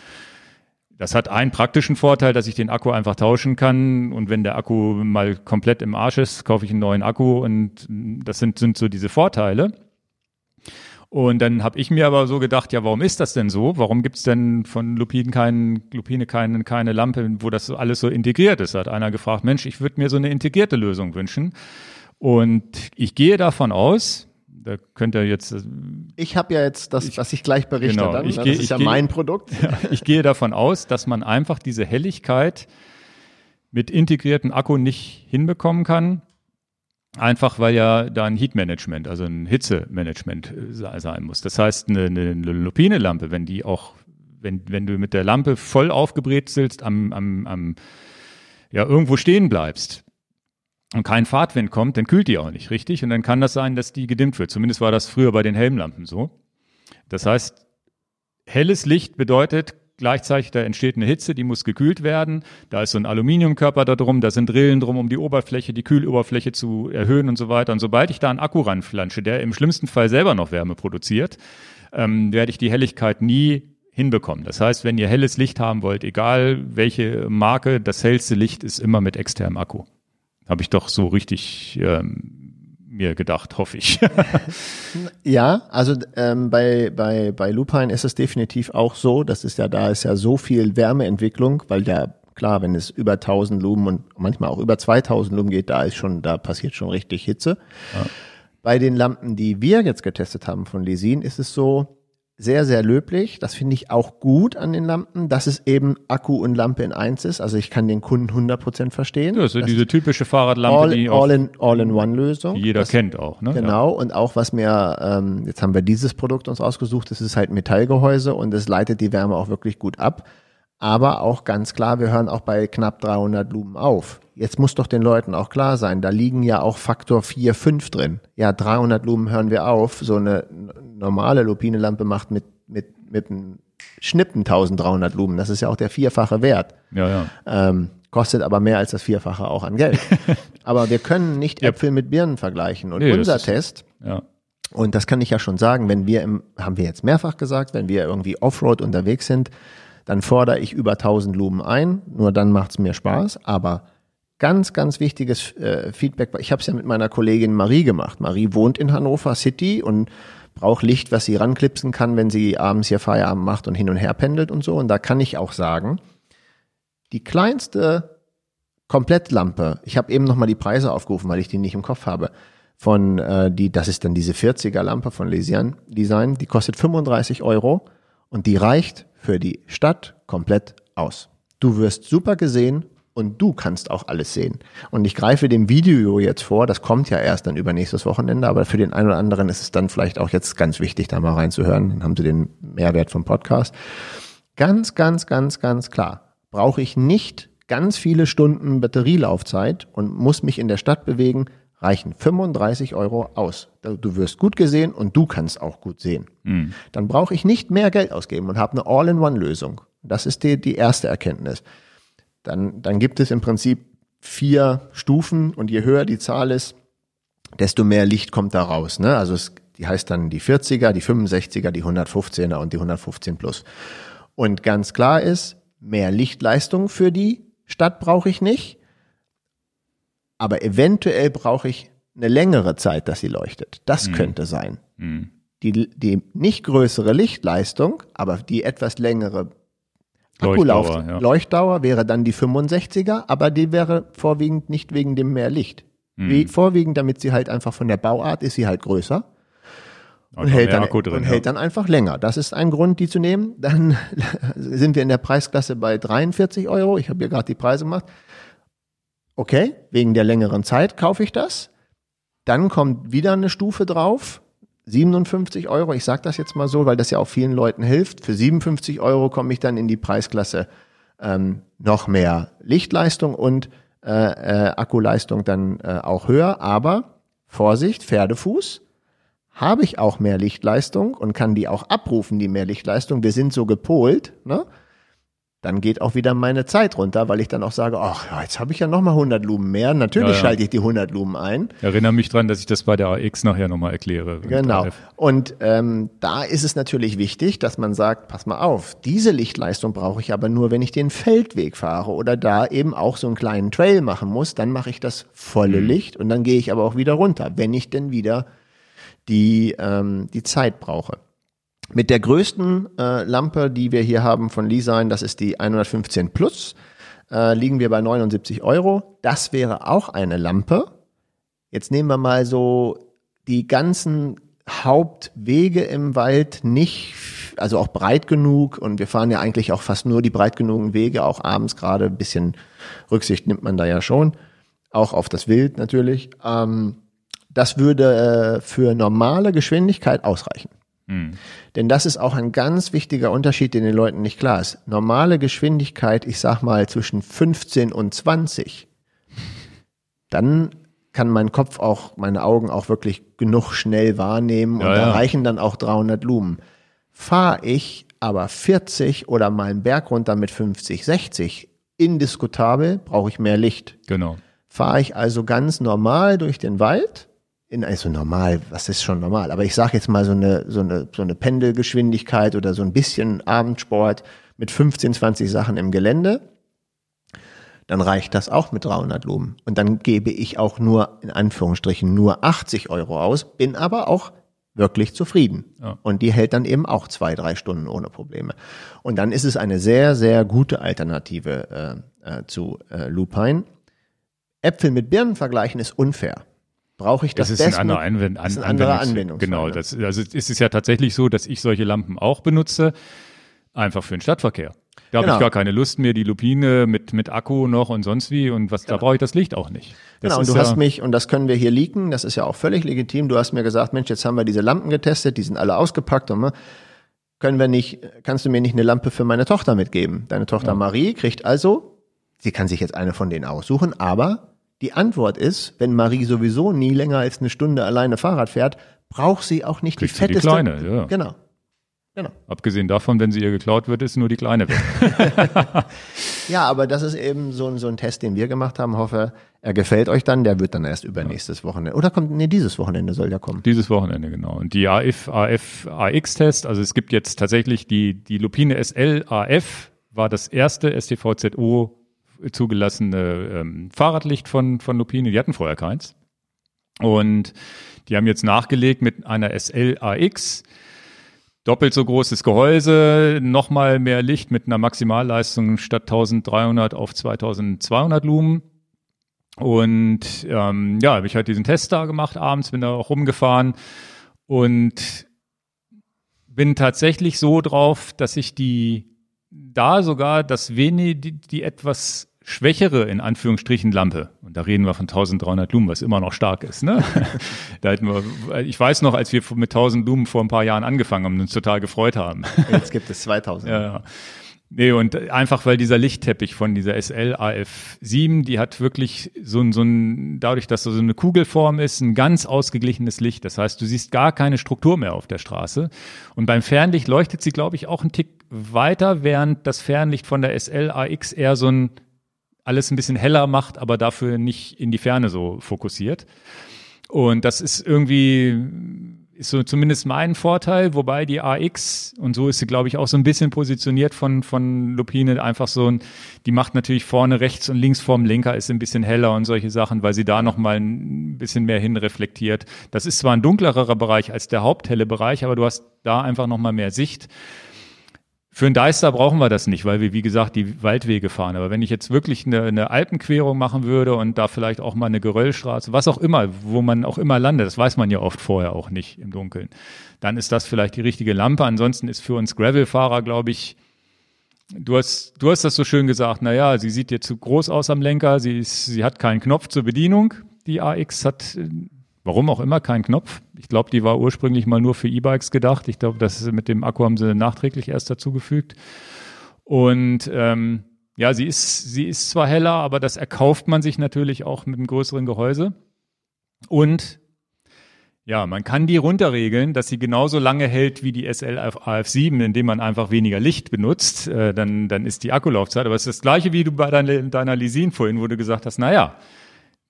Das hat einen praktischen Vorteil, dass ich den Akku einfach tauschen kann und wenn der Akku mal komplett im Arsch ist, kaufe ich einen neuen Akku und das sind, sind so diese Vorteile. Und dann habe ich mir aber so gedacht, ja, warum ist das denn so? Warum gibt's denn von Lupine, kein, Lupine keine, keine Lampe, wo das alles so integriert ist? Hat einer gefragt, Mensch, ich würde mir so eine integrierte Lösung wünschen. Und ich gehe davon aus, da könnt ihr jetzt. Äh, ich habe ja jetzt das, ich, was ich gleich berichte genau, dann. Ich ne? das ist ich ja geh, mein Produkt. [LAUGHS] Ja, ich gehe davon aus, dass man einfach diese Helligkeit mit integrierten Akku nicht hinbekommen kann. Einfach weil ja da ein Heat-Management, also ein Hitzemanagement äh, sein muss. Das heißt, eine, eine Lupine-Lampe, wenn die auch, wenn, wenn du mit der Lampe voll aufgebrezelst am, am, am ja, irgendwo stehen bleibst, und kein Fahrtwind kommt, dann kühlt die auch nicht richtig und dann kann das sein, dass die gedimmt wird. Zumindest war das früher bei den Helmlampen so. Das heißt, helles Licht bedeutet gleichzeitig, da entsteht eine Hitze, die muss gekühlt werden. Da ist so ein Aluminiumkörper da drum, da sind Rillen drum, um die Oberfläche, die Kühloberfläche zu erhöhen und so weiter. Und sobald ich da einen Akku ranflansche, der im schlimmsten Fall selber noch Wärme produziert, ähm, werde ich die Helligkeit nie hinbekommen. Das heißt, wenn ihr helles Licht haben wollt, egal welche Marke, das hellste Licht ist immer mit externem Akku. Habe ich doch so richtig ähm, mir gedacht, hoffe ich. [LAUGHS] ja, also ähm, bei, bei, bei Lupine ist es definitiv auch so, das ist ja, da ist ja so viel Wärmeentwicklung, weil ja klar, wenn es über 1000 Lumen und manchmal auch über 2000 Lumen geht, da ist schon, da passiert schon richtig Hitze. Ja. Bei den Lampen, die wir jetzt getestet haben von Lesin, ist es so, sehr, sehr löblich. Das finde ich auch gut an den Lampen, dass es eben Akku und Lampe in eins ist. Also ich kann den Kunden 100% verstehen. Ja, das ist diese typische Fahrradlampe, all, die all in, all in one Lösung. jeder das, kennt auch. Ne? Genau. Ja. Und auch was mir, ähm, jetzt haben wir dieses Produkt uns ausgesucht, das ist halt Metallgehäuse und es leitet die Wärme auch wirklich gut ab. Aber auch ganz klar, wir hören auch bei knapp 300 Lumen auf. Jetzt muss doch den Leuten auch klar sein, da liegen ja auch Faktor 4, 5 drin. Ja, 300 Lumen hören wir auf. So eine normale Lupine-Lampe macht mit, mit, mit einem Schnippen 1300 Lumen. Das ist ja auch der vierfache Wert. Ja, ja. Ähm, kostet aber mehr als das Vierfache auch an Geld. [LAUGHS] aber wir können nicht. Äpfel mit Birnen vergleichen. Und nee, unser Test, ja. und das kann ich ja schon sagen, wenn wir im, haben wir jetzt mehrfach gesagt, wenn wir irgendwie Offroad unterwegs sind, dann fordere ich über 1000 Lumen ein. Nur dann macht es mir Spaß. Aber ganz, ganz wichtiges äh, Feedback. Ich habe es ja mit meiner Kollegin Marie gemacht. Marie wohnt in Hannover City und braucht Licht, was sie ranklipsen kann, wenn sie abends hier Feierabend macht und hin und her pendelt und so. Und da kann ich auch sagen, die kleinste Komplettlampe, ich habe eben nochmal die Preise aufgerufen, weil ich die nicht im Kopf habe, von äh, die, das ist dann diese 40er Lampe von Lesian Design, die kostet 35 Euro und die reicht für die Stadt komplett aus. Du wirst super gesehen und du kannst auch alles sehen. Und ich greife dem Video jetzt vor, das kommt ja erst dann übernächstes Wochenende, aber für den einen oder anderen ist es dann vielleicht auch jetzt ganz wichtig, da mal reinzuhören. Dann haben sie den Mehrwert vom Podcast. Ganz, ganz, ganz, ganz klar. Brauche ich nicht ganz viele Stunden Batterielaufzeit und muss mich in der Stadt bewegen, reichen 35 Euro aus. Du wirst gut gesehen und du kannst auch gut sehen. Mhm. Dann brauche ich nicht mehr Geld ausgeben und habe eine All-in-One-Lösung. Das ist die, die erste Erkenntnis dann, dann gibt es im Prinzip vier Stufen und je höher die Zahl ist, desto mehr Licht kommt da raus. Ne? Also es, die heißt dann die 40er, die 65er, die 115er und die 115 plus. Und ganz klar ist, mehr Lichtleistung für die Stadt brauche ich nicht, aber eventuell brauche ich eine längere Zeit, dass sie leuchtet. Das mhm. könnte sein. Mhm. die, die nicht größere Lichtleistung, aber die etwas längere Akkulauf, Leuchtdauer, ja. Leuchtdauer wäre dann die 65er, aber die wäre vorwiegend nicht wegen dem mehr Licht. Hm. Wie, vorwiegend, damit sie halt einfach von der Bauart ist sie halt größer und, Einfach hält dann, drin, und ja. hält dann einfach länger. Das ist ein Grund, die zu nehmen. [LAUGHS] Dann sind wir in der Preisklasse bei 43 Euro. Ich habe hier gerade die Preise gemacht. Okay, wegen der längeren Zeit kaufe ich das. Dann kommt wieder eine Stufe drauf. 57 Euro, ich sage das jetzt mal so, weil das ja auch vielen Leuten hilft. Für 57 Euro komme ich dann in die Preisklasse ähm, noch mehr Lichtleistung und äh, äh, Akkuleistung dann äh, auch höher. Aber Vorsicht, Pferdefuß, habe ich auch mehr Lichtleistung und kann die auch abrufen, die mehr Lichtleistung. Wir sind so gepolt, ne? Dann geht auch wieder meine Zeit runter, weil ich dann auch sage, ach, ja, jetzt habe ich ja noch mal 100 Lumen mehr. Natürlich Ja, ja. schalte ich die 100 Lumen ein. Erinnere mich dran, dass ich das bei der AX nachher nochmal erkläre. Genau. Und ähm, da ist es natürlich wichtig, dass man sagt, pass mal auf, diese Lichtleistung brauche ich aber nur, wenn ich den Feldweg fahre oder da eben auch so einen kleinen Trail machen muss, dann mache ich das volle Licht und dann gehe ich aber auch wieder runter, wenn ich denn wieder die, ähm, die Zeit brauche. Mit der größten äh, Lampe, die wir hier haben von Lisein, das ist die 115 Plus, äh, liegen wir bei 79 Euro. Das wäre auch eine Lampe. Jetzt nehmen wir mal so die ganzen Hauptwege im Wald nicht, also auch breit genug und wir fahren ja eigentlich auch fast nur die breit genugen Wege, auch abends gerade ein bisschen Rücksicht nimmt man da ja schon, auch auf das Wild natürlich. Ähm, das würde äh, für normale Geschwindigkeit ausreichen. Denn das ist auch ein ganz wichtiger Unterschied, den den Leuten nicht klar ist. Normale Geschwindigkeit, ich sag mal zwischen 15 und 20, dann kann mein Kopf auch, meine Augen auch wirklich genug schnell wahrnehmen und Ja, da ja. reichen dann auch 300 Lumen. Fahre ich aber 40 oder mal einen Berg runter mit 50, 60, indiskutabel, brauche ich mehr Licht. Genau. Fahre ich also ganz normal durch den Wald, in, also normal, was ist schon normal, aber ich sage jetzt mal so eine, so, eine, so eine Pendelgeschwindigkeit oder so ein bisschen Abendsport mit 15, 20 Sachen im Gelände, dann reicht das auch mit 300 Lumen. Und dann gebe ich auch nur, in Anführungsstrichen, nur 80 Euro aus, bin aber auch wirklich zufrieden. Ja. Und die hält dann eben auch zwei, drei Stunden ohne Probleme. Und dann ist es eine sehr, sehr gute Alternative äh, äh, zu äh, Lupine. Äpfel mit Birnen vergleichen ist unfair. Brauche ich das, Das ist ein anderer Anwend das ist ein anderer Anwendungsfall. Genau, ne? das, also es ist ja tatsächlich so, dass ich solche Lampen auch benutze, einfach für den Stadtverkehr. Da habe Genau. ich gar keine Lust mehr, die Lupine mit, mit Akku noch und sonst wie und was, da brauche ich das Licht auch nicht. Das Genau, und du ja, hast mich, und das können wir hier leaken, das ist ja auch völlig legitim, du hast mir gesagt, Mensch, jetzt haben wir diese Lampen getestet, die sind alle ausgepackt und ne, können wir nicht, kannst du mir nicht eine Lampe für meine Tochter mitgeben? Deine Tochter Marie kriegt also, sie kann sich jetzt eine von denen aussuchen, aber die Antwort ist, wenn Marie sowieso nie länger als eine Stunde alleine Fahrrad fährt, braucht sie auch nicht Kriegt die sie die fetteste. kleine, ja. Genau. Genau. abgesehen davon, wenn sie ihr geklaut wird, ist nur die kleine weg. [LAUGHS] [LAUGHS] Ja, aber das ist eben so, ein- so ein Test, den wir gemacht haben. Hoffe, er gefällt euch dann. Der wird dann erst übernächstes Wochenende. Oder kommt, nee, dieses Wochenende soll der kommen. Dieses Wochenende, genau. Und die AF, AF, AX-Test, also es gibt jetzt tatsächlich die, die Lupine SL AF, war das erste STVZO zugelassene ähm, Fahrradlicht von, von Lupine. Die hatten vorher keins. Und die haben jetzt nachgelegt mit einer SL AX. Doppelt so großes Gehäuse, nochmal mehr Licht mit einer Maximalleistung statt 1300 auf 2200 Lumen. Und ähm, ja, habe ich halt diesen Test da gemacht abends, bin da auch rumgefahren und bin tatsächlich so drauf, dass ich die da sogar das wenig, die, die etwas schwächere, in Anführungsstrichen, Lampe, und da reden wir von 1300 Lumen, was immer noch stark ist, ne? [LAUGHS] da hätten wir, ich weiß noch, als wir mit 1000 Lumen vor ein paar Jahren angefangen haben und uns total gefreut haben. Jetzt gibt es 2000. Ja, ja. Nee, und einfach weil dieser Lichtteppich von dieser SL AF7, die hat wirklich so ein, so ein, dadurch, dass da so eine Kugelform ist, ein ganz ausgeglichenes Licht. Das heißt, du siehst gar keine Struktur mehr auf der Straße. Und beim Fernlicht leuchtet sie, glaube ich, auch einen Tick weiter, während das Fernlicht von der SL AX eher so ein alles ein bisschen heller macht, aber dafür nicht in die Ferne so fokussiert. Und das ist irgendwie, ist so zumindest mein Vorteil, wobei die AX, und so ist sie, glaube ich, auch so ein bisschen positioniert von, von Lupine, einfach so ein, die macht natürlich vorne rechts und links vorm Lenker ist ein bisschen heller und solche Sachen, weil sie da nochmal ein ein bisschen mehr hinreflektiert. Das ist zwar ein dunklerer Bereich als der haupthelle Bereich, aber du hast da einfach nochmal mehr Sicht. Für einen Deister brauchen wir das nicht, weil wir, wie gesagt, die Waldwege fahren. Aber wenn ich jetzt wirklich eine, eine Alpenquerung machen würde und da vielleicht auch mal eine Geröllstraße, was auch immer, wo man auch immer landet, das weiß man ja oft vorher auch nicht im Dunkeln, dann ist das vielleicht die richtige Lampe. Ansonsten ist für uns Gravelfahrer, glaube ich, du hast, du hast das so schön gesagt, naja, sie sieht jetzt zu groß aus am Lenker, sie, ist, sie hat keinen Knopf zur Bedienung. Die AX hat Warum auch immer kein Knopf. Ich glaube, die war ursprünglich mal nur für E-Bikes gedacht. Ich glaube, das mit dem Akku haben sie nachträglich erst dazugefügt. Und ähm, ja, sie ist, sie ist zwar heller, aber das erkauft man sich natürlich auch mit einem größeren Gehäuse. Und ja, man kann die runterregeln, dass sie genauso lange hält wie die SL AF7, indem man einfach weniger Licht benutzt. Äh, dann, dann ist die Akkulaufzeit. Aber es ist das gleiche wie du bei deiner, deiner Lisin vorhin, wo du gesagt hast, naja,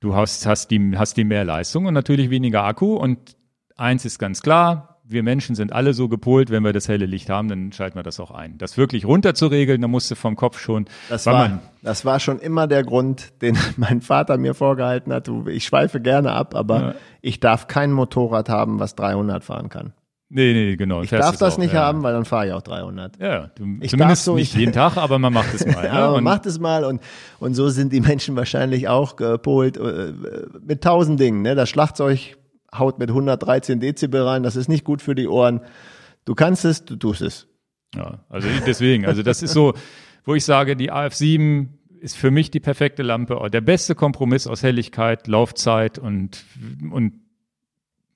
Du hast, hast, die, hast die mehr Leistung und natürlich weniger Akku. Und eins ist ganz klar, wir Menschen sind alle so gepolt, wenn wir das helle Licht haben, dann schalten wir das auch ein. Das wirklich runterzuregeln, da musste vom Kopf schon. Das war, das war schon immer der Grund, den [LAUGHS] mein Vater mir vorgehalten hat. Ich schweife gerne ab, aber ja. ich darf kein Motorrad haben, was 300 fahren kann. Nee, nee, genau. Ich darf das auch, nicht ja. haben, weil dann fahre ich auch 300. Ja, du, ich zumindest so, nicht [LAUGHS] jeden Tag, aber man macht es mal. [LAUGHS] ja, man macht es mal und, und so sind die Menschen wahrscheinlich auch gepolt äh, mit tausend Dingen. Ne? Das Schlagzeug haut mit 113 Dezibel rein, das ist nicht gut für die Ohren. Du kannst es, du tust es. Ja, also deswegen, also das ist so, wo ich sage, die AF7 ist für mich die perfekte Lampe, der beste Kompromiss aus Helligkeit, Laufzeit und, und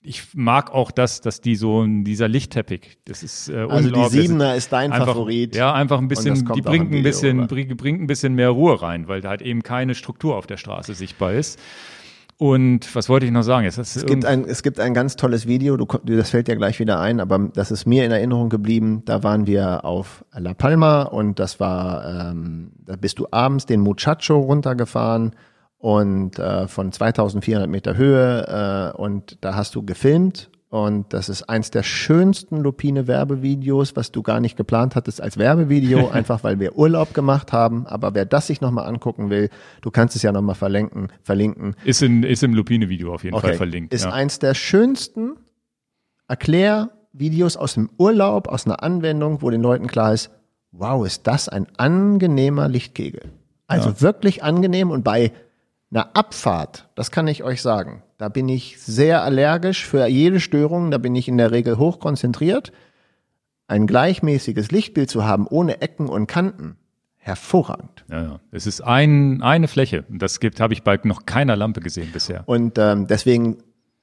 ich mag auch das, dass die so dieser Lichtteppich, das ist äh, also die Siebener ist dein einfach, Favorit. Ja, einfach ein bisschen, die bringt ein bisschen, Video, bringt ein bisschen mehr Ruhe rein, weil da halt eben keine Struktur auf der Straße sichtbar ist. Und was wollte ich noch sagen? Jetzt, es, gibt ein, es gibt ein ganz tolles Video, du, das fällt ja gleich wieder ein, aber das ist mir in Erinnerung geblieben. Da waren wir auf La Palma und das war, ähm, da bist du abends den Muchacho runtergefahren und äh, von 2400 Meter Höhe äh, und da hast du gefilmt und das ist eins der schönsten Lupine Werbevideos, was du gar nicht geplant hattest als Werbevideo, [LAUGHS] einfach weil wir Urlaub gemacht haben. Aber wer das sich nochmal angucken will, du kannst es ja nochmal verlinken, verlinken. Ist, in, ist im Lupine Video auf jeden okay. Fall verlinkt. Ist ja. eins der schönsten Erklärvideos aus dem Urlaub, aus einer Anwendung, wo den Leuten klar ist, wow, ist das ein angenehmer Lichtkegel. Also ja. wirklich angenehm und bei eine Abfahrt, das kann ich euch sagen. Da bin ich sehr allergisch für jede Störung, da bin ich in der Regel hoch konzentriert. Ein gleichmäßiges Lichtbild zu haben, ohne Ecken und Kanten, hervorragend. Ja, ja. Es ist ein, eine Fläche. Das gibt, habe ich bei noch keiner Lampe gesehen bisher. Und ähm, deswegen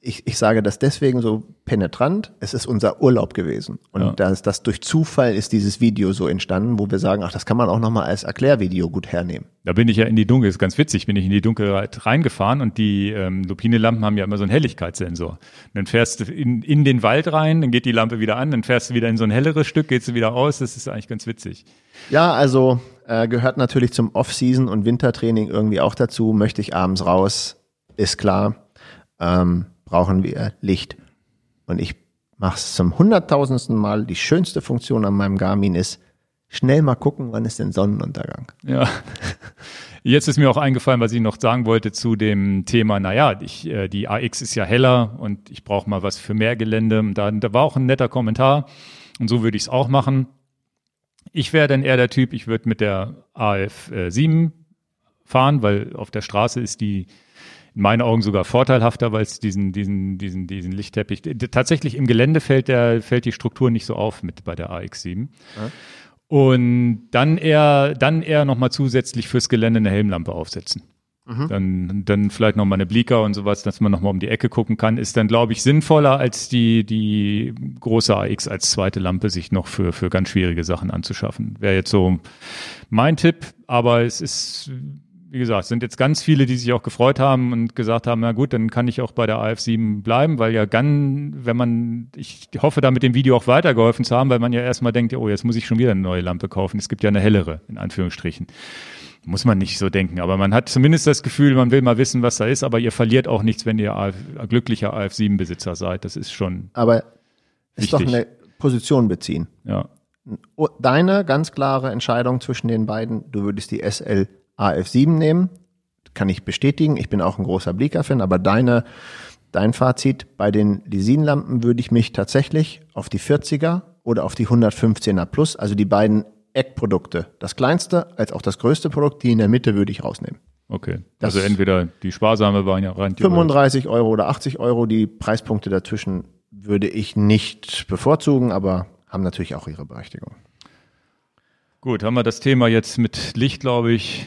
ich, ich sage das deswegen so penetrant. Es ist unser Urlaub gewesen. Und ja. das, das durch Zufall ist dieses Video so entstanden, wo wir sagen, ach, das kann man auch nochmal als Erklärvideo gut hernehmen. Da bin ich ja in die Dunkel, ist ganz witzig, bin ich in die Dunkelheit reingefahren und die ähm, Lupine-Lampen haben ja immer so einen Helligkeitssensor. Und dann fährst du in, in den Wald rein, dann geht die Lampe wieder an, dann fährst du wieder in so ein helleres Stück, geht sie wieder aus. Das ist eigentlich ganz witzig. Ja, also äh, gehört natürlich zum Off-Season und Wintertraining irgendwie auch dazu. Möchte ich abends raus, ist klar. Ähm, brauchen wir Licht. Und ich mache es zum hunderttausendsten Mal. Die schönste Funktion an meinem Garmin ist, schnell mal gucken, wann ist denn Sonnenuntergang. Ja. Jetzt ist mir auch eingefallen, was ich noch sagen wollte zu dem Thema, naja, ich, äh, die AX ist ja heller und ich brauche mal was für mehr Gelände. Da, da war auch ein netter Kommentar und so würde ich es auch machen. Ich wäre dann eher der Typ, ich würde mit der AF7 fahren, weil auf der Straße ist die in meinen Augen sogar vorteilhafter, weil es diesen, diesen, diesen, diesen Lichtteppich, tatsächlich im Gelände fällt der, fällt die Struktur nicht so auf mit bei der AX7. Ja. Und dann eher, dann eher nochmal zusätzlich fürs Gelände eine Helmlampe aufsetzen. Mhm. Dann, dann vielleicht nochmal eine Blieker und sowas, dass man nochmal um die Ecke gucken kann, ist dann, glaube ich, sinnvoller, als die, die große AX als zweite Lampe sich noch für, für ganz schwierige Sachen anzuschaffen. Wäre jetzt so mein Tipp, aber es ist, wie gesagt, sind jetzt ganz viele, die sich auch gefreut haben und gesagt haben, na gut, dann kann ich auch bei der AF7 bleiben, weil ja dann, wenn man, ich hoffe da mit dem Video auch weitergeholfen zu haben, weil man ja erstmal denkt, oh, jetzt muss ich schon wieder eine neue Lampe kaufen. Es gibt ja eine hellere, in Anführungsstrichen. Muss man nicht so denken, aber man hat zumindest das Gefühl, man will mal wissen, was da ist, aber ihr verliert auch nichts, wenn ihr AF, glücklicher AF7-Besitzer seid. Das ist schon. Aber ist doch eine Position beziehen. Ja. Deine ganz klare Entscheidung zwischen den beiden, du würdest die SL AF7 nehmen, kann ich bestätigen. Ich bin auch ein großer Bleaker-Fan, aber deine, dein Fazit, bei den Lisinlampen würde ich mich tatsächlich auf die 40er oder auf die 115er Plus, also die beiden Eckprodukte, das kleinste als auch das größte Produkt, die in der Mitte würde ich rausnehmen. Okay. Das- also entweder die sparsame Variante 35 Euro oder 80 Euro, die Preispunkte dazwischen würde ich nicht bevorzugen, aber haben natürlich auch ihre Berechtigung. Gut, haben wir das Thema jetzt mit Licht, glaube ich,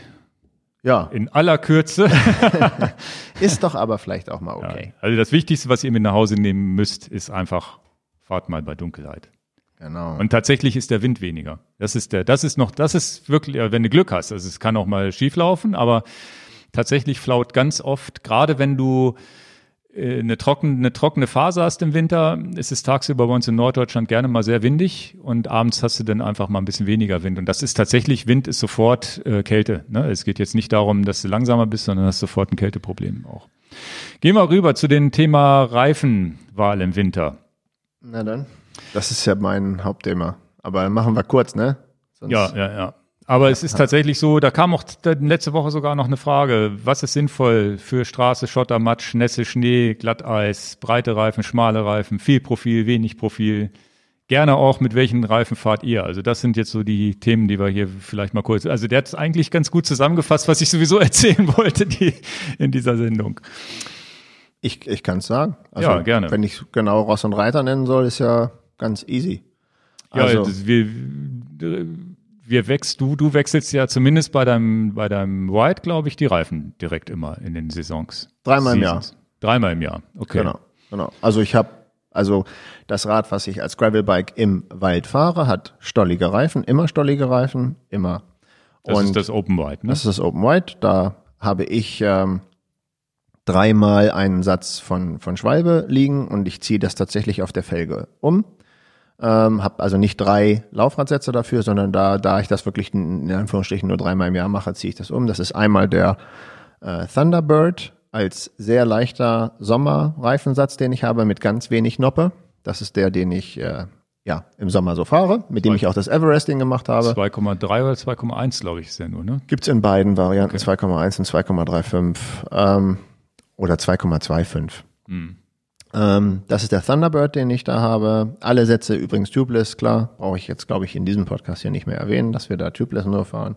Ja, in aller Kürze. [LAUGHS] [LAUGHS] ist doch aber vielleicht auch mal okay. Also das Wichtigste, was ihr mit nach Hause nehmen müsst, ist einfach, fahrt mal bei Dunkelheit. Genau. Und tatsächlich ist der Wind weniger. Das ist der, das ist noch, das ist wirklich, wenn du Glück hast. Also es kann auch mal schief laufen, aber tatsächlich flaut ganz oft, gerade wenn du eine trockene, eine trockene Phase hast im Winter, ist es tagsüber bei uns in Norddeutschland gerne mal sehr windig und abends hast du dann einfach mal ein bisschen weniger Wind. Und das ist tatsächlich, Wind ist sofort äh, Kälte. Ne? Es geht jetzt nicht darum, dass du langsamer bist, sondern hast sofort ein Kälteproblem auch. Gehen wir rüber zu dem Thema Reifenwahl im Winter. Na dann. Das ist ja mein Hauptthema. Aber machen wir kurz, ne? Sonst Ja, ja, ja. Aber es ist tatsächlich so, da kam auch letzte Woche sogar noch eine Frage, was ist sinnvoll für Straße, Schotter, Matsch, Nässe, Schnee, Glatteis, breite Reifen, schmale Reifen, viel Profil, wenig Profil. Gerne auch, mit welchen Reifen fahrt ihr? Also das sind jetzt so die Themen, die wir hier vielleicht mal kurz. Also der hat es eigentlich ganz gut zusammengefasst, was ich sowieso [LAUGHS] erzählen wollte die, in dieser Sendung. Ich, ich kann es sagen. Also, Ja, gerne. Wenn ich genau Ross und Reiter nennen soll, ist ja ganz easy. Ja, Also, das, wir, wir wechselst, du, du wechselst ja zumindest bei deinem, bei deinem White, glaube ich, die Reifen direkt immer in den Saisons. Dreimal im Jahr. Dreimal im Jahr, okay. Genau, genau. Also ich habe, also das Rad, was ich als Gravelbike im Wald fahre, hat stollige Reifen, immer stollige Reifen, immer. Das Und ist das Open White, ne? Das ist das Open White. Da habe ich ähm, dreimal einen Satz von, von Schwalbe liegen und ich ziehe das tatsächlich auf der Felge um. Ähm, habe also nicht drei Laufradsätze dafür, sondern da, da ich das wirklich in in Anführungsstrichen nur dreimal im Jahr mache, ziehe ich das um. Das ist einmal der äh, Thunderbird als sehr leichter Sommerreifensatz, den ich habe mit ganz wenig Noppe. Das ist der, den ich äh, ja im Sommer so fahre, mit dem ich auch das Everesting gemacht habe. 2,3 oder 2,1, glaube ich, ist der nur, ne? Gibt's in beiden Varianten 2,1 und 2,35 ähm, oder 2,25. Ähm, das ist der Thunderbird, den ich da habe. Alle Sätze übrigens tubeless, klar. Brauche ich jetzt, glaube ich, in diesem Podcast hier nicht mehr erwähnen, dass wir da tubeless nur fahren.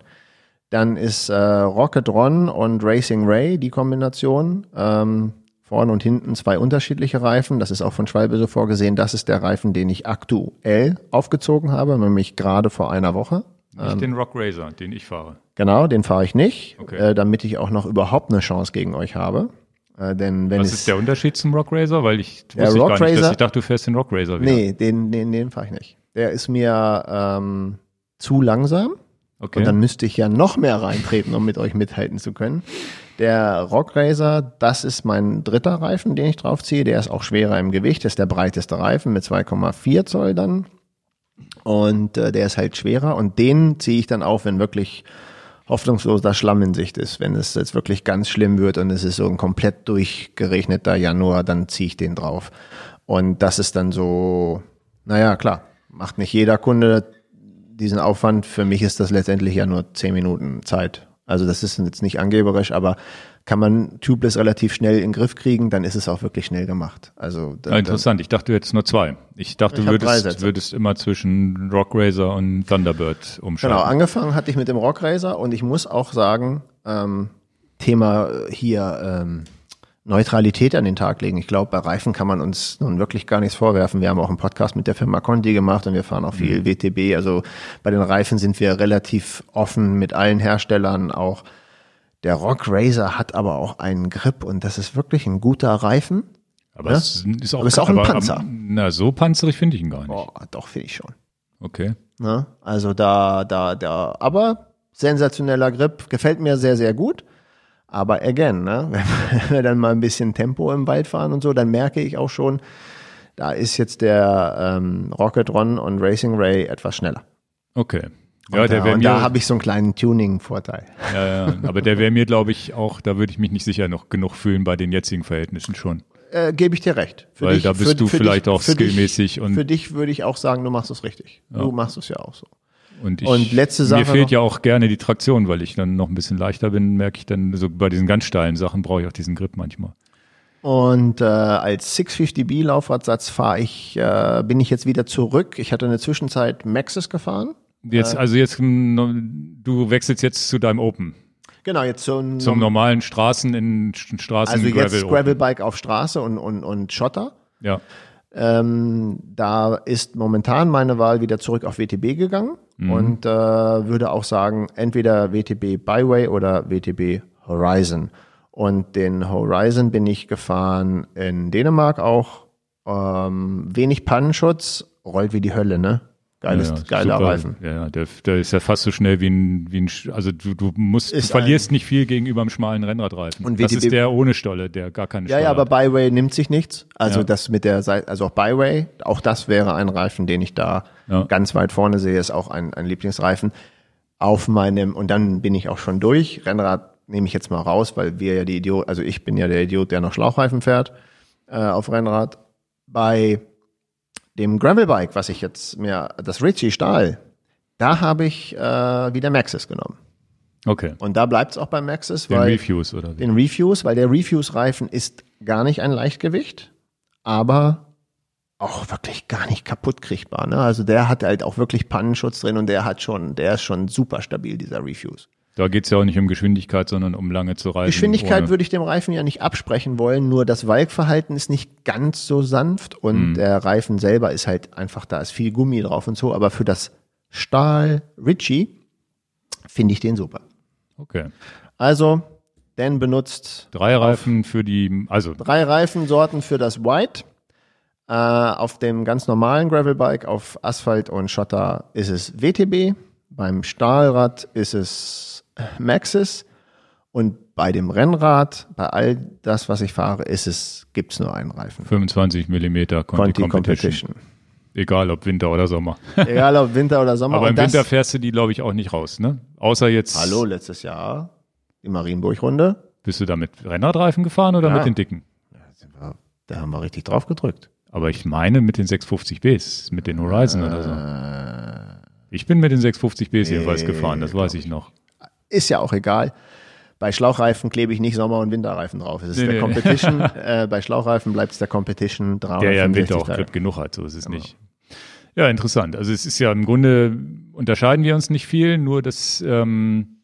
Dann ist äh, Rocket Ron und Racing Ray die Kombination. Ähm, vorne und hinten zwei unterschiedliche Reifen. Das ist auch von Schwalbe so vorgesehen. Das ist der Reifen, den ich aktuell aufgezogen habe, nämlich gerade vor einer Woche. Nicht den Rock Razor, den ich fahre. Genau, den fahre ich nicht, Okay. äh, damit ich auch noch überhaupt eine Chance gegen euch habe. Äh, denn wenn Was ist der Unterschied zum Rock Razor? Weil ich wusste ich Rock gar nicht, dass Razor- ich dachte, du fährst den Rock Razor wieder. nee, den den den fahre ich nicht. Der ist mir ähm, zu langsam Okay. und dann müsste ich ja noch mehr reintreten, um mit euch mithalten zu können. Der Rock Racer, das ist mein dritter Reifen, den ich draufziehe. Der ist auch schwerer im Gewicht, ist der breiteste Reifen mit 2,4 Zoll dann. Und äh, der ist halt schwerer und den ziehe ich dann auf, wenn wirklich hoffnungsloser Schlamm in Sicht ist. Wenn es jetzt wirklich ganz schlimm wird und es ist so ein komplett durchgeregneter Januar, dann ziehe ich den drauf. Und das ist dann so, naja, klar, macht nicht jeder Kunde diesen Aufwand. Für mich ist das letztendlich ja nur zehn Minuten Zeit. Also das ist jetzt nicht angeberisch, aber kann man Tubeless relativ schnell in den Griff kriegen, dann ist es auch wirklich schnell gemacht. Also Ah, interessant. Ich dachte, du hättest nur zwei. Ich dachte, Ich du würdest, würdest immer zwischen Rock Razor und Thunderbird umschalten. Genau, angefangen hatte ich mit dem Rock Racer und ich muss auch sagen, ähm, Thema hier ähm, Neutralität an den Tag legen. Ich glaube, bei Reifen kann man uns nun wirklich gar nichts vorwerfen. Wir haben auch einen Podcast mit der Firma Conti gemacht und wir fahren auch viel WTB. Also bei den Reifen sind wir relativ offen mit allen Herstellern auch. Der Rock Racer hat aber auch einen Grip und das ist wirklich ein guter Reifen. aber Ja? es ist auch, Aber ist auch ein Panzer. Aber, na, so panzerig finde ich ihn gar nicht. Boah, doch, finde ich schon. Okay. Ne? Also da, da, da, aber sensationeller Grip, gefällt mir sehr, sehr gut. Aber again, ne? [LAUGHS] wenn wir dann mal ein bisschen Tempo im Wald fahren und so, dann merke ich auch schon, da ist jetzt der ähm, Rocket Ron und Racing Ray etwas schneller. Okay. Ja, und der da, wäre mir, da habe ich so einen kleinen Tuning-Vorteil. ja, ja, aber der wäre mir, glaube ich, auch, da würde ich mich nicht sicher noch genug fühlen bei den jetzigen Verhältnissen schon. Äh, Gebe ich dir recht. Für Weil da bist du vielleicht auch für skillmäßig dich, und- Für dich würde ich auch sagen, du machst es richtig. Du machst es ja auch so. Und, ich, Und letzte Sache Mir fehlt ja auch gerne die Traktion, weil ich dann noch ein bisschen leichter bin, merke ich dann, so bei diesen ganz steilen Sachen brauche ich auch diesen Grip manchmal. Und äh, als 650B Laufradsatz fahre ich, äh, bin ich jetzt wieder zurück. Ich hatte eine Zwischenzeit Maxis gefahren. Jetzt, also jetzt, mm, du wechselst jetzt zu deinem Open. Genau, jetzt ein Zum normalen Straßen in St- Straßen also jetzt Open. Gravelbike auf Straße und, und, und Schotter. Ja. Ähm, da ist momentan meine Wahl wieder zurück auf WTB gegangen und äh, würde auch sagen, entweder WTB Byway oder WTB Horizon. Und den Horizon bin ich gefahren in Dänemark auch. Ähm, wenig Pannenschutz, rollt wie die Hölle, ne? Geiles, ja, geiler super. Reifen. Ja, der, der ist ja fast so schnell wie ein, wie ein also du, du musst, du Ist verlierst nicht viel gegenüber einem schmalen Rennradreifen. Und das WTB ist der ohne Stolle, der gar keine Ja, Stolle ja, aber hat. Byway nimmt sich nichts. Also Ja. das mit der Seite, also auch Byway, auch das wäre ein Reifen, den ich da Ja. ganz weit vorne sehe, ist auch ein, ein Lieblingsreifen. Auf meinem, und dann bin ich auch schon durch. Rennrad nehme ich jetzt mal raus, weil wir ja die Idiot, also ich bin ja der Idiot, der noch Schlauchreifen fährt äh, auf Rennrad. Bei dem Gravelbike, was ich jetzt mir, das Ritchie Stahl, da habe ich äh, wieder Maxis genommen. Okay. Und da bleibt es auch bei Maxis, Den weil Refuse oder wie? den Refuse, weil der Refuse-Reifen ist gar nicht ein Leichtgewicht, aber auch wirklich gar nicht kaputt kriegbar. Ne? Also der hat halt auch wirklich Pannenschutz drin und der hat schon, der ist schon super stabil, dieser Refuse. Da geht's ja auch nicht um Geschwindigkeit, sondern um lange zu reisen. Geschwindigkeit würde ich dem Reifen ja nicht absprechen wollen, nur das Walkverhalten ist nicht ganz so sanft und der Reifen selber ist halt einfach, da ist viel Gummi drauf und so, aber für das Stahl Ritchie finde ich den super. Okay. Also, Dan benutzt Drei Reifen für die, also drei Reifensorten für das White. Äh, auf dem ganz normalen Gravelbike, auf Asphalt und Schotter ist es WTB. Beim Stahlrad ist es Maxis. Und bei dem Rennrad, bei all das, was ich fahre, ist es, gibt's nur einen Reifen. 25 Millimeter Conti, Conti Competition. Competition. Egal ob Winter oder Sommer. Egal ob Winter oder Sommer. Aber im Winter fährst du die, glaube ich, auch nicht raus, ne? Außer jetzt. Hallo, letztes Jahr die Marienburg-Runde. Bist du da mit Rennradreifen gefahren oder Ja. mit den dicken? Da haben wir richtig drauf gedrückt. Aber ich meine mit den 650Bs, mit den Horizon oder so. Äh. Ich bin mit den 650Bs jedenfalls gefahren, das weiß ich noch. Ist ja auch egal. Bei Schlauchreifen klebe ich nicht Sommer- und Winterreifen drauf. Es ist Nee, der nee. Competition. [LAUGHS] äh, bei Schlauchreifen bleibt es der Competition 365 Der ja im Winter auch. Grip genug hat, so ist es nicht. Ja, interessant. Also es ist ja im Grunde, unterscheiden wir uns nicht viel, nur dass ähm,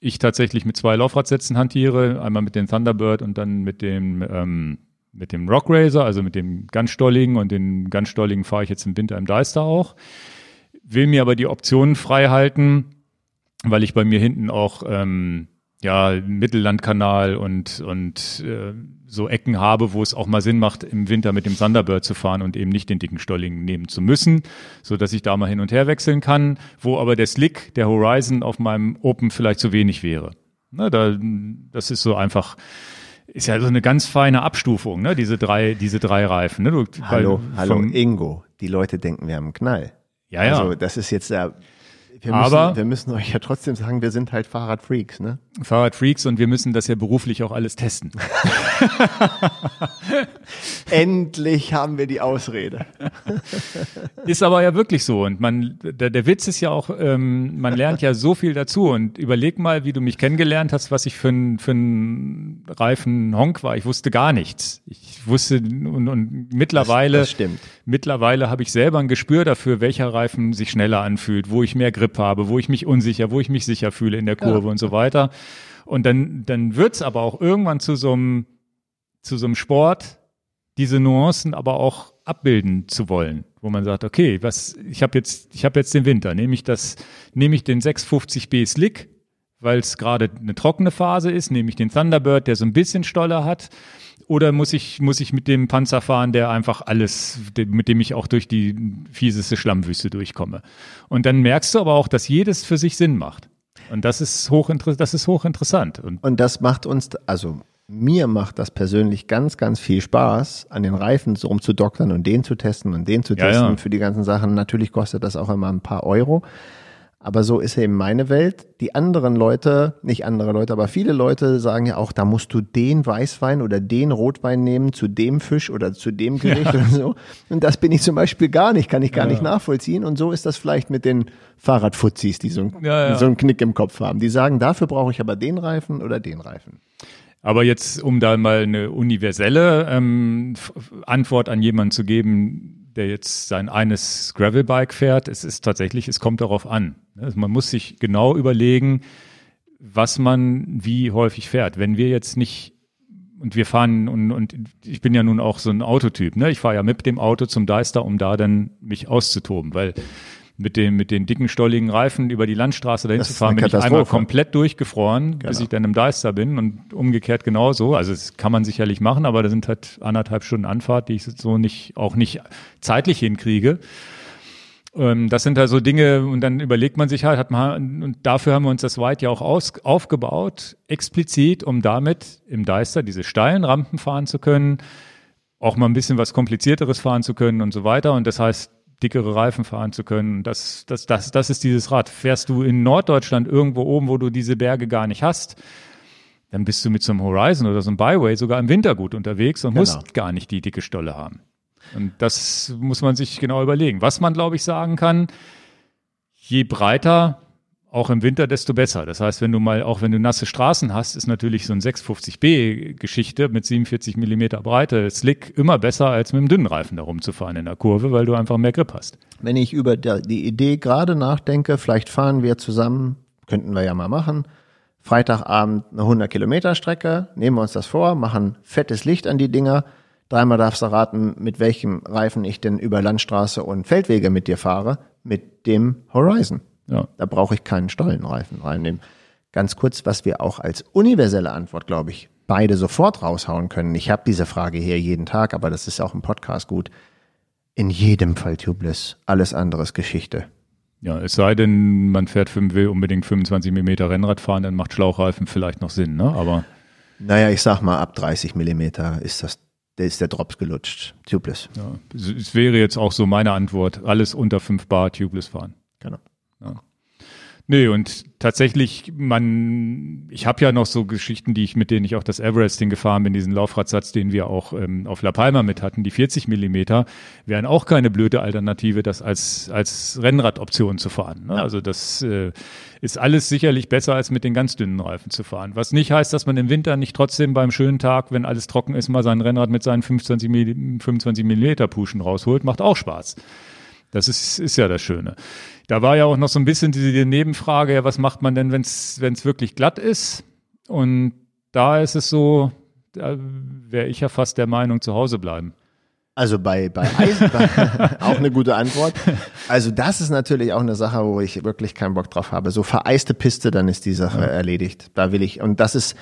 ich tatsächlich mit zwei Laufradsätzen hantiere, einmal mit dem Thunderbird und dann mit dem ähm, mit dem Rock Racer, also mit dem ganz stolligen und den ganz stolligen fahre ich jetzt im Winter im Deister auch. Will mir aber die Optionen frei halten, weil ich bei mir hinten auch ähm, ja Mittellandkanal und und äh, so Ecken habe, wo es auch mal Sinn macht, im Winter mit dem Thunderbird zu fahren und eben nicht den dicken Stolligen nehmen zu müssen, so dass ich da mal hin und her wechseln kann, wo aber der Slick, der Horizon auf meinem Open vielleicht zu wenig wäre. Ne, da, das ist so einfach, ist ja so eine ganz feine Abstufung, ne, diese drei, diese drei Reifen. Ne, du, Hallo, hallo, Ingo. Die Leute denken, wir haben einen Knall. Ja, ja. Also das ist jetzt der. Wir Aber- müssen, wir müssen euch ja trotzdem sagen, wir sind halt Fahrradfreaks, ne? Fahrradfreaks und wir müssen das ja beruflich auch alles testen. [LAUGHS] Endlich haben wir die Ausrede. [LAUGHS] Ist aber ja wirklich so. Und man, der, der Witz ist ja auch, ähm, man lernt ja so viel dazu. Und überleg mal, wie du mich kennengelernt hast, was ich für ein, für ein reifen Honk war. Ich wusste gar nichts. Ich wusste, und, und mittlerweile, Das stimmt. mittlerweile habe ich selber ein Gespür dafür, welcher Reifen sich schneller anfühlt, wo ich mehr Grip habe, wo ich mich unsicher, wo ich mich sicher fühle in der Kurve und so weiter. Und dann, dann wird's aber auch irgendwann zu so einem, zu so einem Sport, diese Nuancen aber auch abbilden zu wollen, wo man sagt, okay, was ich habe jetzt ich habe jetzt den Winter, nehme ich das nehme ich den 650B Slick, weil es gerade eine trockene Phase ist, nehme ich den Thunderbird, der so ein bisschen Stoller hat, oder muss ich muss ich mit dem Panzer fahren, der einfach alles mit dem ich auch durch die fieseste Schlammwüste durchkomme. Und dann merkst du aber auch, dass jedes für sich Sinn macht. Und das ist hochinteressant, das ist hochinteressant und Und das macht uns, also mir macht das persönlich ganz, ganz viel Spaß, an den Reifen so rumzudoktern und den zu testen und den zu Ja, testen ja. für die ganzen Sachen. Natürlich kostet das auch immer ein paar Euro. Aber so ist eben meine Welt. Die anderen Leute, nicht andere Leute, aber viele Leute sagen ja auch, da musst du den Weißwein oder den Rotwein nehmen zu dem Fisch oder zu dem Gericht Ja. oder so. Und das bin ich zum Beispiel gar nicht, kann ich gar Ja. nicht nachvollziehen. Und so ist das vielleicht mit den Fahrradfuzis, die so, ein- Ja, so einen Knick im Kopf haben. Die sagen, dafür brauche ich aber den Reifen oder den Reifen. Aber jetzt, um da mal eine universelle ähm, Antwort an jemanden zu geben, der jetzt sein eines Gravelbike fährt, es ist tatsächlich, es kommt darauf an. Also man muss sich genau überlegen, was man wie häufig fährt. Wenn wir jetzt nicht und wir fahren und, und ich bin ja nun auch so ein Autotyp, ne? Ich fahre ja mit dem Auto zum Deister, um da dann mich auszutoben, weil mit den mit den dicken stolligen Reifen über die Landstraße dahin Das zu fahren, bin ich einmal komplett durchgefroren, bis Genau. ich dann im Deister bin und umgekehrt genauso. Also das kann man sicherlich machen, aber da sind halt anderthalb Stunden Anfahrt, die ich so nicht auch nicht zeitlich hinkriege. Ähm, das sind halt so Dinge und dann überlegt man sich halt, hat man, und dafür haben wir uns das White ja auch aus, aufgebaut, explizit, um damit im Deister diese steilen Rampen fahren zu können, auch mal ein bisschen was komplizierteres fahren zu können und so weiter. Und das heißt, dickere Reifen fahren zu können. Das, das, das, das ist dieses Rad. Fährst du in Norddeutschland irgendwo oben, wo du diese Berge gar nicht hast, dann bist du mit so einem Horizon oder so einem Byway sogar im Winter gut unterwegs und Genau. musst gar nicht die dicke Stolle haben. Und das muss man sich genau überlegen. Was man, glaube ich, sagen kann, je breiter, auch im Winter, desto besser. Das heißt, wenn du mal, auch wenn du nasse Straßen hast, ist natürlich so ein 650B-Geschichte mit 47 Millimeter Breite Slick immer besser, als mit einem dünnen Reifen da rumzufahren in der Kurve, weil du einfach mehr Grip hast. Wenn ich über die Idee gerade nachdenke, vielleicht fahren wir zusammen, könnten wir ja mal machen, Freitagabend eine 100 Kilometer Strecke, nehmen wir uns das vor, machen fettes Licht an die Dinger. Dreimal darfst du raten, mit welchem Reifen ich denn über Landstraße und Feldwege mit dir fahre. Mit dem Horizon. Ja. Da brauche ich keinen Stollenreifen reinnehmen. Ganz kurz, was wir auch als universelle Antwort, glaube ich, beide sofort raushauen können. Ich habe diese Frage hier jeden Tag, aber das ist auch im Podcast gut. In jedem Fall tubeless. Alles anderes Geschichte. Ja, es sei denn, man fährt will unbedingt 25 Millimeter Rennrad fahren, dann macht Schlauchreifen vielleicht noch Sinn, ne? Aber Naja, ich sag mal, ab 30 Millimeter ist das, der ist der Drops gelutscht. Tubeless. ja, es, es wäre jetzt auch so meine Antwort. Alles unter 5 Bar tubeless fahren. Genau. Nee, und tatsächlich, man, ich habe ja noch so Geschichten, die ich, mit denen ich auch das Everesting gefahren bin, diesen Laufradsatz, den wir auch ähm, auf La Palma mit hatten, die 40 Millimeter, wären auch keine blöde Alternative, das als, als Rennradoption zu fahren. Ne? Also das äh, ist alles sicherlich besser, als mit den ganz dünnen Reifen zu fahren. Was nicht heißt, dass man im Winter nicht trotzdem beim schönen Tag, wenn alles trocken ist, mal sein Rennrad mit seinen 25, Milli- 25 Millimeter Puschen rausholt, macht auch Spaß. Das ist, ist ja das Schöne. Da war ja auch noch so ein bisschen diese Nebenfrage, ja, was macht man denn, wenn es wirklich glatt ist? Und da ist es so, da wäre ich ja fast der Meinung, zu Hause bleiben. Also bei, bei Eis, bei, [LAUGHS] auch eine gute Antwort. Also das ist natürlich auch eine Sache, wo ich wirklich keinen Bock drauf habe. So vereiste Piste, dann ist die Sache erledigt. Da will ich, und das ist,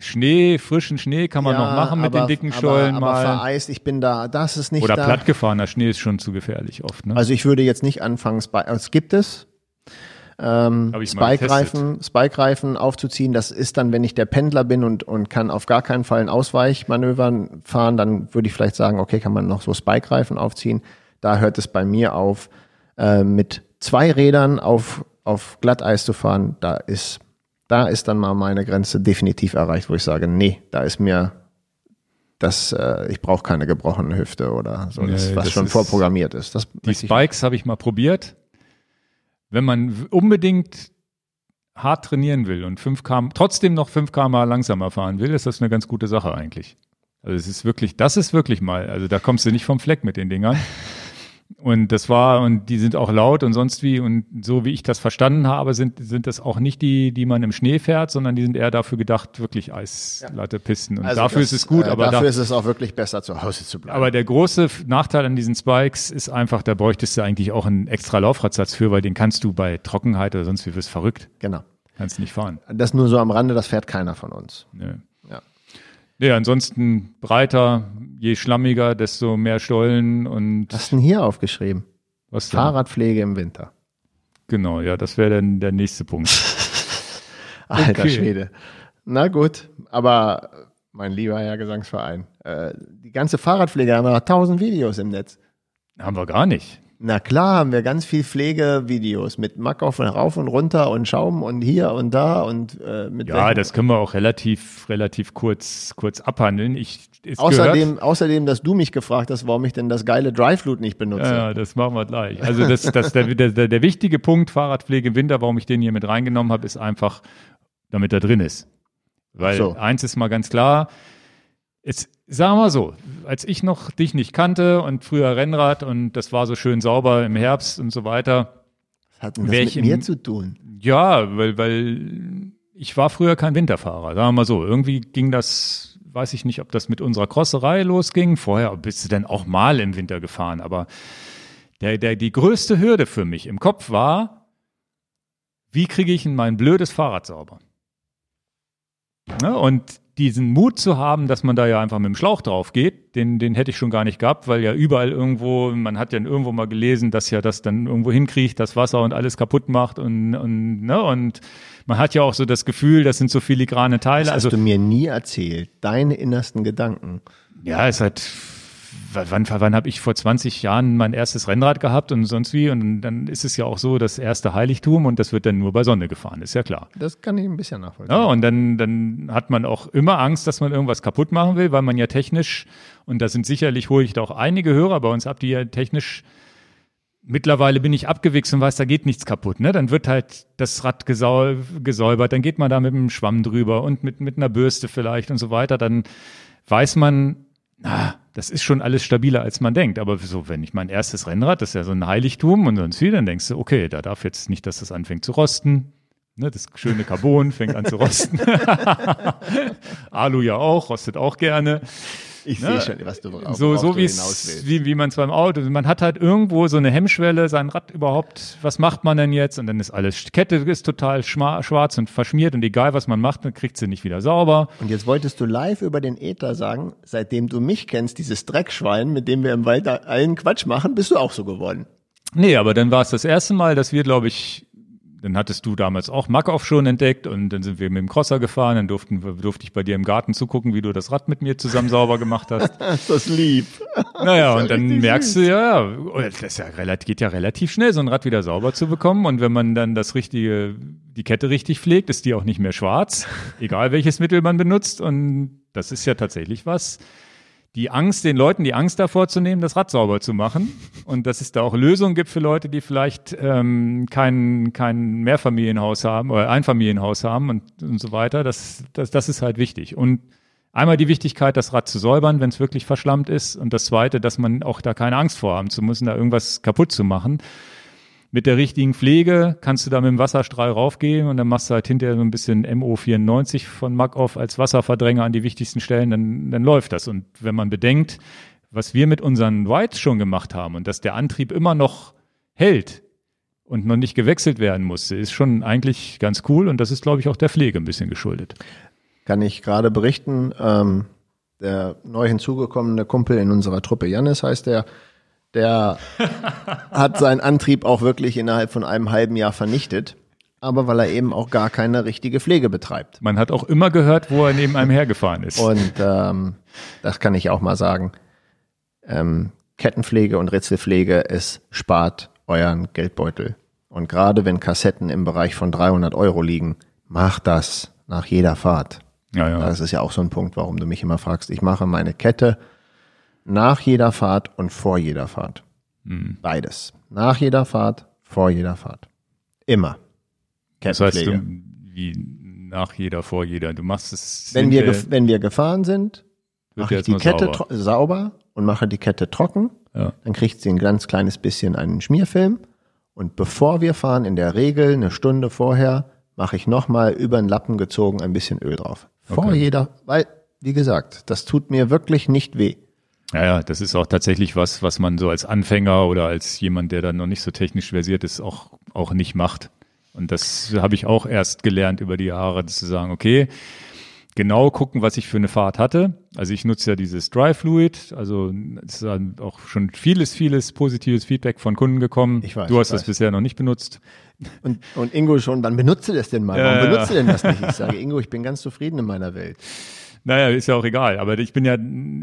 Schnee, frischen Schnee kann man ja, noch machen mit aber, den dicken Stollen aber, aber mal. vereist, ich bin da, das ist nicht Oder da. plattgefahrener Schnee ist schon zu gefährlich oft. Ne? Also ich würde jetzt nicht anfangen, Spike, es gibt es, ähm, Spike-Reifen, Spike-Reifen aufzuziehen. Das ist dann, wenn ich der Pendler bin und, und kann auf gar keinen Fall ein Ausweichmanövern fahren, dann würde ich vielleicht sagen, okay, kann man noch so Spike-Reifen aufziehen. Da hört es bei mir auf, äh, mit zwei Rädern auf, auf Glatteis zu fahren. Da ist, da ist dann mal meine Grenze definitiv erreicht, wo ich sage, nee, da ist mir das, äh, ich brauche keine gebrochene Hüfte oder so, das, Nee, was das schon ist- vorprogrammiert ist. Das Die Spikes habe ich mal probiert. Wenn man unbedingt hart trainieren will und 5 km, trotzdem noch 5 km langsamer fahren will, ist das eine ganz gute Sache eigentlich. Also es ist wirklich, das ist wirklich mal, also da kommst du nicht vom Fleck mit den Dingern. Und das war, und die sind auch laut und sonst wie, und so wie ich das verstanden habe, sind, sind das auch nicht die, die man im Schnee fährt, sondern die sind eher dafür gedacht, wirklich eislatte Pisten. Und Also dafür das, ist es gut, äh, aber dafür da, ist es auch wirklich besser, zu Hause zu bleiben. aber der große Nachteil an diesen Spikes ist einfach, da bräuchtest du eigentlich auch einen extra Laufradsatz für, weil den kannst du bei Trockenheit oder sonst wie wirst verrückt. genau. Kannst nicht fahren. Das nur so am Rande, das fährt keiner von uns. Nö. Ja. Nee, ansonsten breiter, je schlammiger, desto mehr Stollen und Was ist denn hier aufgeschrieben? was denn? Fahrradpflege im Winter. Genau, ja, das wäre dann der nächste Punkt. [LAUGHS] Alter Okay. Schwede. Na gut, aber mein lieber Herr Gesangsverein, äh, die ganze Fahrradpflege haben wir tausend Videos im Netz. Haben wir gar nicht. Na klar, haben wir ganz viel Pflegevideos mit Mackoff rauf und runter und Schaum und hier und da und äh, mit Ja, das können wir auch relativ, relativ kurz, kurz abhandeln. Ich, außerdem, gehört, außerdem, dass du mich gefragt hast, warum ich denn das geile Dryfloot nicht benutze. ja, das machen wir gleich. Also das, das, der, der, der, der wichtige Punkt Fahrradpflege im Winter, warum ich den hier mit reingenommen habe, ist einfach, damit er drin ist. Weil So. eins ist mal ganz klar, es, sagen wir mal so, als ich noch dich nicht kannte und früher Rennrad und das war so schön sauber im Herbst und so weiter, Was hat denn das mit im- mir zu tun? Ja, weil, weil ich war früher kein Winterfahrer, sagen wir mal so. Irgendwie ging das, weiß ich nicht, ob das mit unserer Crosserei losging. Vorher bist du dann auch mal im Winter gefahren, aber der, der, die größte Hürde für mich im Kopf war, wie kriege ich denn mein blödes Fahrrad sauber? Ne? Und diesen Mut zu haben, dass man da ja einfach mit dem Schlauch drauf geht, den, den hätte ich schon gar nicht gehabt, weil ja überall irgendwo, man hat ja irgendwo mal gelesen, dass ja das dann irgendwo hinkriegt, das Wasser und alles kaputt macht und, und, ne, und man hat ja auch so das Gefühl, das sind so filigrane Teile. Das Also hast du mir nie erzählt. Deine innersten Gedanken. ja, es hat, wann, wann habe ich vor 20 Jahren mein erstes Rennrad gehabt und sonst wie? Und dann ist es ja auch so das erste Heiligtum und das wird dann nur bei Sonne gefahren, ist ja klar. Das kann ich ein bisschen nachvollziehen. Ja, und dann, dann hat man auch immer Angst, dass man irgendwas kaputt machen will, weil man ja technisch, und da sind sicherlich, hole ich da auch einige Hörer bei uns ab, die ja technisch, mittlerweile bin ich abgewichst und weiß, da geht nichts kaputt. Ne? Dann wird halt das Rad gesau gesäubert, dann geht man da mit einem Schwamm drüber und mit, mit einer Bürste vielleicht und so weiter. Dann weiß man, na, das ist schon alles stabiler, als man denkt. Aber so, wenn ich mein erstes Rennrad, das ist ja so ein Heiligtum und sonst wie, dann denkst du, okay, da darf jetzt nicht, dass das anfängt zu rosten. Ne, das schöne Carbon fängt an zu rosten. [LAUGHS] Alu ja auch, rostet auch gerne. Ich Ne? sehe schon, was du worauf So, so du wie wie, wie man es beim Auto, man hat halt irgendwo so eine Hemmschwelle, sein Rad überhaupt, was macht man denn jetzt? Und dann ist alles, Kette ist total schwarz und verschmiert und egal was man macht, dann kriegt sie nicht wieder sauber. Und jetzt wolltest du live über den Äther sagen, seitdem du mich kennst, dieses Dreckschwein, mit dem wir im Wald allen Quatsch machen, bist du auch so geworden. Nee, aber dann war es das erste Mal, dass wir, glaube ich, dann hattest du damals auch Makoff schon entdeckt und dann sind wir mit dem Crosser gefahren, dann durften, durfte ich bei dir im Garten zugucken, wie du das Rad mit mir zusammen sauber gemacht hast. [LAUGHS] Ist das lieb. Naja, ja und dann merkst du ja, ja, oh, das ist ja relativ, geht ja relativ schnell, so ein Rad wieder sauber zu bekommen. Und wenn man dann das richtige, die Kette richtig pflegt, ist die auch nicht mehr schwarz, [LAUGHS] egal welches Mittel man benutzt. Und das ist ja tatsächlich was. Die Angst, den Leuten die Angst davor zu nehmen, das Rad sauber zu machen. Und dass es da auch Lösungen gibt für Leute, die vielleicht ähm, kein, kein Mehrfamilienhaus haben oder Einfamilienhaus haben und, und so weiter. Das, das, das ist halt wichtig. Und Einmal die Wichtigkeit, das Rad zu säubern, wenn es wirklich verschlammt ist. Und das Zweite, dass man auch da keine Angst vor haben zu müssen, da irgendwas kaputt zu machen. Mit der richtigen Pflege kannst du da mit dem Wasserstrahl raufgehen und dann machst du halt hinterher so ein bisschen MO94 von Makoff als Wasserverdränger an die wichtigsten Stellen, dann, dann läuft das. Und wenn man bedenkt, was wir mit unseren Whites schon gemacht haben und dass der Antrieb immer noch hält und noch nicht gewechselt werden musste, ist schon eigentlich ganz cool und das ist, glaube ich, auch der Pflege ein bisschen geschuldet. Kann ich gerade berichten, ähm, der neu hinzugekommene Kumpel in unserer Truppe, Jannis heißt der, der hat seinen Antrieb auch wirklich innerhalb von einem halben Jahr vernichtet. Aber weil er eben auch gar keine richtige Pflege betreibt. Man hat auch immer gehört, wo er neben einem hergefahren ist. Und ähm, das kann ich auch mal sagen. Ähm, Kettenpflege und Ritzelpflege, es spart euren Geldbeutel. Und gerade wenn Kassetten im Bereich von 300 Euro liegen, macht das nach jeder Fahrt. ja, ja. Das ist ja auch so ein Punkt, warum du mich immer fragst. Ich mache meine Kette nach jeder Fahrt und vor jeder Fahrt. Hm. Beides. Nach jeder Fahrt, vor jeder Fahrt. Immer. Das heißt, du, wie nach jeder, vor jeder. Du machst es. wenn, wir, wenn wir gefahren sind, mache ich die Kette sauber. sauber. sauber und mache die Kette trocken. Ja. Dann kriegt sie ein ganz kleines bisschen einen Schmierfilm. Und bevor wir fahren, in der Regel eine Stunde vorher, mache ich nochmal über den Lappen gezogen ein bisschen Öl drauf. Vor Okay. jeder, weil, wie gesagt, das tut mir wirklich nicht weh. Ja, ja, das ist auch tatsächlich was, was man so als Anfänger oder als jemand, der dann noch nicht so technisch versiert ist, auch, auch nicht macht. Und das habe ich auch erst gelernt über die Jahre, zu sagen, okay, genau gucken, was ich für eine Fahrt hatte. Also ich nutze ja dieses Dry Fluid, also es ist auch schon vieles, vieles positives Feedback von Kunden gekommen. Ich weiß, du hast das bisher noch nicht benutzt. Und, und Ingo schon, wann benutzt du das denn mal? Ja, Warum ja. benutzt du denn das nicht? Ich sage, [LAUGHS] Ingo, ich bin ganz zufrieden in meiner Welt. Naja, ist ja auch egal. Aber ich bin ja,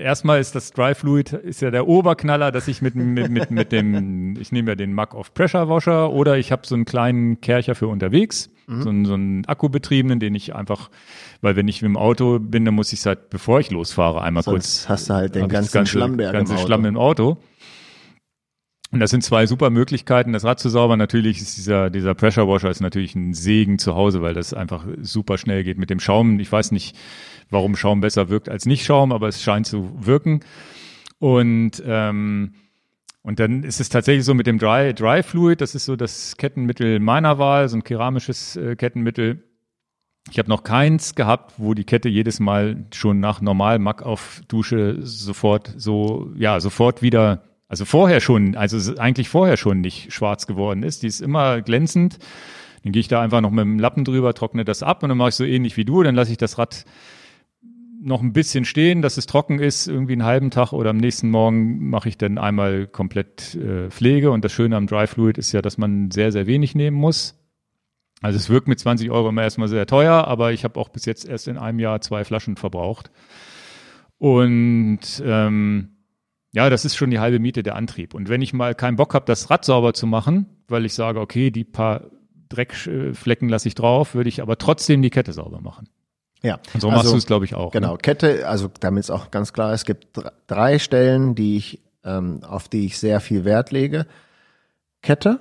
erstmal ist das Dry Fluid, ist ja der Oberknaller, dass ich mit, mit, mit, mit dem, [LAUGHS] ich nehme ja den Mug of Pressure Washer oder ich habe so einen kleinen Kercher für unterwegs, mhm. so, einen, so einen Akkubetriebenen, den ich einfach, weil wenn ich mit dem Auto bin, dann muss ich es halt, bevor ich losfahre, einmal Sonst kurz. hast du halt den ganzen ganze, Schlammberg ganze im Auto. Schlamm im Auto. Und das sind zwei super Möglichkeiten, das Rad zu saubern. Natürlich ist dieser, dieser Pressure Washer ist natürlich ein Segen zu Hause, weil das einfach super schnell geht mit dem Schaum. Ich weiß nicht, warum Schaum besser wirkt als nicht Schaum, aber es scheint zu wirken. Und, ähm, und dann ist es tatsächlich so mit dem Dry, Dry Fluid, das ist so das Kettenmittel meiner Wahl, so ein keramisches äh, Kettenmittel. Ich habe noch keins gehabt, wo die Kette jedes Mal schon nach normal Mack auf Dusche sofort so, ja, sofort wieder, also vorher schon, also eigentlich vorher schon nicht schwarz geworden ist. Die ist immer glänzend. Dann gehe ich da einfach noch mit dem Lappen drüber, trockne das ab und dann mache ich so ähnlich wie du. Dann lasse ich das Rad noch ein bisschen stehen, dass es trocken ist, irgendwie einen halben Tag oder am nächsten Morgen mache ich dann einmal komplett äh, Pflege. Und das Schöne am Dry Fluid ist ja, dass man sehr, sehr wenig nehmen muss. Also es wirkt mit 20 Euro immer erstmal sehr teuer, aber ich habe auch bis jetzt erst in einem Jahr zwei Flaschen verbraucht. Und ähm, ja, das ist schon die halbe Miete der Antrieb. Und wenn ich mal keinen Bock habe, das Rad sauber zu machen, weil ich sage, okay, die paar Dreckflecken lasse ich drauf, würde ich aber trotzdem die Kette sauber machen. Ja. Und so machst du es, glaube ich, auch. Genau, Ne? Kette, also damit es auch ganz klar ist, es gibt dr- drei Stellen, die ich, ähm, auf die ich sehr viel Wert lege. Kette,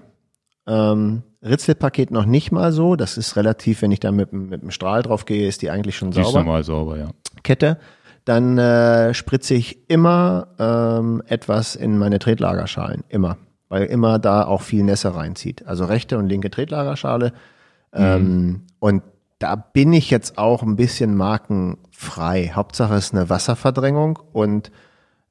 ähm, Ritzelpaket noch nicht mal so, das ist relativ, wenn ich da mit, dem- mit dem Strahl drauf gehe, ist die eigentlich schon Die ist sauber. normal sauber, ja. Kette, dann äh, spritze ich immer ähm, etwas in meine Tretlagerschalen, immer, weil immer da auch viel Nässe reinzieht. Also rechte und linke Tretlagerschale. Ähm, und da bin ich jetzt auch ein bisschen markenfrei. Hauptsache ist eine Wasserverdrängung und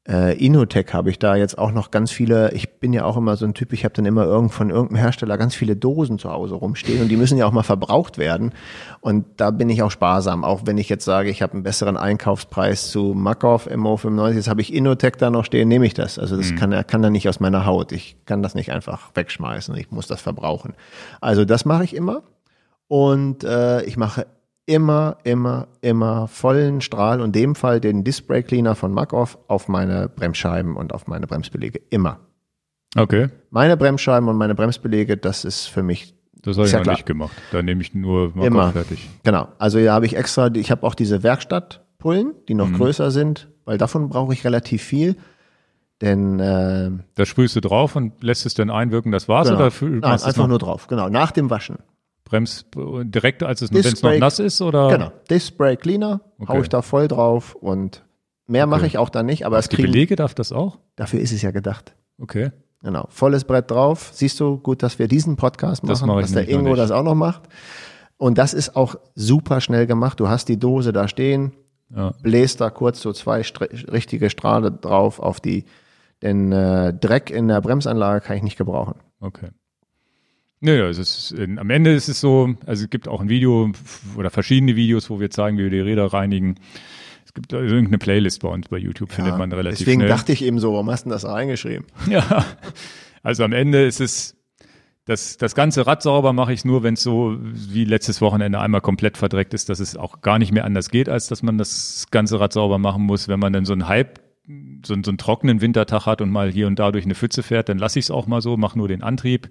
äh, Inotec habe ich da jetzt auch noch ganz viele, ich bin ja auch immer so ein Typ, ich habe dann immer irgend von irgendeinem Hersteller ganz viele Dosen zu Hause rumstehen und die müssen ja auch mal verbraucht werden. Und da bin ich auch sparsam, auch wenn ich jetzt sage, ich habe einen besseren Einkaufspreis zu Makov MO95, jetzt habe ich Inotec da noch stehen, nehme ich das. Also das kann, kann dann nicht aus meiner Haut. Ich kann das nicht einfach wegschmeißen, ich muss das verbrauchen. Also das mache ich immer. Und äh, ich mache immer, immer, immer vollen Strahl und in dem Fall den Brake Cleaner von Makov auf meine Bremsscheiben und auf meine Bremsbeläge. Immer. Okay. Meine Bremsscheiben und meine Bremsbeläge, das ist für mich Das habe ich ja noch klar. nicht gemacht. Da nehme ich nur Markov Immer. fertig. Genau. Also hier habe ich extra, ich habe auch diese Werkstattpullen, die noch größer sind, weil davon brauche ich relativ viel. Denn äh, Da sprühst du drauf und lässt es dann einwirken, das war's genau. oder Nein, einfach nur drauf. Genau. Nach dem Waschen. Brems direkt, als es wenn es noch nass ist oder Genau. Disc Brake Cleaner, Okay. hau ich da voll drauf und mehr mache ich auch da nicht, aber es die kriegen, Belege darf das auch? dafür ist es ja gedacht. Okay. Genau, volles Brett drauf. Siehst du, gut, dass wir diesen Podcast machen, Das mache ich dass der Ingo das auch noch macht. Und das ist auch super schnell gemacht. Du hast die Dose da stehen, Ja. bläst da kurz so zwei Stre- richtige Strahle drauf auf die, denn äh, Dreck in der Bremsanlage kann ich nicht gebrauchen. Okay. Naja, es ist, in, am Ende ist es so, also es gibt auch ein Video oder verschiedene Videos, wo wir zeigen, wie wir die Räder reinigen. Es gibt also irgendeine Playlist bei uns bei YouTube, findet man relativ Deswegen schnell. dachte ich eben so, warum hast du das reingeschrieben? [LAUGHS] Ja, also am Ende ist es, das, das ganze Rad sauber mache ich nur, wenn es so wie letztes Wochenende einmal komplett verdreckt ist, dass es auch gar nicht mehr anders geht, als dass man das ganze Rad sauber machen muss. Wenn man dann so einen Halb, so, einen- so einen trockenen Wintertag hat und mal hier und da durch eine Pfütze fährt, dann lasse ich es auch mal so, mache nur den Antrieb.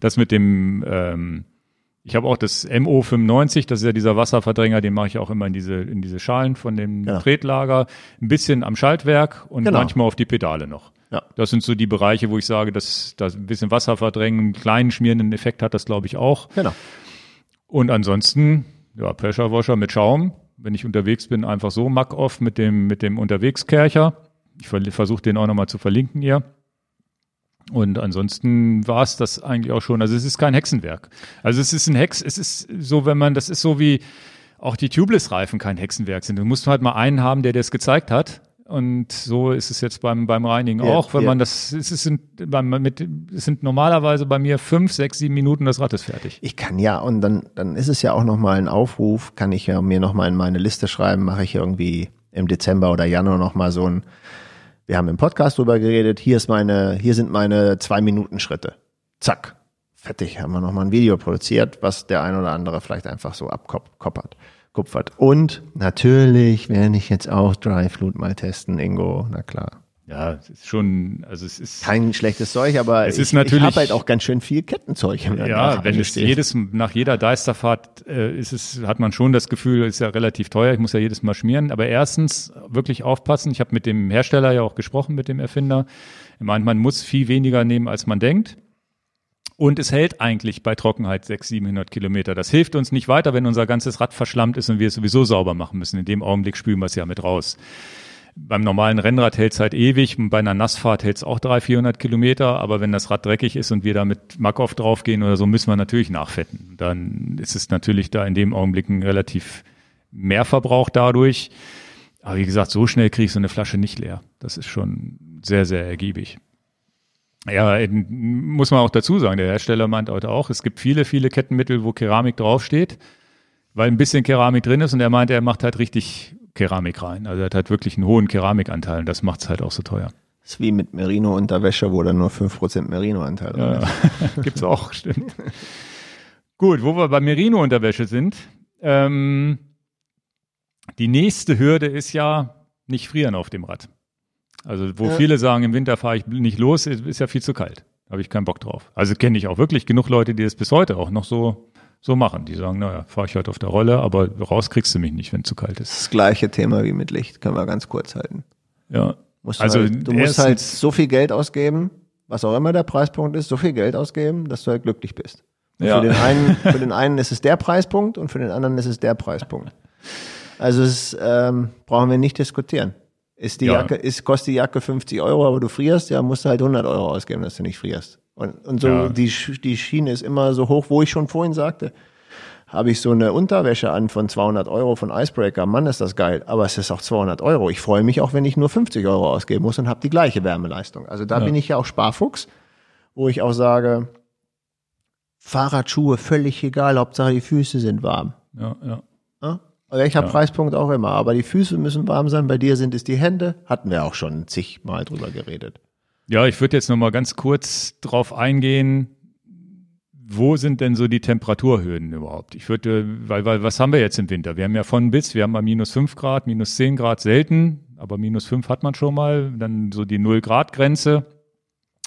Das mit dem, ähm, ich habe auch das MO95, das ist ja dieser Wasserverdränger, den mache ich auch immer in diese, in diese Schalen von dem Ja. Tretlager, ein bisschen am Schaltwerk und Genau. manchmal auf die Pedale noch. Ja. Das sind so die Bereiche, wo ich sage, dass das ein bisschen Wasser verdrängen, einen kleinen schmierenden Effekt hat das, glaube ich, auch. Genau. Und ansonsten, ja, Pressure Washer mit Schaum. Wenn ich unterwegs bin, einfach so Mack off mit dem, mit dem Unterwegskercher. Ich versuche den auch nochmal zu verlinken hier. Und ansonsten war es das eigentlich auch schon. Also es ist kein Hexenwerk. Also es ist ein Hex, es ist so, wenn man, das ist so wie auch die Tubeless-Reifen kein Hexenwerk sind. Du musst halt mal einen haben, der das gezeigt hat. Und so ist es jetzt beim, beim Reinigen Ja, auch. Wenn ja. man das, es sind, beim, mit, es sind normalerweise bei mir fünf, sechs, sieben Minuten, das Rad ist fertig. Ich kann ja, und dann, dann ist es ja auch nochmal ein Aufruf, kann ich ja mir nochmal in meine Liste schreiben, mache ich irgendwie im Dezember oder Januar nochmal so ein, wir haben im Podcast drüber geredet, hier ist meine, hier sind meine zwei Minuten Schritte. Zack. Fertig, haben wir nochmal ein Video produziert, was der ein oder andere vielleicht einfach so abkoppert. Kupfert. Und natürlich werde ich jetzt auch Dry Flute mal testen, Ingo, na klar. Ja, es ist schon, also es ist kein schlechtes Zeug, aber es ich, ist natürlich, ich habe halt auch ganz schön viel Kettenzeug. Im ja, wenn es jedes nach jeder Deisterfahrt äh, ist es, hat man schon das Gefühl, ist ja relativ teuer. Ich muss ja jedes Mal schmieren. Aber erstens wirklich aufpassen. Ich habe mit dem Hersteller ja auch gesprochen, mit dem Erfinder. Er meint, man muss viel weniger nehmen, als man denkt. Und es hält eigentlich bei Trockenheit 600, 700 Kilometer. Das hilft uns nicht weiter, wenn unser ganzes Rad verschlammt ist und wir es sowieso sauber machen müssen. In dem Augenblick spülen wir es ja mit raus. Beim normalen Rennrad hält es halt ewig und bei einer Nassfahrt hält es auch 300, 400 Kilometer. Aber wenn das Rad dreckig ist und wir da mit Makov draufgehen oder so, müssen wir natürlich nachfetten. Dann ist es natürlich da in dem Augenblick ein relativ Mehrverbrauch dadurch. Aber wie gesagt, so schnell kriege ich so eine Flasche nicht leer. Das ist schon sehr, sehr ergiebig. Ja, muss man auch dazu sagen, der Hersteller meint heute auch, es gibt viele, viele Kettenmittel, wo Keramik draufsteht, weil ein bisschen Keramik drin ist und er meint, er macht halt richtig Keramik rein. Also er hat halt wirklich einen hohen Keramikanteil und das macht es halt auch so teuer. Das ist wie mit Merino-Unterwäsche, wo dann nur 5% Merino-Anteil drin ist. Ja, [LAUGHS] gibt's auch, stimmt. Gut, wo wir bei Merino-Unterwäsche sind, ähm, die nächste Hürde ist ja nicht frieren auf dem Rad. Also wo ja. viele sagen, im Winter fahre ich nicht los, ist ja viel zu kalt. Habe ich keinen Bock drauf. Also kenne ich auch wirklich genug Leute, die das bis heute auch noch so so machen. Die sagen, naja, fahre ich halt auf der Rolle, aber raus kriegst du mich nicht, wenn es zu kalt ist. Das gleiche Thema wie mit Licht, können wir ganz kurz halten. Ja. Musst also halt, du musst halt so viel Geld ausgeben, was auch immer der Preispunkt ist, so viel Geld ausgeben, dass du halt glücklich bist. Ja. Für, den einen, [LAUGHS] für den einen ist es der Preispunkt und für den anderen ist es der Preispunkt. Also es ähm, brauchen wir nicht diskutieren. Ist die ja. Jacke, ist, kostet die Jacke 50 Euro, aber du frierst, ja, musst du halt 100 Euro ausgeben, dass du nicht frierst. Und, und so, ja. die, die Schiene ist immer so hoch, wo ich schon vorhin sagte, habe ich so eine Unterwäsche an von 200 Euro von Icebreaker. Mann, ist das geil. Aber es ist auch 200 Euro. Ich freue mich auch, wenn ich nur 50 Euro ausgeben muss und habe die gleiche Wärmeleistung. Also da ja. bin ich ja auch Sparfuchs, wo ich auch sage, Fahrradschuhe völlig egal, Hauptsache die Füße sind warm. Ja, ja. Welcher ja. Preispunkt auch immer. Aber die Füße müssen warm sein. Bei dir sind es die Hände. Hatten wir auch schon zigmal drüber geredet. Ja, ich würde jetzt noch mal ganz kurz drauf eingehen. Wo sind denn so die Temperaturhöhen überhaupt? Ich würde, weil, weil, was haben wir jetzt im Winter? Wir haben ja von bis, wir haben mal minus fünf Grad, minus zehn Grad selten, aber minus fünf hat man schon mal. Dann so die null Grad Grenze.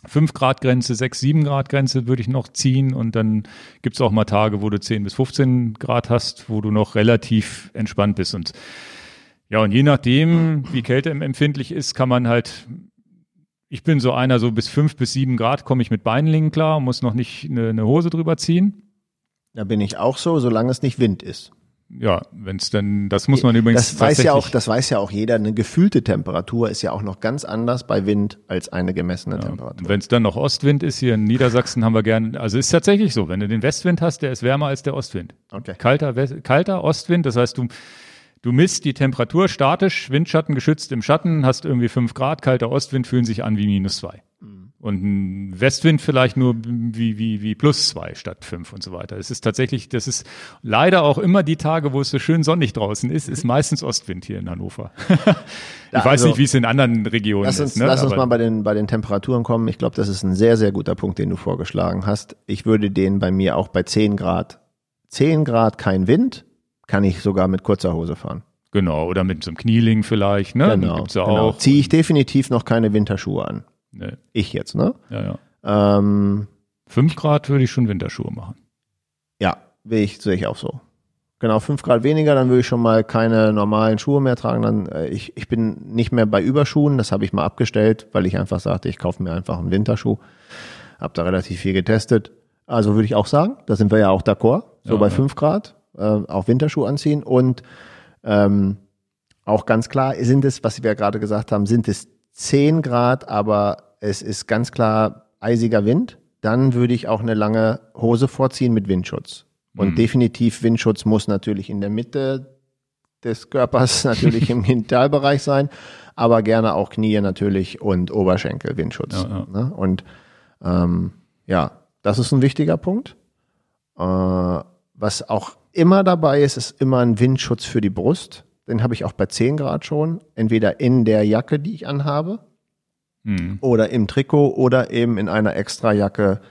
5 Grad Grenze, 6, 7 Grad Grenze würde ich noch ziehen. Und dann gibt es auch mal Tage, wo du 10 bis 15 Grad hast, wo du noch relativ entspannt bist. Und ja, und je nachdem, wie Kälte empfindlich ist, kann man halt, ich bin so einer, so bis 5 bis 7 Grad komme ich mit Beinlingen klar, muss noch nicht eine, eine Hose drüber ziehen. Da bin ich auch so, solange es nicht Wind ist ja, wenn es denn, das muss man übrigens. Das weiß ja auch, das weiß ja auch jeder. Eine gefühlte Temperatur ist ja auch noch ganz anders bei Wind als eine gemessene ja. Temperatur. Wenn es dann noch Ostwind ist, hier in Niedersachsen haben wir gern, also ist tatsächlich so, wenn du den Westwind hast, der ist wärmer als der Ostwind. Okay. Kalter, kalter Ostwind, das heißt, du, du misst die Temperatur statisch, Windschatten geschützt im Schatten, hast irgendwie fünf Grad, kalter Ostwind fühlen sich an wie minus zwei. Und ein Westwind vielleicht nur wie, wie, wie plus zwei statt fünf und so weiter. Es ist tatsächlich, das ist leider auch immer die Tage, wo es so schön sonnig draußen ist, ist meistens Ostwind hier in Hannover. [LAUGHS] ich ja, weiß also, nicht, wie es in anderen Regionen lass uns, ist. Ne? Lass uns Aber mal bei den, bei den Temperaturen kommen. Ich glaube, das ist ein sehr, sehr guter Punkt, den du vorgeschlagen hast. Ich würde den bei mir auch bei zehn Grad, zehn Grad kein Wind, kann ich sogar mit kurzer Hose fahren. Genau, oder mit so einem Knieling vielleicht, ne? Genau, ja genau. Ziehe ich definitiv noch keine Winterschuhe an. Nee. Ich jetzt, ne? Ja, ja. Ähm, fünf Grad würde ich schon Winterschuhe machen. Ja, will ich, sehe ich auch so. Genau, fünf Grad weniger, dann würde ich schon mal keine normalen Schuhe mehr tragen. Dann, äh, ich, ich bin nicht mehr bei Überschuhen, das habe ich mal abgestellt, weil ich einfach sagte, ich kaufe mir einfach einen Winterschuh. Hab da relativ viel getestet. Also würde ich auch sagen, da sind wir ja auch d'accord, so ja, bei fünf ja. Grad, äh, auch Winterschuh anziehen. Und ähm, auch ganz klar sind es, was wir ja gerade gesagt haben, sind es 10 Grad, aber es ist ganz klar eisiger Wind, dann würde ich auch eine lange Hose vorziehen mit Windschutz. Und mhm. definitiv Windschutz muss natürlich in der Mitte des Körpers, [LAUGHS] natürlich im Genitalbereich sein, aber gerne auch Knie natürlich und Oberschenkel Windschutz. Ja, ja. Ne? Und ähm, ja, das ist ein wichtiger Punkt. Äh, was auch immer dabei ist, ist immer ein Windschutz für die Brust. Den habe ich auch bei 10 Grad schon. Entweder in der Jacke, die ich anhabe, hm. oder im Trikot oder eben in einer Extrajacke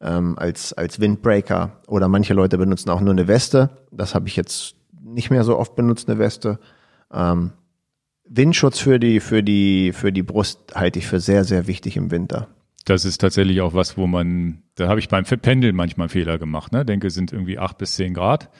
ähm, als, als Windbreaker. Oder manche Leute benutzen auch nur eine Weste. Das habe ich jetzt nicht mehr so oft benutzt eine Weste. Ähm, Windschutz für die, für die, für die Brust halte ich für sehr, sehr wichtig im Winter. Das ist tatsächlich auch was, wo man, da habe ich beim Pendeln manchmal Fehler gemacht. Ne? Denke, es sind irgendwie acht bis zehn Grad,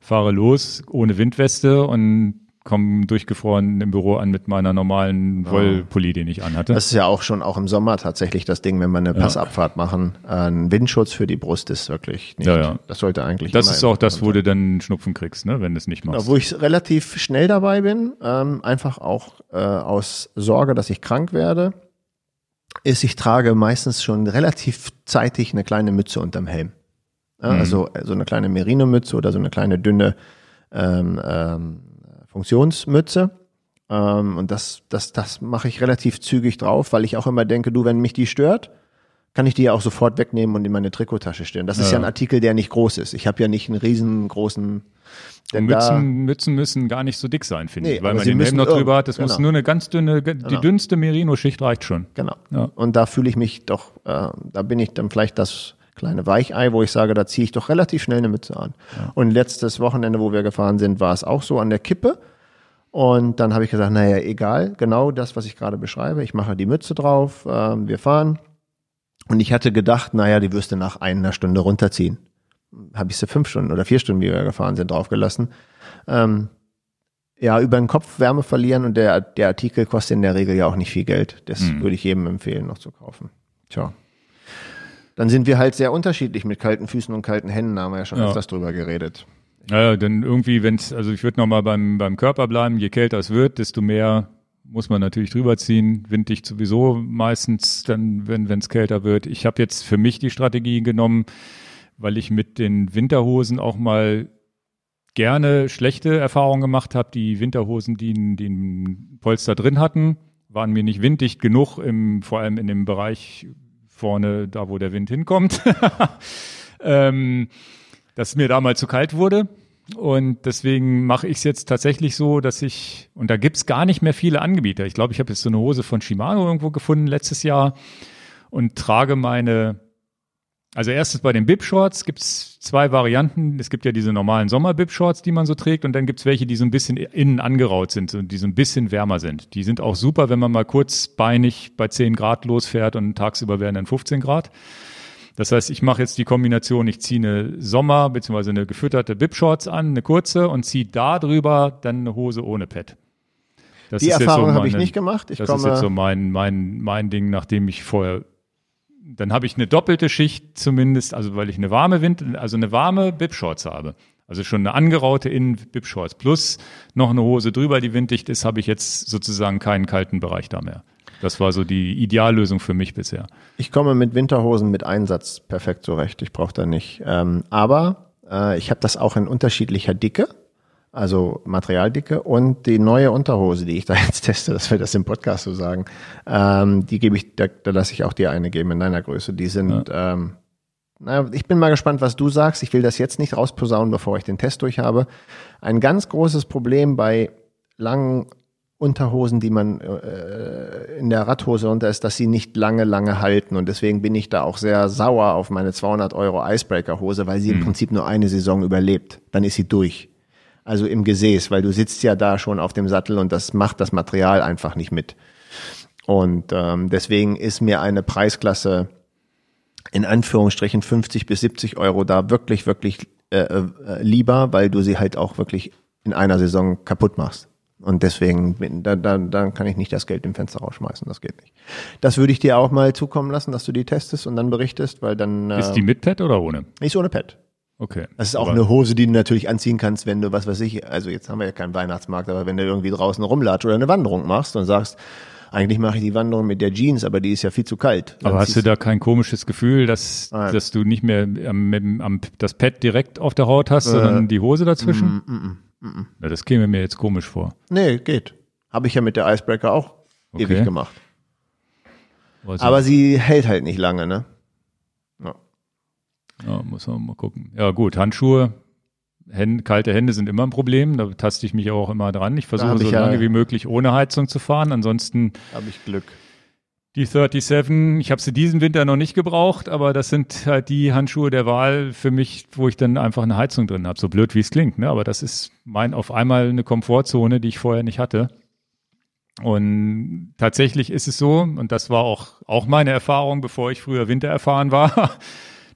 fahre los ohne Windweste und komme durchgefroren im Büro an mit meiner normalen Wollpulli, den ich anhatte. Das ist ja auch schon auch im Sommer tatsächlich das Ding, wenn wir eine Passabfahrt machen. Ein Windschutz für die Brust ist wirklich nicht. Ja, ja. Das sollte eigentlich. Das ist auch das, wo du dann Schnupfen kriegst, ne, wenn du es nicht machst. Genau, wo ich relativ schnell dabei bin, ähm, einfach auch äh, aus Sorge, dass ich krank werde, ist, ich trage meistens schon relativ zeitig eine kleine Mütze unterm Helm. Ja, Mhm. Also so eine kleine Merino-Mütze oder so eine kleine dünne ähm, ähm, Funktionsmütze. Ähm, und das, das, das mache ich relativ zügig drauf, weil ich auch immer denke, du, wenn mich die stört, kann ich die ja auch sofort wegnehmen und in meine Trikottasche stellen. Das ist Ja. ja ein Artikel, der nicht groß ist. Ich habe ja nicht einen riesengroßen denn Mützen, da, Mützen müssen gar nicht so dick sein, finde Nee, ich, weil man sie den Helm noch drüber hat. Das muss genau. nur eine ganz dünne, die Genau. dünnste Merino-Schicht reicht schon. Genau. Ja. Und da fühle ich mich doch, äh, da bin ich dann vielleicht das kleine Weichei, wo ich sage, da ziehe ich doch relativ schnell eine Mütze an. Und letztes Wochenende, wo wir gefahren sind, war es auch so an der Kippe. Und dann habe ich gesagt, naja, egal, genau das, was ich gerade beschreibe. Ich mache die Mütze drauf, ähm, wir fahren. Und ich hatte gedacht, naja, die wirst du nach einer Stunde runterziehen. Habe ich sie fünf Stunden oder vier Stunden, wie wir gefahren sind, draufgelassen. Ähm, ja, über den Kopf Wärme verlieren und der, der Artikel kostet in der Regel ja auch nicht viel Geld. Das Mhm. würde ich jedem empfehlen, noch zu kaufen. Tja. Dann sind wir halt sehr unterschiedlich mit kalten Füßen und kalten Händen, da haben wir ja schon Ja. öfters drüber geredet. Ja, dann irgendwie, wenn's, also ich würde nochmal beim, beim Körper bleiben, je kälter es wird, desto mehr muss man natürlich drüber ziehen. Winddicht sowieso meistens, dann, wenn es kälter wird. Ich habe jetzt für mich die Strategie genommen, weil ich mit den Winterhosen auch mal gerne schlechte Erfahrungen gemacht habe. Die Winterhosen, die, die ein Polster drin hatten, waren mir nicht winddicht genug, im, vor allem in dem Bereich vorne, da wo der Wind hinkommt. [LAUGHS] ähm, dass mir da mal zu kalt wurde. Und deswegen mache ich es jetzt tatsächlich so, dass ich, und da gibt's gar nicht mehr viele Anbieter. Ich glaube, ich habe jetzt so eine Hose von Shimano irgendwo gefunden letztes Jahr und trage meine, also erstens bei den Bib-Shorts gibt's zwei Varianten. Es gibt ja diese normalen Sommer-Bib-Shorts, die man so trägt, und dann gibt's welche, die so ein bisschen innen angeraut sind und die so ein bisschen wärmer sind. Die sind auch super, wenn man mal kurzbeinig bei 10 Grad losfährt und tagsüber wären dann 15 Grad. Das heißt, ich mache jetzt die Kombination, ich ziehe eine Sommer- bzw. eine gefütterte Bib-Shorts an, eine kurze, und ziehe da drüber dann eine Hose ohne Pad. Das Die Erfahrung so habe ich nicht gemacht. Ich das komme, ist jetzt so mein, mein, mein Ding, nachdem ich vorher, dann habe ich eine doppelte Schicht zumindest, also weil ich eine warme Wind, also eine warme Bib-Shorts habe. Also schon eine angeraute Innen-Bib-Shorts plus noch eine Hose drüber, die winddicht ist, habe ich jetzt sozusagen keinen kalten Bereich da mehr. Das war so die Ideallösung für mich bisher. ich komme mit Winterhosen mit Einsatz perfekt zurecht. Ich brauche da nicht. Ähm, aber äh, ich habe das auch in unterschiedlicher Dicke, also Materialdicke und die neue Unterhose, die ich da [LAUGHS] jetzt teste, dass wir das im Podcast so sagen, ähm, die gebe ich, da, da lasse ich auch dir eine geben in deiner Größe. Die sind, ähm, na, ich bin mal gespannt, was du sagst. Ich will das jetzt nicht rausposaunen, bevor ich den Test durch habe. Ein ganz großes Problem bei langen Unterhosen, die man äh, in der Radhose unter ist, dass sie nicht lange, lange halten. Und deswegen bin ich da auch sehr sauer auf meine 200 Euro Icebreaker-Hose, weil sie im Prinzip nur eine Saison überlebt. Dann ist sie durch. Also im Gesäß, weil du sitzt ja da schon auf dem Sattel und das macht das Material einfach nicht mit. Und ähm, deswegen ist mir eine Preisklasse in Anführungsstrichen 50 bis 70 Euro da wirklich, wirklich äh, äh, lieber, weil du sie halt auch wirklich in einer Saison kaputt machst. Und deswegen, da, da, da kann ich nicht das Geld im Fenster rausschmeißen, das geht nicht. Das würde ich dir auch mal zukommen lassen, dass du die testest und dann berichtest, weil dann äh, Ist die mit Pad oder ohne? ist ohne Pad. Okay. Das ist auch Aber- eine Hose, die du natürlich anziehen kannst, wenn du, was weiß ich, also jetzt haben wir ja keinen Weihnachtsmarkt, aber wenn du irgendwie draußen rumlatscht oder eine Wanderung machst und sagst, eigentlich mache ich die Wanderung mit der Jeans, aber die ist ja viel zu kalt. Dann Aber hast du da kein komisches Gefühl, dass, Nein. dass du nicht mehr am, am, das Pad direkt auf der Haut hast, sondern die Hose dazwischen? Mm, Ja, das käme mir jetzt komisch vor. Nee, geht. Habe ich ja mit der Icebreaker auch Okay. ewig gemacht. Also, Aber sie hält halt nicht lange, ne? Ja. muss man mal gucken. Ja, gut, Handschuhe, Hände, kalte Hände sind immer ein Problem. Da taste ich mich auch immer dran. Ich versuche so ich ja- lange wie möglich ohne Heizung zu fahren. Ansonsten Habe ich Glück. Die 37, ich habe sie diesen Winter noch nicht gebraucht, aber das sind halt die Handschuhe der Wahl für mich, wo ich dann einfach eine Heizung drin habe. So blöd wie es klingt, ne? Aber das ist mein auf einmal eine Komfortzone, die ich vorher nicht hatte. Und tatsächlich ist es so, und das war auch, auch meine Erfahrung, bevor ich früher Winter erfahren war. [LAUGHS]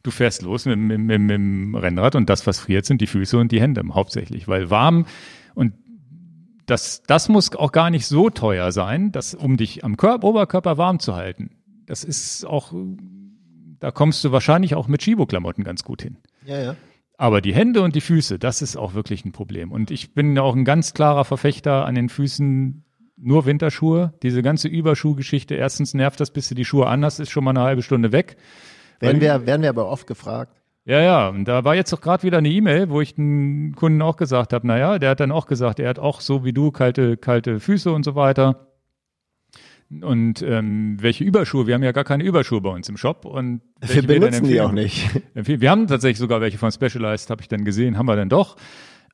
Du fährst los mit, mit, mit, mit dem Rennrad und das, was friert, sind die Füße und die Hände hauptsächlich, weil warm und das, das muss auch gar nicht so teuer sein, dass, um dich am Körper, Oberkörper warm zu halten. Das ist auch, da kommst du wahrscheinlich auch mit Schibo-Klamotten ganz gut hin. Ja, ja. Aber die Hände und die Füße, das ist auch wirklich ein Problem. Und ich bin auch ein ganz klarer Verfechter an den Füßen nur Winterschuhe. Diese ganze Überschuhgeschichte, erstens nervt das, bis du die Schuhe anhast, ist schon mal eine halbe Stunde weg. Werden wir, werden wir aber oft gefragt. Ja, ja, und da war jetzt doch gerade wieder eine E-Mail, wo ich den Kunden auch gesagt habe, naja, der hat dann auch gesagt, er hat auch so wie du kalte, kalte Füße und so weiter. Und ähm, welche Überschuhe? Wir haben ja gar keine Überschuhe bei uns im Shop. Und wir benutzen die auch nicht. Wir haben tatsächlich sogar welche von Specialized, habe ich dann gesehen, haben wir dann doch.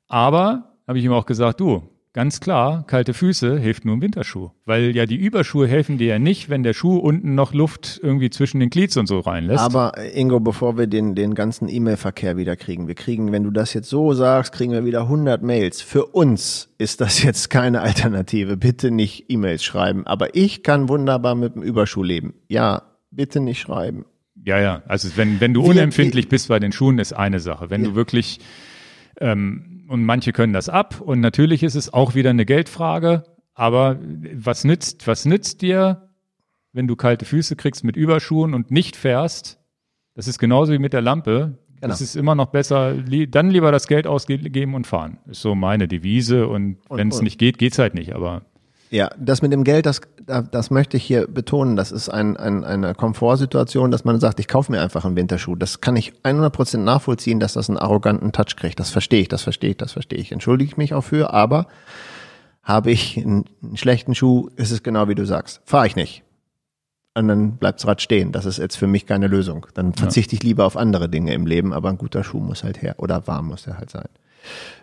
Aber habe ich ihm auch gesagt, du, Ganz klar, kalte Füße hilft nur im Winterschuh, weil ja die Überschuhe helfen dir ja nicht, wenn der Schuh unten noch Luft irgendwie zwischen den Glieds und so reinlässt. Aber Ingo, bevor wir den, den ganzen E-Mail-Verkehr wieder kriegen, wir kriegen, wenn du das jetzt so sagst, kriegen wir wieder 100 Mails. Für uns ist das jetzt keine Alternative. Bitte nicht E-Mails schreiben. Aber ich kann wunderbar mit dem Überschuh leben. Ja, bitte nicht schreiben. Ja, ja. Also wenn, wenn du unempfindlich bist bei den Schuhen, ist eine Sache. Wenn ja. du wirklich ähm, und manche können das ab. Und natürlich ist es auch wieder eine Geldfrage. Aber was nützt, was nützt dir, wenn du kalte Füße kriegst mit Überschuhen und nicht fährst? Das ist genauso wie mit der Lampe. Genau. Das ist immer noch besser, dann lieber das Geld ausgeben und fahren. Ist so meine Devise. Und, und wenn es nicht geht, geht's halt nicht. Aber ja, das mit dem Geld, das, das möchte ich hier betonen. Das ist ein, ein, eine Komfortsituation, dass man sagt, ich kaufe mir einfach einen Winterschuh. Das kann ich 100% nachvollziehen, dass das einen arroganten Touch kriegt. Das verstehe ich, das verstehe ich, das verstehe ich. Entschuldige ich mich auch für, aber habe ich einen, einen schlechten Schuh, ist es genau wie du sagst. Fahre ich nicht. Und dann bleibt's Rad stehen. Das ist jetzt für mich keine Lösung. Dann verzichte ich lieber auf andere Dinge im Leben, aber ein guter Schuh muss halt her. Oder warm muss er halt sein.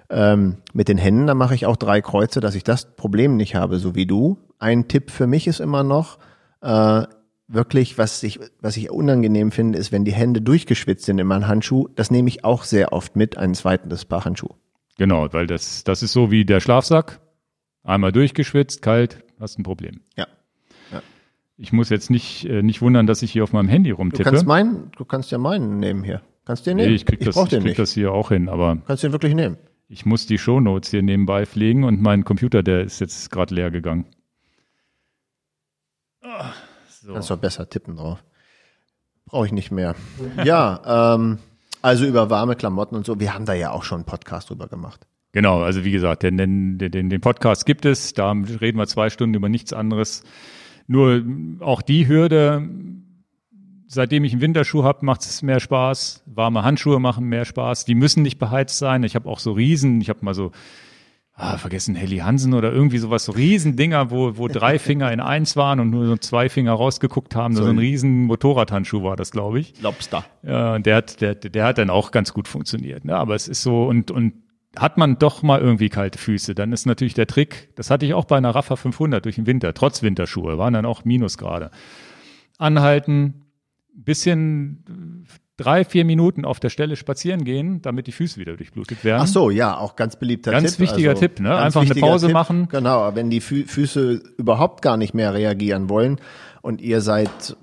Ähm, mit den Händen, da mache ich auch drei Kreuze, dass ich das Problem nicht habe, so wie du. Ein Tipp für mich ist immer noch, äh, wirklich, was ich, was ich unangenehm finde, ist, wenn die Hände durchgeschwitzt sind in meinem Handschuh. Das nehme ich auch sehr oft mit, einen zweiten des Paar Handschuh. Genau, weil das, das ist so wie der Schlafsack. Einmal durchgeschwitzt, kalt, hast ein Problem. Ja. ja. Ich muss jetzt nicht, äh, nicht wundern, dass ich hier auf meinem Handy rumtippe. Du kannst meinen, du kannst ja meinen nehmen hier. Kannst du den nehmen? Nee, ich krieg, ich das, ich krieg nicht. das hier auch hin, aber. Kannst du den wirklich nehmen? Ich muss die Shownotes hier nebenbei pflegen und mein Computer, der ist jetzt gerade leer gegangen. Oh, so. Kannst doch besser tippen drauf. Brauche ich nicht mehr. [LAUGHS] ja, ähm, also über warme Klamotten und so. Wir haben da ja auch schon einen Podcast drüber gemacht. Genau, also wie gesagt, den, den, den, den Podcast gibt es. Da reden wir zwei Stunden über nichts anderes. Nur auch die Hürde, seitdem ich einen Winterschuh habe, macht es mehr Spaß. Warme Handschuhe machen mehr Spaß. Die müssen nicht beheizt sein. Ich habe auch so Riesen, ich habe mal so, ah, vergessen, Helly Hansen oder irgendwie sowas, so Riesendinger, wo, wo drei [LAUGHS] Finger in eins waren und nur so zwei Finger rausgeguckt haben. So, so ein riesen Motorradhandschuh war das, glaube ich. Lobster. Ja, der hat, der, der hat dann auch ganz gut funktioniert. Ne? Aber es ist so, und, und hat man doch mal irgendwie kalte Füße, dann ist natürlich der Trick, das hatte ich auch bei einer Raffa 500 durch den Winter, trotz Winterschuhe, waren dann auch Minusgrade. Anhalten, bisschen drei, vier Minuten auf der Stelle spazieren gehen, damit die Füße wieder durchblutet werden. Ach so, ja, auch ganz beliebter ganz Tipp. Ganz wichtiger also, Tipp, ne? Einfach eine Pause Tipp. machen. Genau, wenn die Fü Füße überhaupt gar nicht mehr reagieren wollen und ihr seid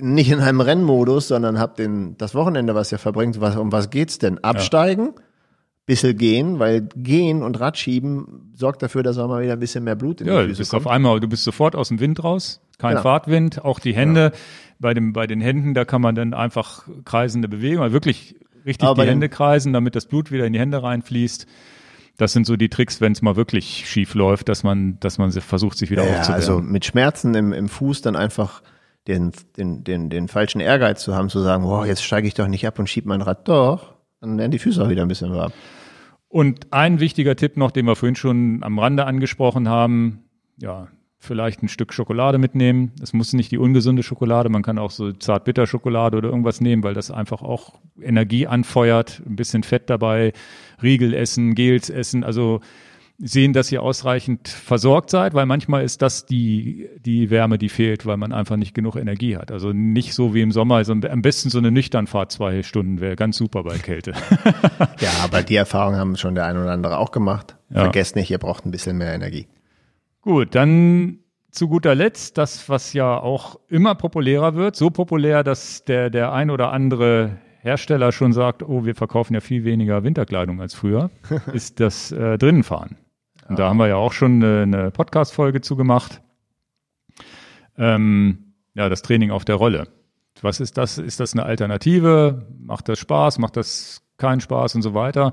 nicht in einem Rennmodus, sondern habt den, das Wochenende, was ihr verbringt, was, um was geht's denn? Absteigen? Ja bisschen gehen, weil gehen und Radschieben sorgt dafür, dass auch mal wieder ein bisschen mehr Blut in ja, die Füße du bist kommt. auf einmal, du bist sofort aus dem Wind raus, kein genau. Fahrtwind, auch die Hände. Ja. Bei dem, bei den Händen, da kann man dann einfach kreisende Bewegungen, also wirklich richtig Aber die Hände kreisen, damit das Blut wieder in die Hände reinfließt. Das sind so die Tricks, wenn es mal wirklich schief läuft, dass man, dass man versucht, sich wieder ja, aufzuwärmen. Also mit Schmerzen im, im Fuß dann einfach den, den, den, den falschen Ehrgeiz zu haben, zu sagen, boah, jetzt steige ich doch nicht ab und schieb mein Rad doch, dann werden die Füße auch wieder ein bisschen warm. Und ein wichtiger Tipp noch, den wir vorhin schon am Rande angesprochen haben, ja, vielleicht ein Stück Schokolade mitnehmen. Es muss nicht die ungesunde Schokolade, man kann auch so Zartbitterschokolade oder irgendwas nehmen, weil das einfach auch Energie anfeuert, ein bisschen Fett dabei, Riegel essen, Gels essen, also sehen, dass ihr ausreichend versorgt seid, weil manchmal ist das die, die Wärme, die fehlt, weil man einfach nicht genug Energie hat. Also nicht so wie im Sommer, also am besten so eine Nüchternfahrt zwei Stunden wäre ganz super bei Kälte. [LAUGHS] ja, aber die Erfahrung haben schon der ein oder andere auch gemacht. Ja. Vergesst nicht, ihr braucht ein bisschen mehr Energie. Gut, dann zu guter Letzt das, was ja auch immer populärer wird, so populär, dass der, der ein oder andere Hersteller schon sagt, oh, wir verkaufen ja viel weniger Winterkleidung als früher, [LAUGHS] ist das äh, Drinnenfahren. Und da haben wir ja auch schon eine, eine Podcast-Folge zu gemacht. Ähm, ja, das Training auf der Rolle. Was ist das? Ist das eine Alternative? Macht das Spaß? Macht das keinen Spaß und so weiter?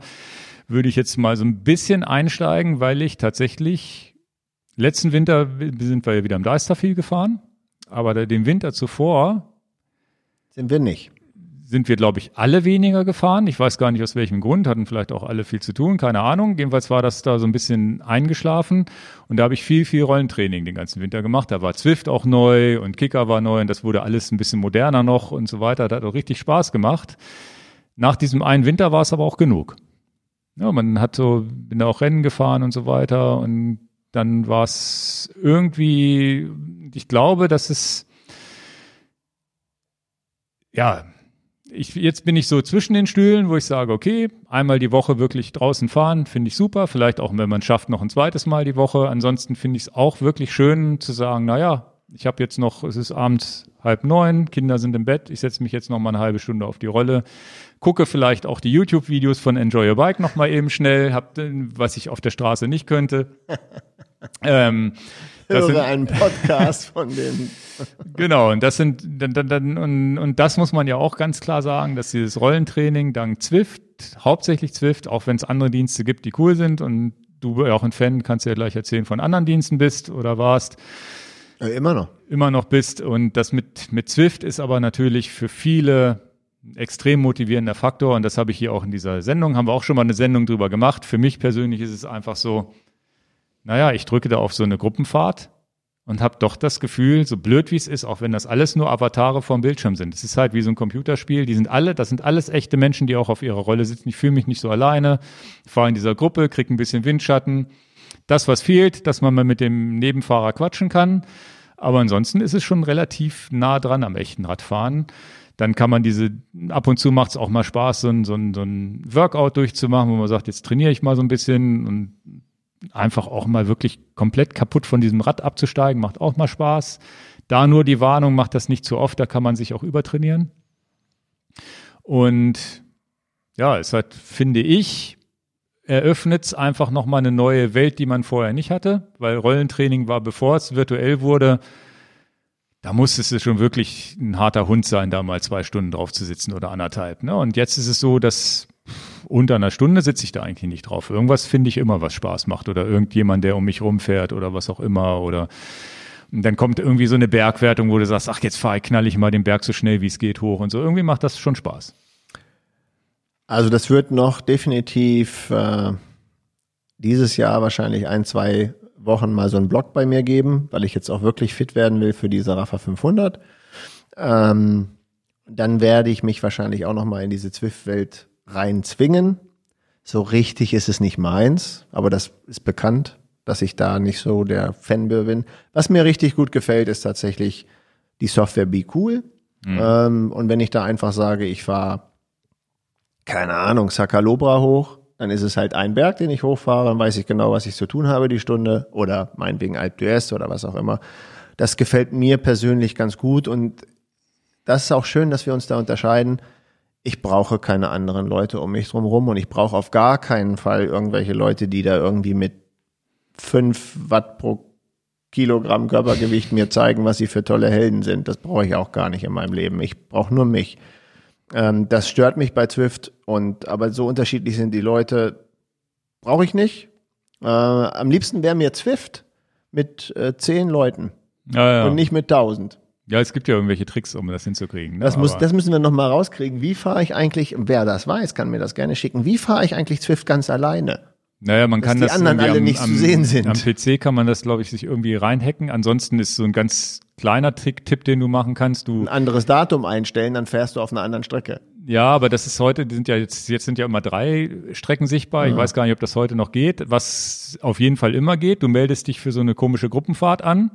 Würde ich jetzt mal so ein bisschen einsteigen, weil ich tatsächlich letzten Winter sind wir ja wieder im Deister viel gefahren, aber den Winter zuvor sind wir nicht sind wir, glaube ich, alle weniger gefahren. Ich weiß gar nicht aus welchem Grund, hatten vielleicht auch alle viel zu tun, keine Ahnung. Jedenfalls war das da so ein bisschen eingeschlafen und da habe ich viel, viel Rollentraining den ganzen Winter gemacht. Da war Zwift auch neu und Kicker war neu und das wurde alles ein bisschen moderner noch und so weiter. Das hat auch richtig Spaß gemacht. Nach diesem einen Winter war es aber auch genug. Ja, man hat so, bin da auch Rennen gefahren und so weiter und dann war es irgendwie, ich glaube, dass es ja, ich, jetzt bin ich so zwischen den Stühlen, wo ich sage, okay, einmal die Woche wirklich draußen fahren, finde ich super. Vielleicht auch, wenn man schafft, noch ein zweites Mal die Woche. Ansonsten finde ich es auch wirklich schön zu sagen, naja, ich habe jetzt noch, es ist abends halb neun, Kinder sind im Bett, ich setze mich jetzt noch mal eine halbe Stunde auf die Rolle, gucke vielleicht auch die YouTube-Videos von Enjoy Your Bike noch mal eben schnell, hab, was ich auf der Straße nicht könnte. [LAUGHS] ähm, [LAUGHS] höre sind, einen Podcast von dem. [LAUGHS] genau, und das sind dann, dann, dann und, und das muss man ja auch ganz klar sagen, dass dieses Rollentraining dank Zwift, hauptsächlich Zwift, auch wenn es andere Dienste gibt, die cool sind und du auch ein Fan, kannst du ja gleich erzählen, von anderen Diensten bist oder warst. Ja, immer noch. Immer noch bist. Und das mit, mit Zwift ist aber natürlich für viele ein extrem motivierender Faktor. Und das habe ich hier auch in dieser Sendung, haben wir auch schon mal eine Sendung drüber gemacht. Für mich persönlich ist es einfach so, naja, ich drücke da auf so eine Gruppenfahrt und habe doch das Gefühl, so blöd wie es ist, auch wenn das alles nur Avatare vom Bildschirm sind. Es ist halt wie so ein Computerspiel. Die sind alle, das sind alles echte Menschen, die auch auf ihrer Rolle sitzen. Ich fühle mich nicht so alleine, fahre in dieser Gruppe, kriege ein bisschen Windschatten. Das, was fehlt, dass man mal mit dem Nebenfahrer quatschen kann. Aber ansonsten ist es schon relativ nah dran am echten Radfahren. Dann kann man diese, ab und zu macht es auch mal Spaß, so ein, so, ein, so ein Workout durchzumachen, wo man sagt, jetzt trainiere ich mal so ein bisschen und einfach auch mal wirklich komplett kaputt von diesem Rad abzusteigen, macht auch mal Spaß. Da nur die Warnung, macht das nicht zu oft, da kann man sich auch übertrainieren. Und ja, es hat, finde ich, eröffnet es einfach nochmal eine neue Welt, die man vorher nicht hatte, weil Rollentraining war, bevor es virtuell wurde, da musste es schon wirklich ein harter Hund sein, da mal zwei Stunden drauf zu sitzen oder anderthalb. Ne? Und jetzt ist es so, dass unter einer Stunde sitze ich da eigentlich nicht drauf. Irgendwas finde ich immer, was Spaß macht oder irgendjemand, der um mich rumfährt oder was auch immer oder und dann kommt irgendwie so eine Bergwertung, wo du sagst, ach, jetzt fahre ich, knall ich mal den Berg so schnell wie es geht hoch und so. Irgendwie macht das schon Spaß. Also das wird noch definitiv äh, dieses Jahr wahrscheinlich ein, zwei Wochen mal so einen Blog bei mir geben, weil ich jetzt auch wirklich fit werden will für diese Rafa 500. Ähm, dann werde ich mich wahrscheinlich auch noch mal in diese Zwift-Welt reinzwingen. So richtig ist es nicht meins, aber das ist bekannt, dass ich da nicht so der Fan bin. Was mir richtig gut gefällt, ist tatsächlich die Software Be Cool. Mhm. Ähm, und wenn ich da einfach sage, ich fahre, keine Ahnung, Sakalobra hoch, dann ist es halt ein Berg, den ich hochfahre, dann weiß ich genau, was ich zu tun habe die Stunde oder meinetwegen Alp d'Huez oder was auch immer. Das gefällt mir persönlich ganz gut und das ist auch schön, dass wir uns da unterscheiden ich brauche keine anderen Leute um mich drumherum und ich brauche auf gar keinen Fall irgendwelche Leute, die da irgendwie mit fünf Watt pro Kilogramm Körpergewicht mir zeigen, was sie für tolle Helden sind. Das brauche ich auch gar nicht in meinem Leben. Ich brauche nur mich. Ähm, das stört mich bei Zwift und aber so unterschiedlich sind die Leute, brauche ich nicht. Äh, am liebsten wäre mir Zwift mit äh, zehn Leuten ja, ja. und nicht mit tausend. Ja, es gibt ja irgendwelche Tricks, um das hinzukriegen. Ne? Das, muss, das müssen wir noch mal rauskriegen. Wie fahre ich eigentlich, wer das weiß, kann mir das gerne schicken. Wie fahre ich eigentlich Zwift ganz alleine? Naja, man kann die das anderen alle am, nicht am, zu sehen sind. Am PC kann man das, glaube ich, sich irgendwie reinhacken. Ansonsten ist so ein ganz kleiner Trick, Tipp, den du machen kannst. Du ein anderes Datum einstellen, dann fährst du auf einer anderen Strecke. Ja, aber das ist heute, die sind ja jetzt, jetzt sind ja immer drei Strecken sichtbar. Ich weiß gar nicht, ob das heute noch geht. Was auf jeden Fall immer geht, du meldest dich für so eine komische Gruppenfahrt an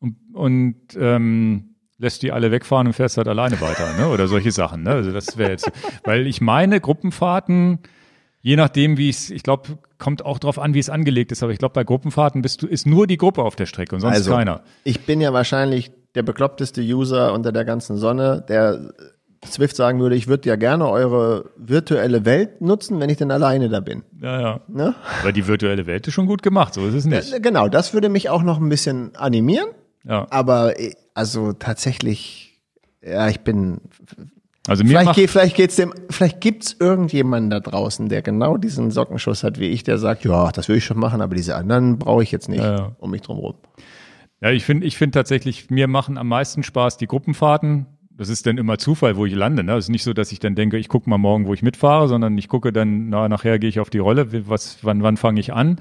und, und ähm, lässt die alle wegfahren und fährst halt alleine weiter, ne? Oder solche Sachen, ne? Also das wäre jetzt, weil ich meine, Gruppenfahrten, je nachdem, wie es, ich glaube, kommt auch drauf an, wie es angelegt ist, aber ich glaube, bei Gruppenfahrten bist du, ist nur die Gruppe auf der Strecke und sonst Also, keiner. Ich bin ja wahrscheinlich der bekloppteste User unter der ganzen Sonne, der Swift sagen würde, ich würde ja gerne eure virtuelle Welt nutzen, wenn ich denn alleine da bin. Ja, ja. Ne? Aber die virtuelle Welt ist schon gut gemacht, so ist es nicht. Genau, das würde mich auch noch ein bisschen animieren, Ja. aber äh, also tatsächlich, ja, ich bin Also mir Vielleicht, geht, vielleicht geht's dem, vielleicht gibt's irgendjemanden da draußen, der genau diesen Sockenschuss hat wie ich, der sagt, ja, das will ich schon machen, aber diese anderen brauche ich jetzt nicht Ja, ja. um mich drum rum. Ja, ich finde ich finde tatsächlich, mir machen am meisten Spaß die Gruppenfahrten. Das ist dann immer Zufall, wo ich lande. Ne? Es ist nicht so, dass ich dann denke, ich gucke mal morgen, wo ich mitfahre, sondern ich gucke dann, na, nachher gehe ich auf die Rolle, was, wann, wann fange ich an?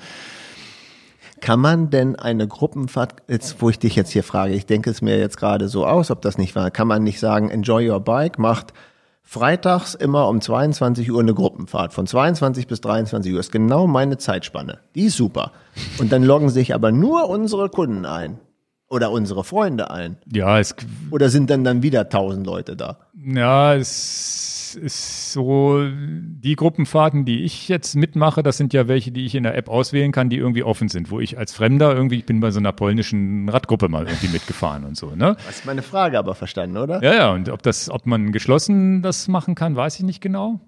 Kann man denn eine Gruppenfahrt, jetzt, wo ich dich jetzt hier frage, ich denke es mir jetzt gerade so aus, ob das nicht war, kann man nicht sagen, enjoy your bike, macht freitags immer um 22 Uhr eine Gruppenfahrt. Von 22 bis 23 Uhr ist genau meine Zeitspanne. Die ist super. Und dann loggen sich aber nur unsere Kunden ein. Oder unsere Freunde ein. Ja, es, Oder sind dann dann wieder 1000 Leute da? ja, es ist so, die Gruppenfahrten, die ich jetzt mitmache, das sind ja welche, die ich in der App auswählen kann, die irgendwie offen sind, wo ich als Fremder irgendwie, ich bin bei so einer polnischen Radgruppe mal irgendwie mitgefahren und so, ne? Hast meine Frage aber verstanden, oder? Ja, ja, und ob das, ob man geschlossen das machen kann, weiß ich nicht genau.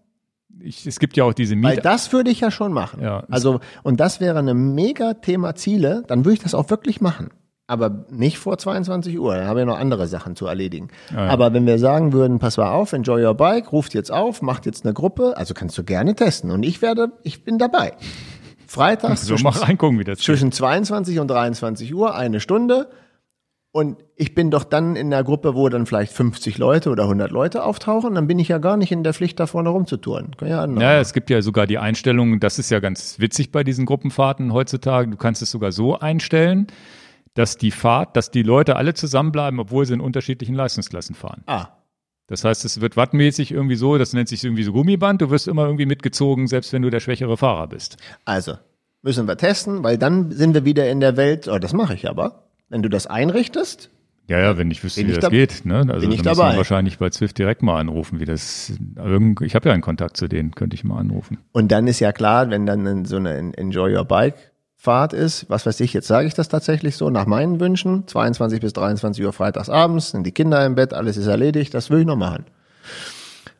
Ich, es gibt ja auch diese Weil Miet das würde ich ja schon machen. Ja. Also, und das wäre eine mega Thema Ziele, dann würde ich das auch wirklich machen. Aber nicht vor 22 Uhr, dann haben wir noch andere Sachen zu erledigen. ja. Aber wenn wir sagen würden, pass mal auf, enjoy your bike, ruft jetzt auf, macht jetzt eine Gruppe, also kannst du gerne testen. Und ich werde, ich bin dabei. Freitags [LAUGHS] so zwischen, reingucken, wie das zwischen 22 und 23 Uhr, eine Stunde. Und ich bin doch dann in der Gruppe, wo dann vielleicht 50 Leute oder 100 Leute auftauchen, dann bin ich ja gar nicht in der Pflicht, da vorne rumzutouren. Ja. Ja, es gibt ja sogar die Einstellung, das ist ja ganz witzig bei diesen Gruppenfahrten heutzutage. Du kannst es sogar so einstellen, dass die Fahrt, dass die Leute alle zusammenbleiben, obwohl sie in unterschiedlichen Leistungsklassen fahren. Ah, Das heißt, es wird wattmäßig irgendwie so, das nennt sich irgendwie so Gummiband, du wirst immer irgendwie mitgezogen, selbst wenn du der schwächere Fahrer bist. Also, müssen wir testen, weil dann sind wir wieder in der Welt, oh, das mache ich aber. Wenn du das einrichtest, Ja, ja, wenn ich wüsste, wie ich das geht. Ne? Also bin ich dann müssen wir dabei. wahrscheinlich bei Zwift direkt mal anrufen, wie das. Ich habe ja einen Kontakt zu denen, könnte ich mal anrufen. und dann ist ja klar, wenn dann so eine Enjoy Your Bike Fahrt ist, was weiß ich, jetzt sage ich das tatsächlich so, nach meinen Wünschen, 22 bis 23 Uhr freitags abends, sind die Kinder im Bett, alles ist erledigt, das will ich noch machen.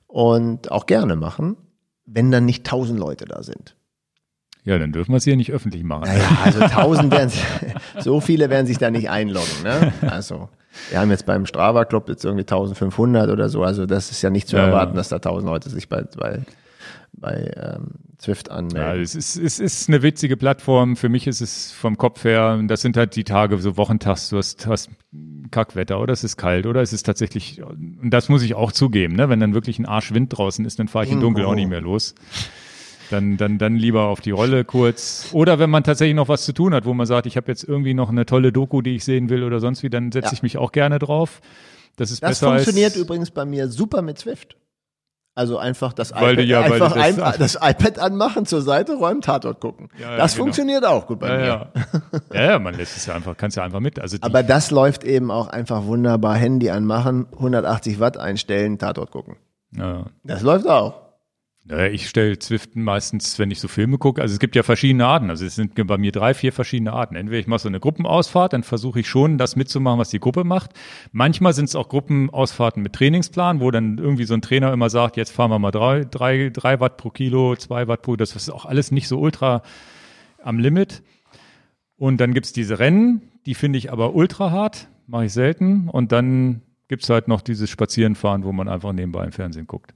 Und auch gerne machen, wenn dann nicht tausend Leute da sind. Ja, dann dürfen wir es hier nicht öffentlich machen. Naja, also tausend werden, [LAUGHS] so viele werden sich da nicht einloggen, ne? Also, wir haben jetzt beim Strava Club jetzt irgendwie 1500 oder so, also das ist ja nicht zu Ja, ja. erwarten, dass da tausend Leute sich bei, bei, bei ähm, Zwift Ja, anmelden. es ist, es ist eine witzige Plattform. Für mich ist es vom Kopf her, das sind halt die Tage, so Wochentags, du hast, hast Kackwetter oder es ist kalt oder es ist tatsächlich, und das muss ich auch zugeben, ne? wenn dann wirklich ein Arschwind draußen ist, dann fahre ich im Dunkeln auch nicht mehr los. Dann, dann, dann lieber auf die Rolle kurz. Oder wenn man tatsächlich noch was zu tun hat, wo man sagt, ich habe jetzt irgendwie noch eine tolle Doku, die ich sehen will oder sonst wie, dann setze Ja. ich mich auch gerne drauf. Das ist Das besser funktioniert als, übrigens bei mir super mit Zwift. Also einfach das, Weil iPad, ja- einfach du das- ein, [LAUGHS] das iPad anmachen, zur Seite räumen, Tatort gucken. Ja, ja, das genau. funktioniert auch gut bei mir. [LAUGHS] ja. man lässt es ja einfach, kannst ja einfach mit. Also Aber das läuft eben auch einfach wunderbar. Handy anmachen, 180 Watt einstellen, Tatort gucken. ja. Das läuft auch. Ja, ich stelle Zwift meistens, wenn ich so Filme gucke, also es gibt ja verschiedene Arten. Also es sind bei mir drei, vier verschiedene Arten. Entweder ich mache so eine Gruppenausfahrt, dann versuche ich schon, das mitzumachen, was die Gruppe macht. Manchmal sind es auch Gruppenausfahrten mit Trainingsplan, wo dann irgendwie so ein Trainer immer sagt, jetzt fahren wir mal drei, drei, drei Watt pro Kilo, zwei Watt pro, das ist auch alles nicht so ultra am Limit. Und dann gibt's diese Rennen, die finde ich aber ultra hart, mache ich selten. Und dann gibt's halt noch dieses Spazierenfahren, wo man einfach nebenbei im Fernsehen guckt.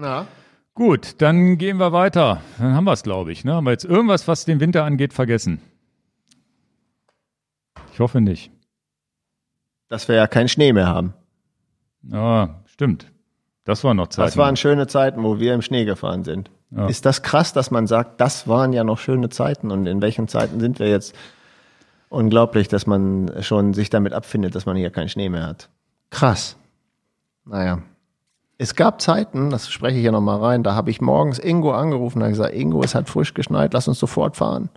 Ja. Gut, dann gehen wir weiter. Dann haben wir es, glaube ich. Ne? Haben wir jetzt irgendwas, was den Winter angeht, vergessen? Ich hoffe nicht. Dass wir ja keinen Schnee mehr haben. Ja, stimmt. Das war noch Zeit. Das waren schöne Zeiten, wo wir im Schnee gefahren sind. Ja. Ist das krass, dass man sagt, das waren ja noch schöne Zeiten und in welchen Zeiten sind wir jetzt? Unglaublich, dass man schon sich damit abfindet, dass man hier keinen Schnee mehr hat. Krass. Naja. Es gab Zeiten, das spreche ich ja nochmal rein, da habe ich morgens Ingo angerufen und gesagt, Ingo, es hat frisch geschneit, lass uns sofort fahren.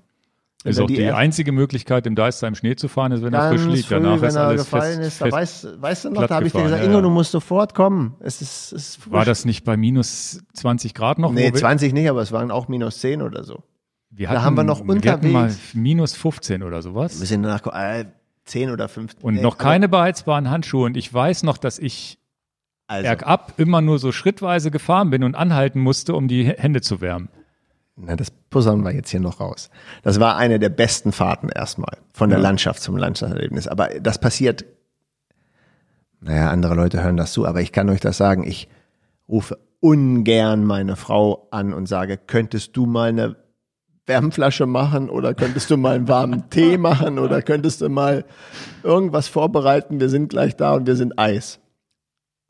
Ist auch die, App- einzige Möglichkeit, im Deister im Schnee zu fahren, ist, wenn er frisch liegt. früh, Danach wenn ist er gefallen fest, ist, da weißt, weißt du noch, da habe ich dir gesagt, ja, Ingo, ja. du musst sofort kommen. Es ist, es ist frisch. War das nicht bei minus 20 Grad noch? Nee, wo wir, 20 nicht, aber es waren auch minus 10 oder so. wir da haben wir noch Wir hatten mal unterwegs- minus 15 oder sowas. Wir sind danach, äh, 10 oder 15. Und nee, noch keine beheizbaren Handschuhe. Und ich weiß noch, dass ich Also, bergab immer nur so schrittweise gefahren bin und anhalten musste, um die Hände zu wärmen. na, das pussern wir jetzt hier noch raus. Das war eine der besten Fahrten erstmal. Von der Ja. Landschaft zum Landschaftserlebnis. Aber das passiert, naja, andere Leute hören das zu, aber ich kann euch das sagen, ich rufe ungern meine Frau an und sage, könntest du mal eine Wärmflasche machen oder könntest du mal einen warmen Tee machen oder könntest du mal irgendwas vorbereiten, wir sind gleich da und wir sind Eis.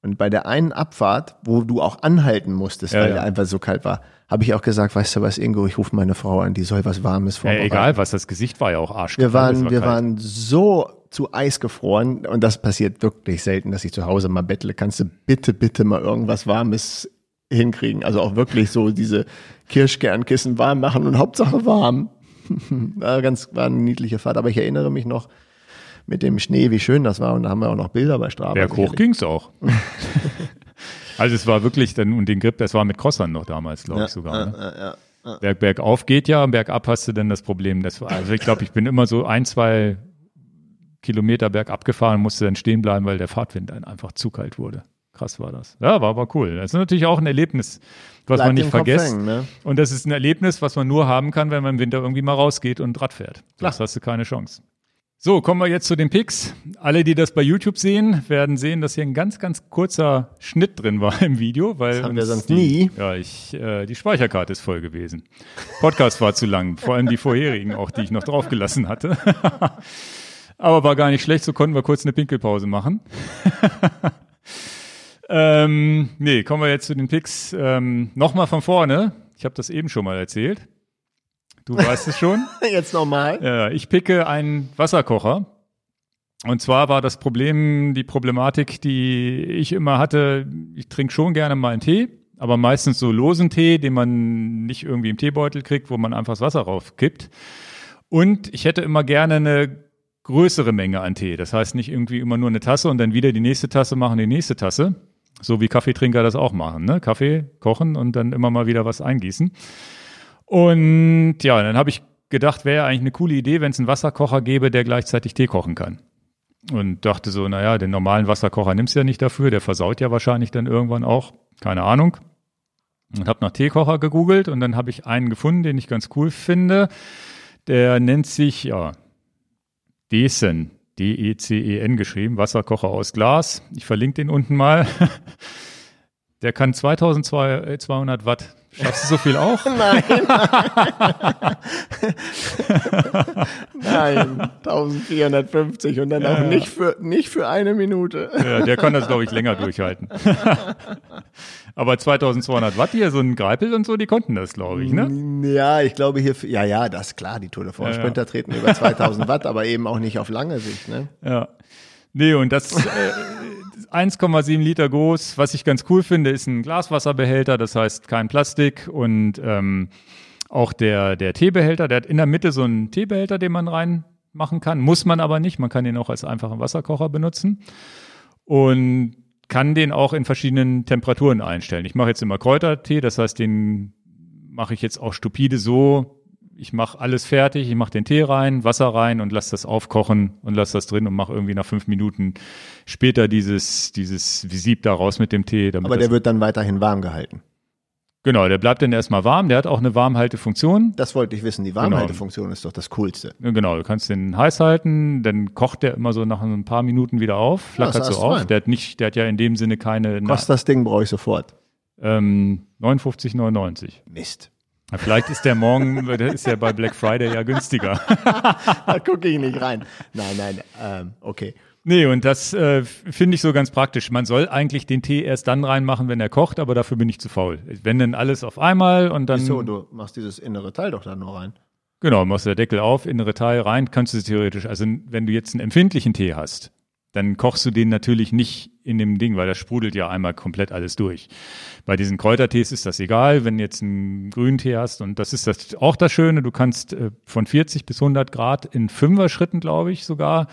Und bei der einen Abfahrt, wo du auch anhalten musstest, Ja, weil ja. der einfach so kalt war, habe ich auch gesagt, weißt du was, Ingo, ich rufe meine Frau an, die soll was Warmes Ja, vorbereiten. egal was, das Gesicht war ja auch arschkalt. Wir waren, war wir kalt. waren so zu Eis gefroren und das passiert wirklich selten, dass ich zu Hause mal bettle. Kannst du bitte, bitte mal irgendwas Warmes hinkriegen? Also auch wirklich so diese Kirschkernkissen warm machen und Hauptsache warm. [LAUGHS] war ganz, war eine niedliche Fahrt, aber ich erinnere mich noch mit dem Schnee, wie schön das war und da haben wir auch noch Bilder bei Strava. Berghoch sicherlich. ging's auch. [LAUGHS] also es war wirklich dann, und den Grip, das war mit Crossern noch damals, glaube Ja, ich sogar. ne? ja, ja, ja. Berg, bergauf geht ja, bergab hast du dann das Problem. Das also ich glaube, ich bin immer so ein, zwei Kilometer bergab gefahren, musste dann stehen bleiben, weil der Fahrtwind dann einfach zu kalt wurde. Krass war das. Ja, war aber cool. Das ist natürlich auch ein Erlebnis, was man Bleibt nicht im Kopf vergisst. hängen, ne? Und das ist ein Erlebnis, was man nur haben kann, wenn man im Winter irgendwie mal rausgeht und Rad fährt. Das hast du keine Chance. So, kommen wir jetzt zu den Picks. Alle, die das bei YouTube sehen, werden sehen, dass hier ein ganz, ganz kurzer Schnitt drin war [LAUGHS] im Video, weil Das haben wir sonst die, nie. Ja, ich, äh, die Speicherkarte ist voll gewesen. Podcast war zu lang, vor allem die vorherigen auch, die ich noch draufgelassen hatte. [LAUGHS] Aber war gar nicht schlecht, so konnten wir kurz eine Pinkelpause machen. [LAUGHS] ähm, nee, kommen wir jetzt zu den Picks. Ähm, Nochmal von vorne. Ich habe das eben schon mal erzählt. Du weißt es schon. [LAUGHS] Jetzt nochmal. Ja, ich picke einen Wasserkocher. Und zwar war das Problem, die Problematik, die ich immer hatte, ich trinke schon gerne mal einen Tee, aber meistens so losen Tee, den man nicht irgendwie im Teebeutel kriegt, wo man einfach das Wasser raufkippt. Und ich hätte immer gerne eine größere Menge an Tee. Das heißt nicht irgendwie immer nur eine Tasse und dann wieder die nächste Tasse machen, die nächste Tasse. So wie Kaffeetrinker das auch machen. Ne? Kaffee kochen und dann immer mal wieder was eingießen. Und ja, dann habe ich gedacht, wäre eigentlich eine coole Idee, wenn es einen Wasserkocher gäbe, der gleichzeitig Tee kochen kann. Und dachte so, naja, den normalen Wasserkocher nimmst du ja nicht dafür, der versaut ja wahrscheinlich dann irgendwann auch. Keine Ahnung. Und habe nach Teekocher gegoogelt und dann habe ich einen gefunden, den ich ganz cool finde. Der nennt sich, ja, Desen, D-E-C-E-N geschrieben, Wasserkocher aus Glas. Ich verlinke den unten mal. [LAUGHS] Der kann 2200 Watt. Schaffst du so viel auch? [LAUGHS] Nein. [LAUGHS] Nein, 1450 und dann auch nicht für, nicht für eine Minute. Ja, der kann das, glaube ich, länger durchhalten. [LAUGHS] Aber 2200 Watt hier, so ein Greipel und so, die konnten das, glaube ich, ne? Ja, ich glaube hier, ja, ja, das ist klar, die Tour de France Ja, ja. Sprinter treten über 2000 Watt, aber eben auch nicht auf lange Sicht, ne? Ja. Nee, und das äh, 1,7 Liter groß, was ich ganz cool finde, ist ein Glaswasserbehälter, das heißt kein Plastik und ähm, auch der, der Teebehälter, der hat in der Mitte so einen Teebehälter, den man reinmachen kann, muss man aber nicht, man kann den auch als einfachen Wasserkocher benutzen und kann den auch in verschiedenen Temperaturen einstellen. Ich mache jetzt immer Kräutertee, das heißt, den mache ich jetzt auch stupide so, ich mache alles fertig, ich mache den Tee rein, Wasser rein und lasse das aufkochen und lasse das drin und mache irgendwie nach fünf Minuten später dieses, dieses Sieb da raus mit dem Tee. Aber der wird dann weiterhin warm gehalten. genau, der bleibt dann erstmal warm, der hat auch eine Warmhaltefunktion. Das wollte ich wissen. Die Warmhaltefunktion ist doch das Coolste. Genau, du kannst den heiß halten, dann kocht der immer so nach ein paar Minuten wieder auf, flackert ist so auf. Der hat nicht, der hat ja in dem Sinne keine Kostet das Ding brauche ich sofort. ähm, 59,99. Mist. Ja, Vielleicht ist der morgen, der ist ja bei Black Friday ja günstiger. [LAUGHS] Da gucke ich nicht rein. Nein, nein, ähm, okay. Nee, und das äh, finde ich so ganz praktisch. Man soll eigentlich den Tee erst dann reinmachen, wenn er kocht, aber dafür bin ich zu faul. Wenn dann alles auf einmal und dann Wieso, du machst dieses innere Teil doch da nur rein. genau, machst du der Deckel auf, innere Teil rein, kannst du theoretisch, also wenn du jetzt einen empfindlichen Tee hast, dann kochst du den natürlich nicht in dem Ding, weil das sprudelt ja einmal komplett alles durch. Bei diesen Kräutertees ist das egal, wenn jetzt einen Grüntee hast und das ist das auch das Schöne, du kannst äh, von 40 bis 100 Grad in Fünfer-Schritten, glaube ich, sogar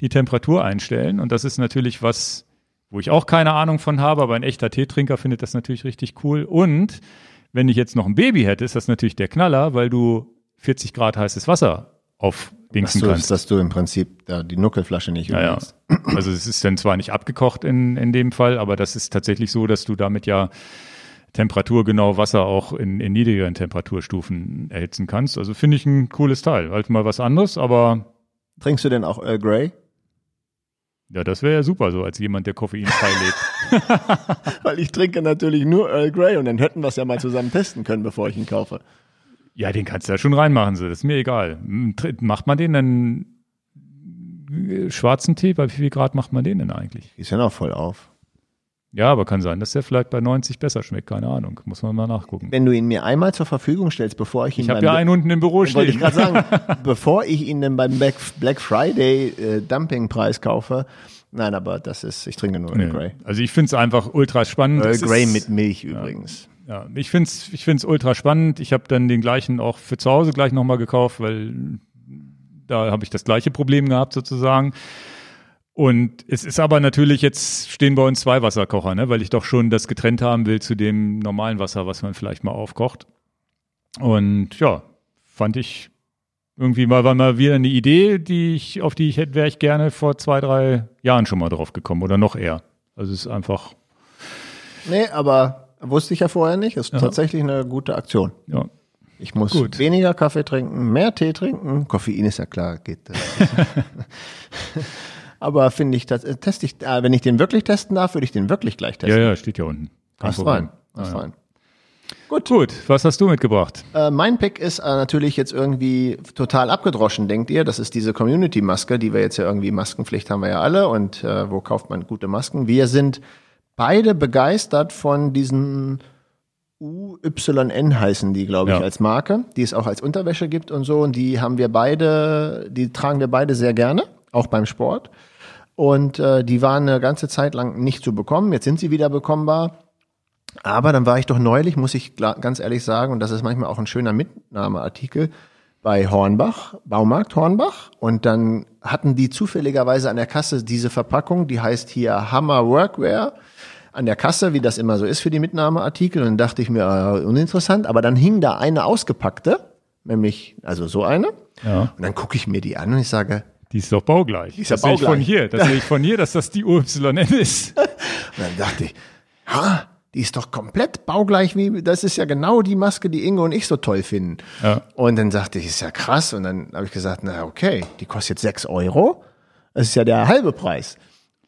die Temperatur einstellen und das ist natürlich was, wo ich auch keine Ahnung von habe, aber ein echter Teetrinker findet das natürlich richtig cool und wenn ich jetzt noch ein Baby hätte, ist das natürlich der Knaller, weil du 40 Grad heißes Wasser auf Dingsen dass kannst. Dass du im Prinzip da die Nuckelflasche nicht ja, ja. Also es ist dann zwar nicht abgekocht in, in dem Fall, aber das ist tatsächlich so, dass du damit ja temperaturgenau Wasser auch in, in niedrigeren Temperaturstufen erhitzen kannst. Also finde ich ein cooles Teil. Halt mal was anderes, aber. Trinkst du denn auch Earl Grey? Ja, das wäre ja super, so als jemand, der koffeinfrei lebt. [LAUGHS] Weil ich trinke natürlich nur Earl Grey und dann hätten wir es ja mal zusammen testen können, bevor ich ihn kaufe. Ja, den kannst du ja schon reinmachen, so. das ist mir egal. Macht man den dann äh, schwarzen Tee? Bei wie viel Grad macht man den denn eigentlich? Ist ja noch voll auf. Ja, aber kann sein, dass der vielleicht bei 90 besser schmeckt, keine Ahnung. Muss man mal nachgucken. Wenn du ihn mir einmal zur Verfügung stellst, bevor ich ihn Ich habe ja einen unten im Büro stehen. Wollte ich gerade sagen, [LAUGHS] bevor ich ihn dann beim Black Friday äh, Dumpingpreis kaufe. Nein, aber das ist, ich trinke nur Earl nee. Grey. Also ich finde es einfach ultra spannend. Earl Grey mit Milch übrigens. Ja. Ja, ich find's, ich find's ultra spannend. Ich habe dann den gleichen auch für zu Hause gleich nochmal gekauft, weil da habe ich das gleiche Problem gehabt sozusagen. Und es ist aber natürlich, jetzt stehen bei uns zwei Wasserkocher, ne? weil ich doch schon das getrennt haben will zu dem normalen Wasser, was man vielleicht mal aufkocht. Und ja, fand ich irgendwie mal, war mal wieder eine Idee, die ich, auf die ich hätte, wäre ich gerne vor zwei, drei Jahren schon mal drauf gekommen oder noch eher. Also es ist einfach. Nee, aber Wusste ich ja vorher nicht. Ist ja. tatsächlich eine gute Aktion. Ja. Ich muss Gut. weniger Kaffee trinken, mehr Tee trinken. Koffein ist ja klar, geht. [LAUGHS] Aber finde ich, das äh, teste ich, äh, wenn ich den wirklich testen darf, würde ich den wirklich gleich testen. Ja, ja, steht ja unten. Kein Hast rein. Hast ah, rein. Gut. Gut, was hast du mitgebracht? Äh, mein Pick ist äh, natürlich jetzt irgendwie total abgedroschen, denkt ihr? Das ist diese Community-Maske, die wir jetzt ja irgendwie, Maskenpflicht haben wir ja alle und äh, wo kauft man gute Masken? Wir sind beide begeistert von diesen UYN heißen die, glaube ich, ja. als Marke, die es auch als Unterwäsche gibt und so. Und die haben wir beide, die tragen wir beide sehr gerne, auch beim Sport. Und äh, die waren eine ganze Zeit lang nicht zu bekommen. Jetzt sind sie wieder bekommbar. Aber dann war ich doch neulich, muss ich ganz ehrlich sagen, und das ist manchmal auch ein schöner Mitnahmeartikel, bei Hornbach, Baumarkt Hornbach. Und dann hatten die zufälligerweise an der Kasse diese Verpackung, die heißt hier Hammer Workwear an der Kasse, wie das immer so ist für die Mitnahmeartikel. Und dann dachte ich mir, äh, uninteressant. Aber dann hing da eine ausgepackte, nämlich, also so eine. Ja. Und dann gucke ich mir die an und ich sage, die ist doch baugleich. Die ist das ja baugleich. sehe ich von hier. Das sehe ich von hier, dass das die UYN ist. [LAUGHS] und dann dachte ich, ha, die ist doch komplett baugleich wie, das ist ja genau die Maske, die Ingo und ich so toll finden. Ja. Und dann sagte ich, ist ja krass. Und dann habe ich gesagt, na okay, die kostet jetzt sechs Euro. Das ist ja der halbe Preis.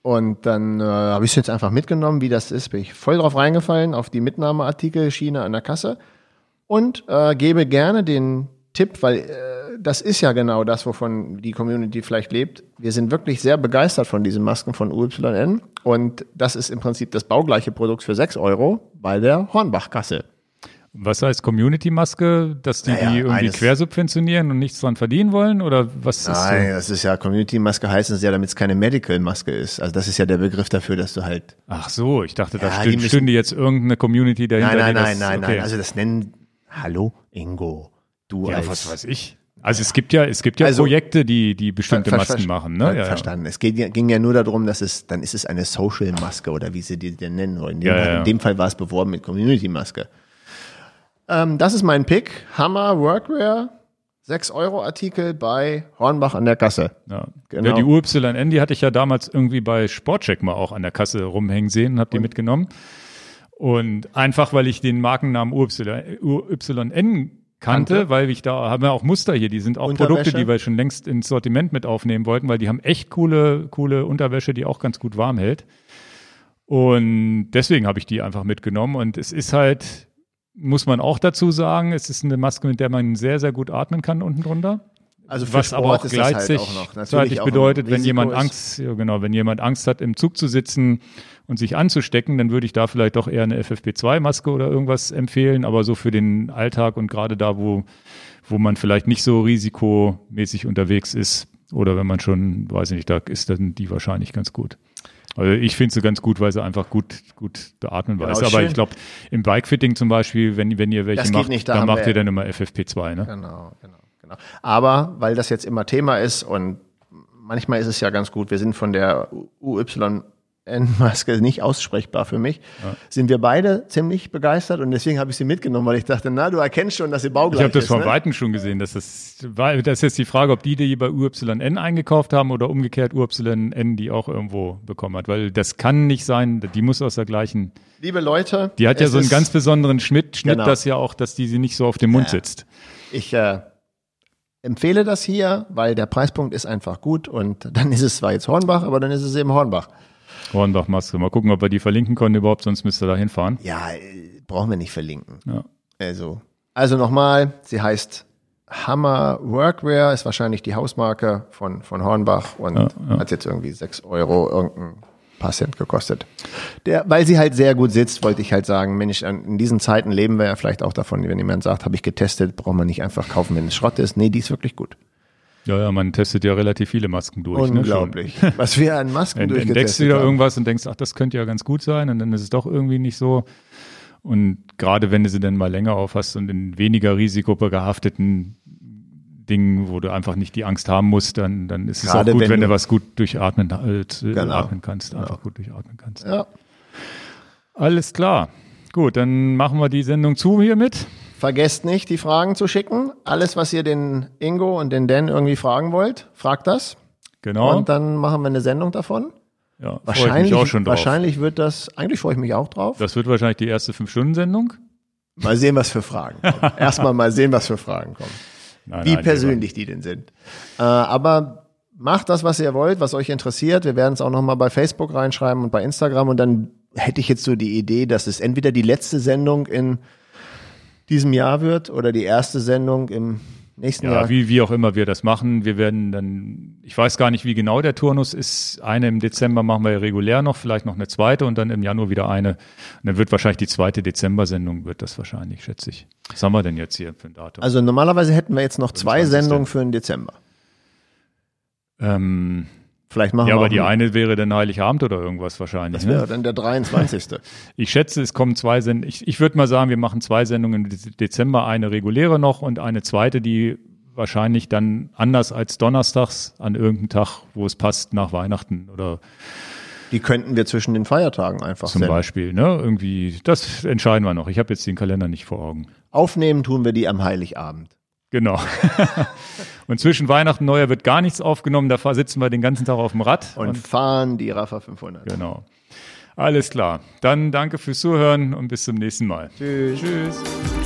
Und dann äh, habe ich es jetzt einfach mitgenommen, wie das ist. Bin ich voll drauf reingefallen, auf die Mitnahmeartikel Schiene an der Kasse. Und äh, gebe gerne den Tipp, weil äh, das ist ja genau das, wovon die Community vielleicht lebt. Wir sind wirklich sehr begeistert von diesen Masken von UYN. Und das ist im Prinzip das baugleiche Produkt für 6 Euro bei der Hornbach-Kasse. Was heißt Community-Maske, dass die naja, die irgendwie quersubventionieren und nichts dran verdienen wollen? Oder was Nein, ist so? Nein, das ist ja Community-Maske heißt es ja, damit es keine Medical-Maske ist. Also das ist ja der Begriff dafür, dass du halt. Ach so, ich dachte, da stünde, stünde jetzt irgendeine Community dahinter. Nein, nein, nein, nein, okay. nein. Also das nennen. Hallo, Ingo. Du ja, als, was weiß ich. Also es gibt ja, es gibt ja also, Projekte, die, die bestimmte ver Masken machen, ne? Ja, verstanden. Ja. Es geht, ging ja nur darum, dass es, dann ist es eine Social-Maske oder wie sie die denn nennen wollen. In dem, ja, Fall, in dem Fall war es beworben mit Community-Maske. Ähm, das ist mein Pick. Hammer Workwear. 6 Euro Artikel bei Hornbach an der Kasse. Ja, genau. ja die UYN, die hatte ich ja damals irgendwie bei Sportcheck mal auch an der Kasse rumhängen sehen und habe die mitgenommen. Und einfach, weil ich den Markennamen UYN, UYN kannte, weil ich da haben wir auch Muster hier, die sind auch Produkte, die wir schon längst ins Sortiment mit aufnehmen wollten, weil die haben echt coole, coole Unterwäsche, die auch ganz gut warm hält. Und deswegen habe ich die einfach mitgenommen. Und es ist halt, muss man auch dazu sagen, es ist eine Maske, mit der man sehr, sehr gut atmen kann unten drunter. Also für was Sport aber auch gleichzeitig halt bedeutet, wenn jemand Angst, ja genau, wenn jemand Angst hat, im Zug zu sitzen und sich anzustecken, dann würde ich da vielleicht doch eher eine FFP2-Maske oder irgendwas empfehlen. Aber so für den Alltag und gerade da, wo, wo man vielleicht nicht so risikomäßig unterwegs ist oder wenn man schon, weiß ich nicht, da ist dann die wahrscheinlich ganz gut. Also ich finde sie ganz gut, weil sie einfach gut, gut beatmen Genau, weiß. Aber schön. ich glaube, im Bikefitting zum Beispiel, wenn, wenn ihr welche macht, nicht, da dann macht ihr dann immer FFP2, ne? Genau, genau, genau. Aber weil das jetzt immer Thema ist und manchmal ist es ja ganz gut, wir sind von der UYN-Maske nicht aussprechbar für mich, sind wir beide ziemlich begeistert und deswegen habe ich sie mitgenommen, weil ich dachte, na, du erkennst schon, dass sie Ich baugleich habe das ist. von ne? Weitem schon gesehen, dass das, weil das ist jetzt die Frage, ob die, die bei UYN eingekauft haben oder umgekehrt UYN die auch irgendwo bekommen hat, weil das kann nicht sein, die muss aus der gleichen, Liebe Leute, die hat ja so einen ist- ganz besonderen Schnitt, Schnitt Genau. das ja auch, dass die sie nicht so auf dem Mund sitzt. Ich äh, empfehle das hier, weil der Preispunkt ist einfach gut und dann ist es zwar jetzt Hornbach, aber dann ist es eben Hornbach. Hornbach-Maske. Mal gucken, ob wir die verlinken können überhaupt, sonst müsst ihr da hinfahren. Ja, äh, brauchen wir nicht verlinken. Ja. Also, also nochmal, sie heißt Hammer Workwear, ist wahrscheinlich die Hausmarke von, von Hornbach und Ja, ja. hat jetzt irgendwie sechs Euro irgendein paar Cent gekostet. Der, weil sie halt sehr gut sitzt, wollte ich halt sagen, Mensch, in diesen Zeiten leben wir ja vielleicht auch davon, wenn jemand sagt, habe ich getestet, braucht man nicht einfach kaufen, wenn es Schrott ist. Nee, die ist wirklich gut. Ja, ja, man testet ja relativ viele Masken durch. Unglaublich. Ne? Was wir an Masken Schon. Ent- Entdeckst durchgetestet du wieder haben. irgendwas und denkst, ach, das könnte ja ganz gut sein und dann ist es doch irgendwie nicht so. Und gerade wenn du sie dann mal länger auf hast und in weniger risikobehafteten Dingen, wo du einfach nicht die Angst haben musst, dann, dann ist es Gerade auch gut, wenn wenn, du was gut durchatmen, äh, zu- Genau. atmen kannst, einfach gut durchatmen kannst. Ja. Alles klar. Gut, dann machen wir die Sendung zu hiermit. Vergesst nicht, die Fragen zu schicken. Alles, was ihr den Ingo und den Dan irgendwie fragen wollt, fragt das. Genau. Und dann machen wir eine Sendung davon. ja, Wahrscheinlich, mich auch schon drauf. wahrscheinlich wird das, eigentlich freue ich mich auch drauf. Das wird wahrscheinlich die erste Fünf-Stunden-Sendung. Mal sehen, was für Fragen kommen. [LAUGHS] Erstmal mal sehen, was für Fragen kommen. Nein, Wie nein, persönlich die denn sind. Äh, aber macht das, was ihr wollt, was euch interessiert. Wir werden es auch nochmal bei Facebook reinschreiben und bei Instagram. Und dann hätte ich jetzt so die Idee, dass es entweder die letzte Sendung in diesem Jahr wird oder die erste Sendung im nächsten Ja, Jahr. wie, wie auch immer wir das machen. Wir werden dann, ich weiß gar nicht, wie genau der Turnus ist. Eine im Dezember machen wir ja regulär noch, vielleicht noch eine zweite und dann im Januar wieder eine. Und dann wird wahrscheinlich die zweite Dezember-Sendung, wird das wahrscheinlich, schätze ich. Was haben wir denn jetzt hier für ein Datum? Also normalerweise hätten wir jetzt noch zwei 25. Sendungen für den Dezember. ähm, Vielleicht machen ja, wir aber die einen- eine wäre dann Heiligabend oder irgendwas wahrscheinlich. Das wäre Ne? dann der 23. [LAUGHS] Ich schätze, es kommen zwei Sendungen. Ich, ich würde mal sagen, wir machen zwei Sendungen im Dez- Dezember, eine reguläre noch und eine zweite, die wahrscheinlich dann anders als donnerstags an irgendeinem Tag, wo es passt, nach Weihnachten oder Die könnten wir zwischen den Feiertagen einfach zum senden. Beispiel. Ne? Irgendwie, das entscheiden wir noch. Ich habe jetzt den Kalender nicht vor Augen. Aufnehmen tun wir die am Heiligabend. Genau. [LAUGHS] und zwischen Weihnachten und Neujahr wird gar nichts aufgenommen. Da sitzen wir den ganzen Tag auf dem Rad. Und, fahren die Rafa 500. genau. Alles klar. Dann danke fürs Zuhören und bis zum nächsten Mal. Tschüss. Tschüss.